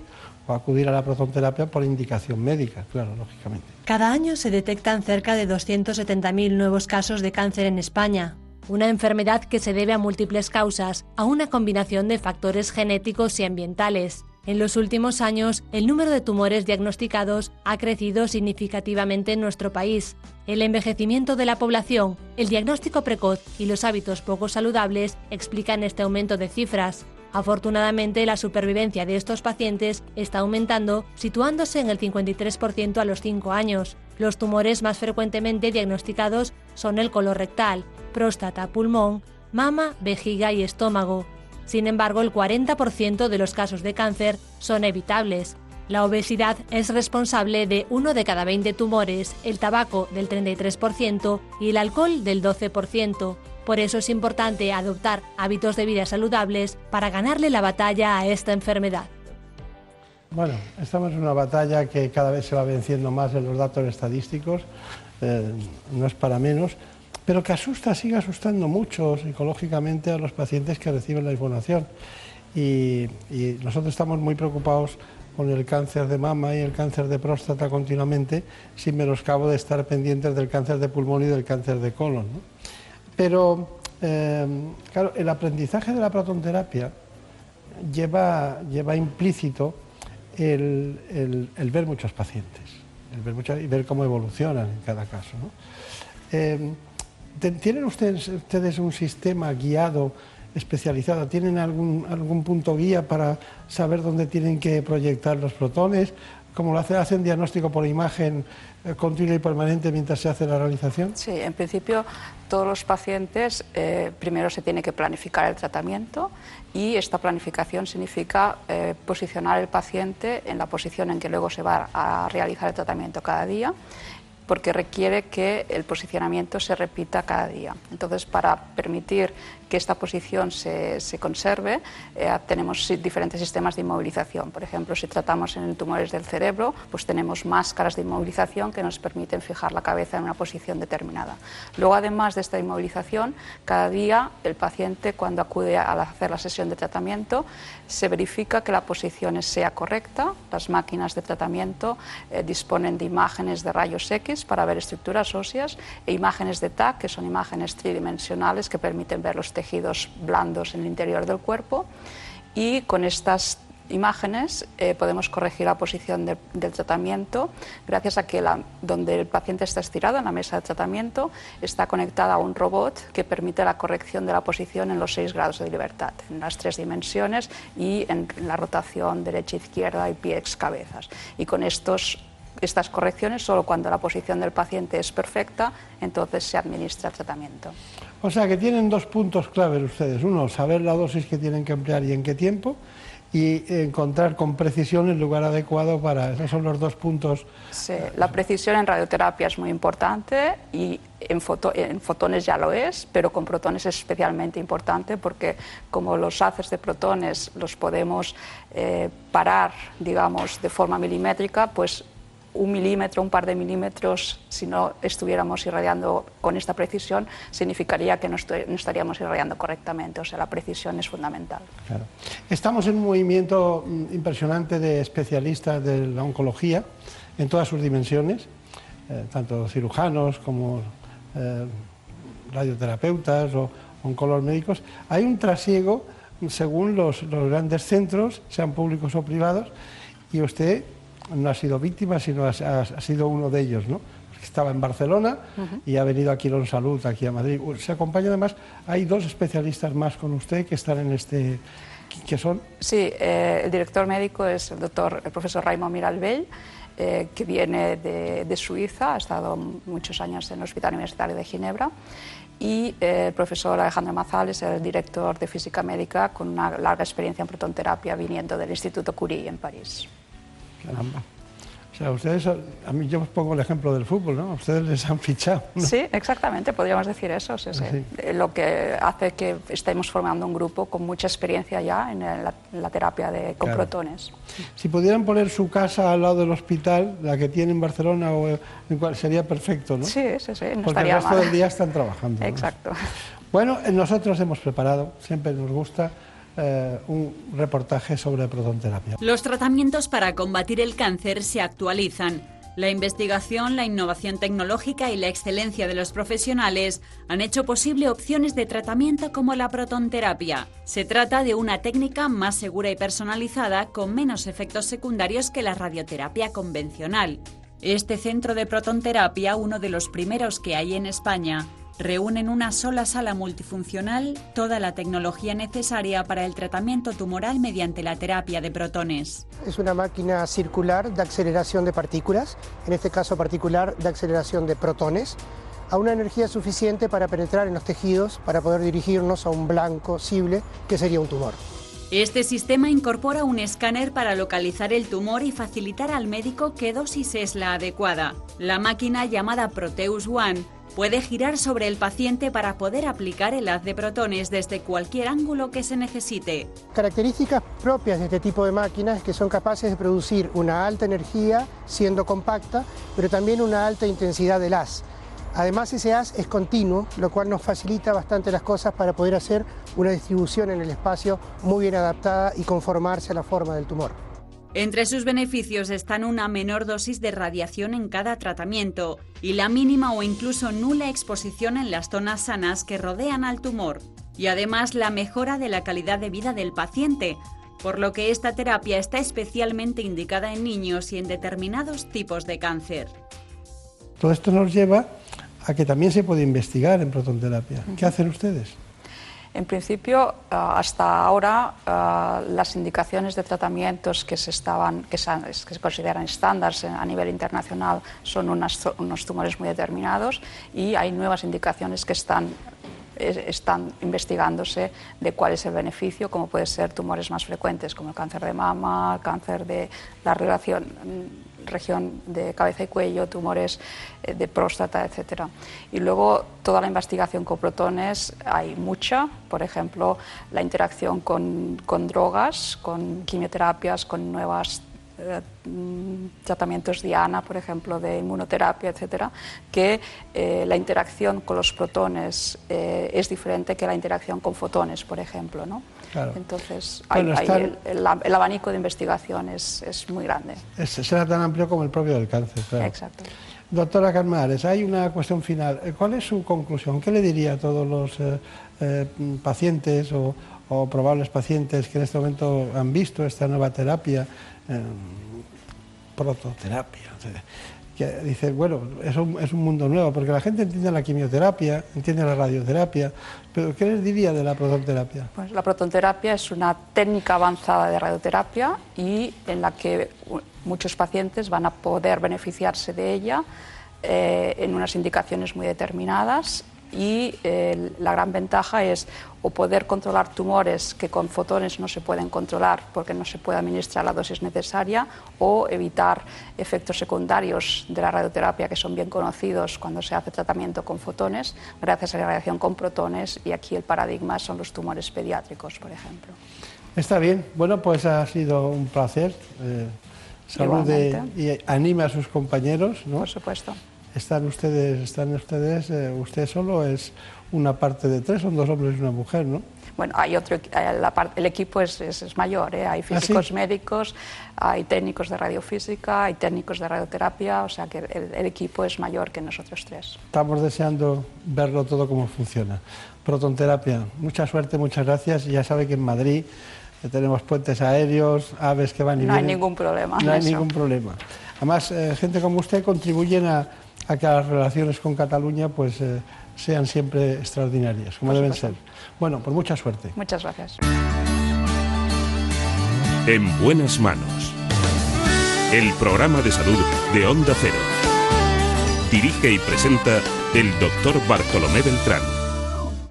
o acudir a la protonterapia por indicación médica, claro, lógicamente. Cada año se detectan cerca de 270.000 nuevos casos de cáncer en España, una enfermedad que se debe a múltiples causas, a una combinación de factores genéticos y ambientales. En los últimos años, el número de tumores diagnosticados ha crecido significativamente en nuestro país. El envejecimiento de la población, el diagnóstico precoz y los hábitos poco saludables explican este aumento de cifras. Afortunadamente, la supervivencia de estos pacientes está aumentando, situándose en el 53% a los 5 años. Los tumores más frecuentemente diagnosticados son el colorectal, próstata, pulmón, mama, vejiga y estómago. Sin embargo, el 40% de los casos de cáncer son evitables. La obesidad es responsable de uno de cada 20 tumores, el tabaco del 33% y el alcohol del 12%. Por eso es importante adoptar hábitos de vida saludables para ganarle la batalla a esta enfermedad. Bueno, estamos en una batalla que cada vez se va venciendo más en los datos estadísticos, eh, no es para menos, pero que asusta, sigue asustando mucho psicológicamente a los pacientes que reciben la información. Y, nosotros estamos muy preocupados con el cáncer de mama y el cáncer de próstata continuamente, sin menoscabo de estar pendientes del cáncer de pulmón y del cáncer de colon. ¿no? Pero, eh, claro, el aprendizaje de la protonterapia lleva, lleva implícito el, ver muchos pacientes, el ver y ver cómo evolucionan en cada caso. Eh, ¿Tienen ustedes, ustedes un sistema guiado, especializado? ¿Tienen algún, algún punto guía para saber dónde tienen que proyectar los protones? ¿Cómo lo hacen? ¿Hacen diagnóstico por imagen eh, continua y permanente mientras se hace la realización? Sí, en principio todos los pacientes eh, primero se tiene que planificar el tratamiento y esta planificación significa eh, posicionar el paciente en la posición en que luego se va a realizar el tratamiento cada día porque requiere que el posicionamiento se repita cada día. Entonces, para permitir que esta posición se, se conserve, eh, tenemos diferentes sistemas de inmovilización. Por ejemplo, si tratamos en tumores del cerebro, pues tenemos máscaras de inmovilización que nos permiten fijar la cabeza en una posición determinada. Luego, además de esta inmovilización, cada día el paciente, cuando acude a hacer la sesión de tratamiento, se verifica que la posición sea correcta. Las máquinas de tratamiento eh, disponen de imágenes de rayos X para ver estructuras óseas e imágenes de TAC, que son imágenes tridimensionales que permiten ver los tejidos blandos en el interior del cuerpo y con estas imágenes eh, podemos corregir la posición del tratamiento gracias a que la, donde el paciente está estirado en la mesa de tratamiento está conectada a un robot que permite la corrección de la posición en los seis grados de libertad, en las tres dimensiones y en, en la rotación derecha-izquierda y pie-cabezas. Y con estos estas correcciones solo cuando la posición del paciente es perfecta, entonces se administra el tratamiento. O sea que tienen dos puntos claves ustedes. Uno, saber la dosis que tienen que emplear y en qué tiempo. Y encontrar con precisión el lugar adecuado para... Esos son los dos puntos. Sí, la precisión en radioterapia es muy importante y en, en, fotones ya lo es, pero con protones es especialmente importante porque como los haces de protones los podemos eh, parar, digamos, de forma milimétrica, pues un milímetro, un par de milímetros, si no estuviéramos irradiando con esta precisión, significaría que no, estaríamos irradiando correctamente. O sea, la precisión es fundamental. Estamos en un movimiento mm, impresionante de especialistas de la oncología en todas sus dimensiones, eh, tanto cirujanos como eh, radioterapeutas o oncólogos médicos. Hay un trasiego según los, los grandes centros, sean públicos o privados, y usted no ha sido víctima, sino ha, sido uno de ellos, ¿no? estaba en Barcelona y ha venido aquí a Salud, aquí a Madrid. Se acompaña además, hay dos especialistas más con usted que están en este, que son... Sí, eh, el director médico es el doctor, el profesor Raymond Miralbell, eh, que viene de, de, Suiza, ha estado muchos años en el Hospital Universitario de Ginebra, y eh, el profesor Alejandro Mazal es el director de física médica con una larga experiencia en protonterapia viniendo del Instituto Curie en París. Caramba. O sea, ustedes, a mí yo os pongo el ejemplo del fútbol, ¿no? Ustedes les han fichado. Sí, exactamente, podríamos decir eso. Sí, sí. Lo que hace que estemos formando un grupo con mucha experiencia ya en la, terapia de, con protones. Si pudieran poner su casa al lado del hospital, la que tiene en Barcelona, o en cual, sería perfecto, ¿no? Sí, sí, sí. No Porque el resto del día están trabajando. Exacto. Bueno, nosotros hemos preparado, siempre nos gusta eh, un reportaje sobre protonterapia. Los tratamientos para combatir el cáncer se actualizan. La investigación, la innovación tecnológica y la excelencia de los profesionales han hecho posible opciones de tratamiento como la protonterapia. Se trata de una técnica más segura y personalizada con menos efectos secundarios que la radioterapia convencional. Este centro de protonterapia, uno de los primeros que hay en España, reúne en una sola sala multifuncional toda la tecnología necesaria para el tratamiento tumoral mediante la terapia de protones. Es una máquina circular de aceleración de partículas, en este caso particular de aceleración de protones, a una energía suficiente para penetrar en los tejidos para poder dirigirnos a un blanco cible que sería un tumor. Este sistema incorpora un escáner para localizar el tumor y facilitar al médico qué dosis es la adecuada. La máquina llamada Proteus One puede girar sobre el paciente para poder aplicar el haz de protones desde cualquier ángulo que se necesite. Características propias de este tipo de máquinas es que son capaces de producir una alta energía siendo compacta, pero también una alta intensidad del haz. Además ese haz es continuo, lo cual nos facilita bastante las cosas para poder hacer una distribución en el espacio muy bien adaptada y conformarse a la forma del tumor. Entre sus beneficios están una menor dosis de radiación en cada tratamiento y la mínima o incluso nula exposición en las zonas sanas que rodean al tumor, y además la mejora de la calidad de vida del paciente, por lo que esta terapia está especialmente indicada en niños y en determinados tipos de cáncer. Todo esto nos lleva a que también se puede investigar en protonterapia. ¿Qué hacen ustedes? En principio, eh, hasta ahora, eh, las indicaciones de tratamientos que se, estaban, que se, consideran estándares a nivel internacional son unos tumores muy determinados y hay nuevas indicaciones que están están investigándose de cuál es el beneficio, como puede ser tumores más frecuentes como el cáncer de mama, cáncer de la relación región de cabeza y cuello, tumores eh, de próstata, etc. Y luego toda la investigación con protones hay mucha, por ejemplo, la interacción con, con drogas, con quimioterapias, con nuevas eh, tratamientos Diana, por ejemplo, de inmunoterapia, etcétera, que eh, la interacción con los protones es diferente que la interacción con fotones, por ejemplo, ¿no? Entonces, el, abanico de investigación es, muy grande. Es, será tan amplio como el propio del cáncer, claro. Exacto. Doctora Carmares, hay una cuestión final. Eh, ¿Cuál es su conclusión? ¿Qué le diría a todos los eh, eh, pacientes o, probables pacientes que en este momento han visto esta nueva terapia, prototerapia? Que dice, bueno, es un, es un mundo nuevo, porque la gente entiende la quimioterapia, entiende la radioterapia, pero ¿qué les diría de la protonterapia? Pues la protonterapia es una técnica avanzada de radioterapia y en la que muchos pacientes van a poder beneficiarse de ella eh, en unas indicaciones muy determinadas y eh, la gran ventaja es o poder controlar tumores que con fotones no se pueden controlar porque no se puede administrar la dosis necesaria o evitar efectos secundarios de la radioterapia que son bien conocidos cuando se hace tratamiento con fotones gracias a la radiación con protones y aquí el paradigma son los tumores pediátricos, por ejemplo. Está bien, bueno, pues ha sido un placer. Eh, salude y anime a sus compañeros, ¿no? Por supuesto están ustedes, están ustedes, eh, usted solo es una parte de tres, son dos hombres y una mujer, ¿no? Bueno, hay otro, la el equipo es, es, mayor, ¿eh? hay ¿Ah, físicos médicos, hay técnicos de radiofísica, hay técnicos de radioterapia, o sea que el, equipo es mayor que nosotros tres. Estamos deseando verlo todo cómo funciona. Protonterapia, mucha suerte, muchas gracias. Ya sabe que en Madrid eh, tenemos puentes aéreos, aves que van y no vienen. No hay ningún problema. No hay ningún problema. Además, gente como usted contribuyen a a que las relaciones con Cataluña pues eh, sean siempre extraordinarias, como deben ser. Bueno, pues mucha suerte. Muchas gracias. En buenas manos. El programa de salud de Onda Cero. Dirige y presenta el doctor Bartolomé Beltrán.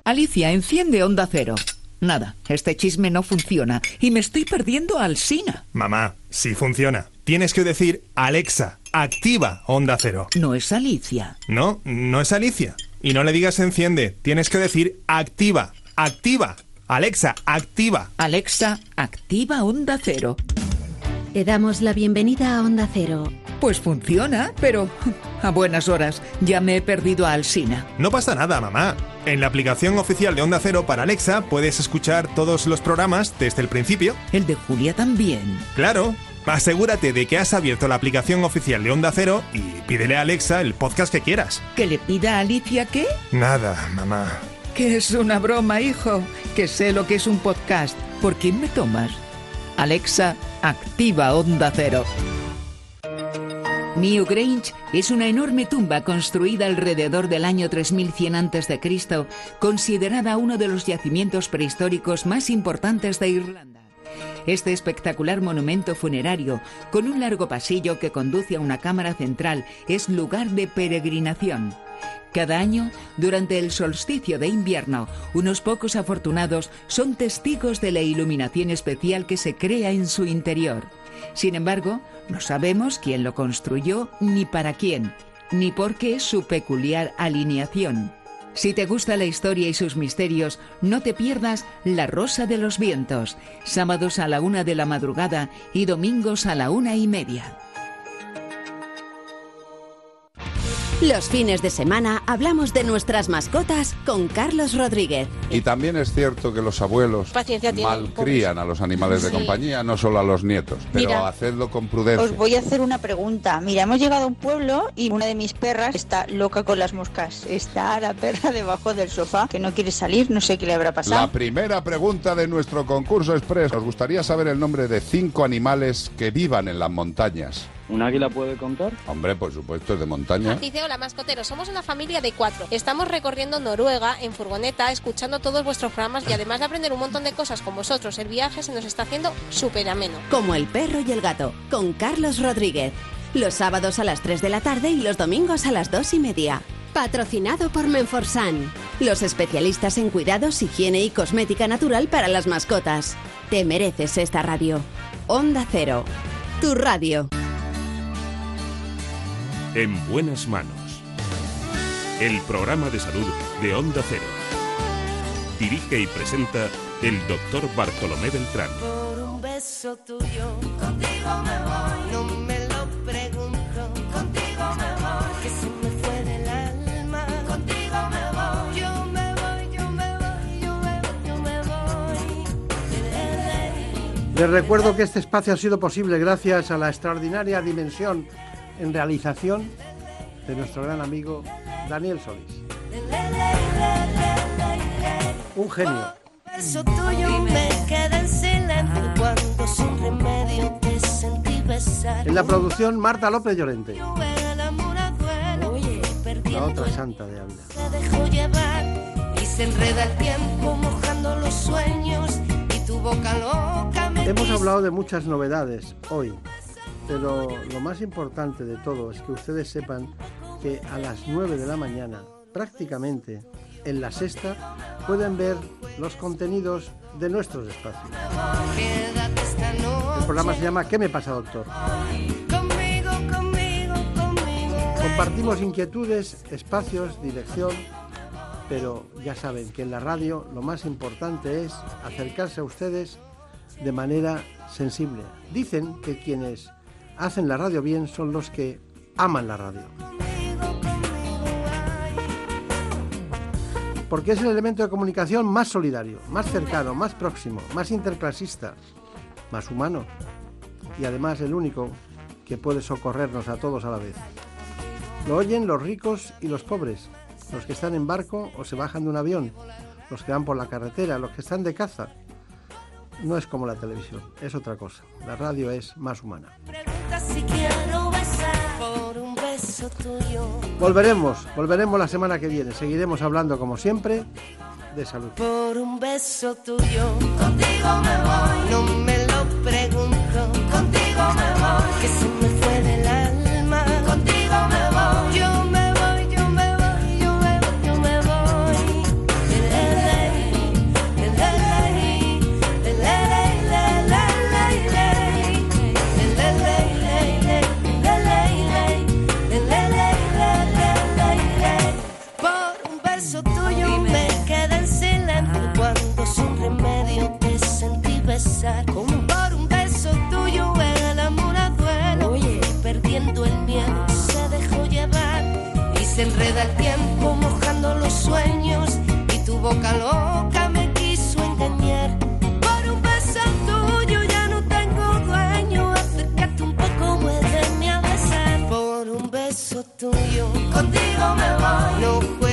Alicia, enciende Onda Cero. Nada, este chisme no funciona y me estoy perdiendo al Sina. Mamá, sí funciona. Tienes que decir Alexa, activa Onda Cero. No es Alicia. No, no es Alicia. Y no le digas enciende, tienes que decir activa, activa. Alexa, activa. Alexa, activa Onda Cero. Te damos la bienvenida a Onda Cero. Pues funciona, pero a buenas horas ya me he perdido a Alsina. No pasa nada, mamá. En la aplicación oficial de Onda Cero para Alexa puedes escuchar todos los programas desde el principio. El de Julia también. Claro. Asegúrate de que has abierto la aplicación oficial de Onda Cero y pídele a Alexa el podcast que quieras. ¿Que le pida a Alicia qué? Nada, mamá. Que es una broma, hijo. Que sé lo que es un podcast. ¿Por quién me tomas? Alexa, activa Onda Cero. Newgrange es una enorme tumba construida alrededor del año 3100 a.C., considerada uno de los yacimientos prehistóricos más importantes de Irlanda. Este espectacular monumento funerario, con un largo pasillo que conduce a una cámara central, es lugar de peregrinación. Cada año, durante el solsticio de invierno, unos pocos afortunados son testigos de la iluminación especial que se crea en su interior. Sin embargo, no sabemos quién lo construyó ni para quién, ni por qué su peculiar alineación. Si te gusta la historia y sus misterios, no te pierdas La Rosa de los Vientos, sábados a la una de la madrugada y domingos a la una y media. Los fines de semana hablamos de nuestras mascotas con Carlos Rodríguez. Y también es cierto que los abuelos Paciencia malcrían a los animales de Sí. compañía, no solo a los nietos, pero Mira, hacedlo con prudencia. Os voy a hacer una pregunta. Mira, hemos llegado a un pueblo y una de mis perras está loca con las moscas. Está la perra debajo del sofá que no quiere salir, no sé qué le habrá pasado. La primera pregunta de nuestro concurso express. Nos gustaría saber el nombre de cinco animales que vivan en las montañas. ¿Un águila puede contar? Hombre, por supuesto, es de montaña. Dice, hola mascoteros, somos una familia de cuatro. Estamos recorriendo Noruega en furgoneta, escuchando todos vuestros programas y además de aprender un montón de cosas con vosotros, el viaje se nos está haciendo súper ameno. Como el perro y el gato, con Carlos Rodríguez. Los sábados a las 3 de la tarde y los domingos a las 2 y media. Patrocinado por Menforsan, los especialistas en cuidados, higiene y cosmética natural para las mascotas. Te mereces esta radio. Onda Cero, tu radio. En buenas manos. El programa de salud de Onda Cero. Dirige y presenta el doctor Bartolomé Beltrán. Por un beso tuyo, contigo me voy. No me lo pregunto, contigo me voy. Que se me fue del alma, contigo me voy. Yo me voy, yo me voy, yo me voy, yo me voy. Les recuerdo que este espacio ha sido posible gracias a la extraordinaria dimensión en realización de nuestro gran amigo Daniel Solís. Un genio. Tuyo me en silencio cuando sin remedio te sentí besar. En la producción Marta López Llorente, la otra santa de Ávila. se dejó llevar y se enreda el tiempo mojando los sueños y tu boca loca me Hemos hablado de muchas novedades hoy, pero lo más importante de todo es que ustedes sepan que a las 9 de la mañana, prácticamente en la sexta, pueden ver los contenidos de nuestros espacios. El programa se llama ¿Qué me pasa, doctor? Compartimos inquietudes, espacios, dirección, pero ya saben que en la radio lo más importante es acercarse a ustedes de manera sensible. Dicen que quienes hacen la radio bien son los que aman la radio. Porque es el elemento de comunicación más solidario, más cercano, más próximo, más interclasista, más humano y además el único que puede socorrernos a todos a la vez. Lo oyen los ricos y los pobres, los que están en barco o se bajan de un avión, los que van por la carretera, los que están de caza. No es como la televisión, es otra cosa. La radio es más humana. Volveremos, volveremos la semana que viene. Seguiremos hablando como siempre de salud. Por un beso tuyo, contigo me voy. No me contigo me voy. No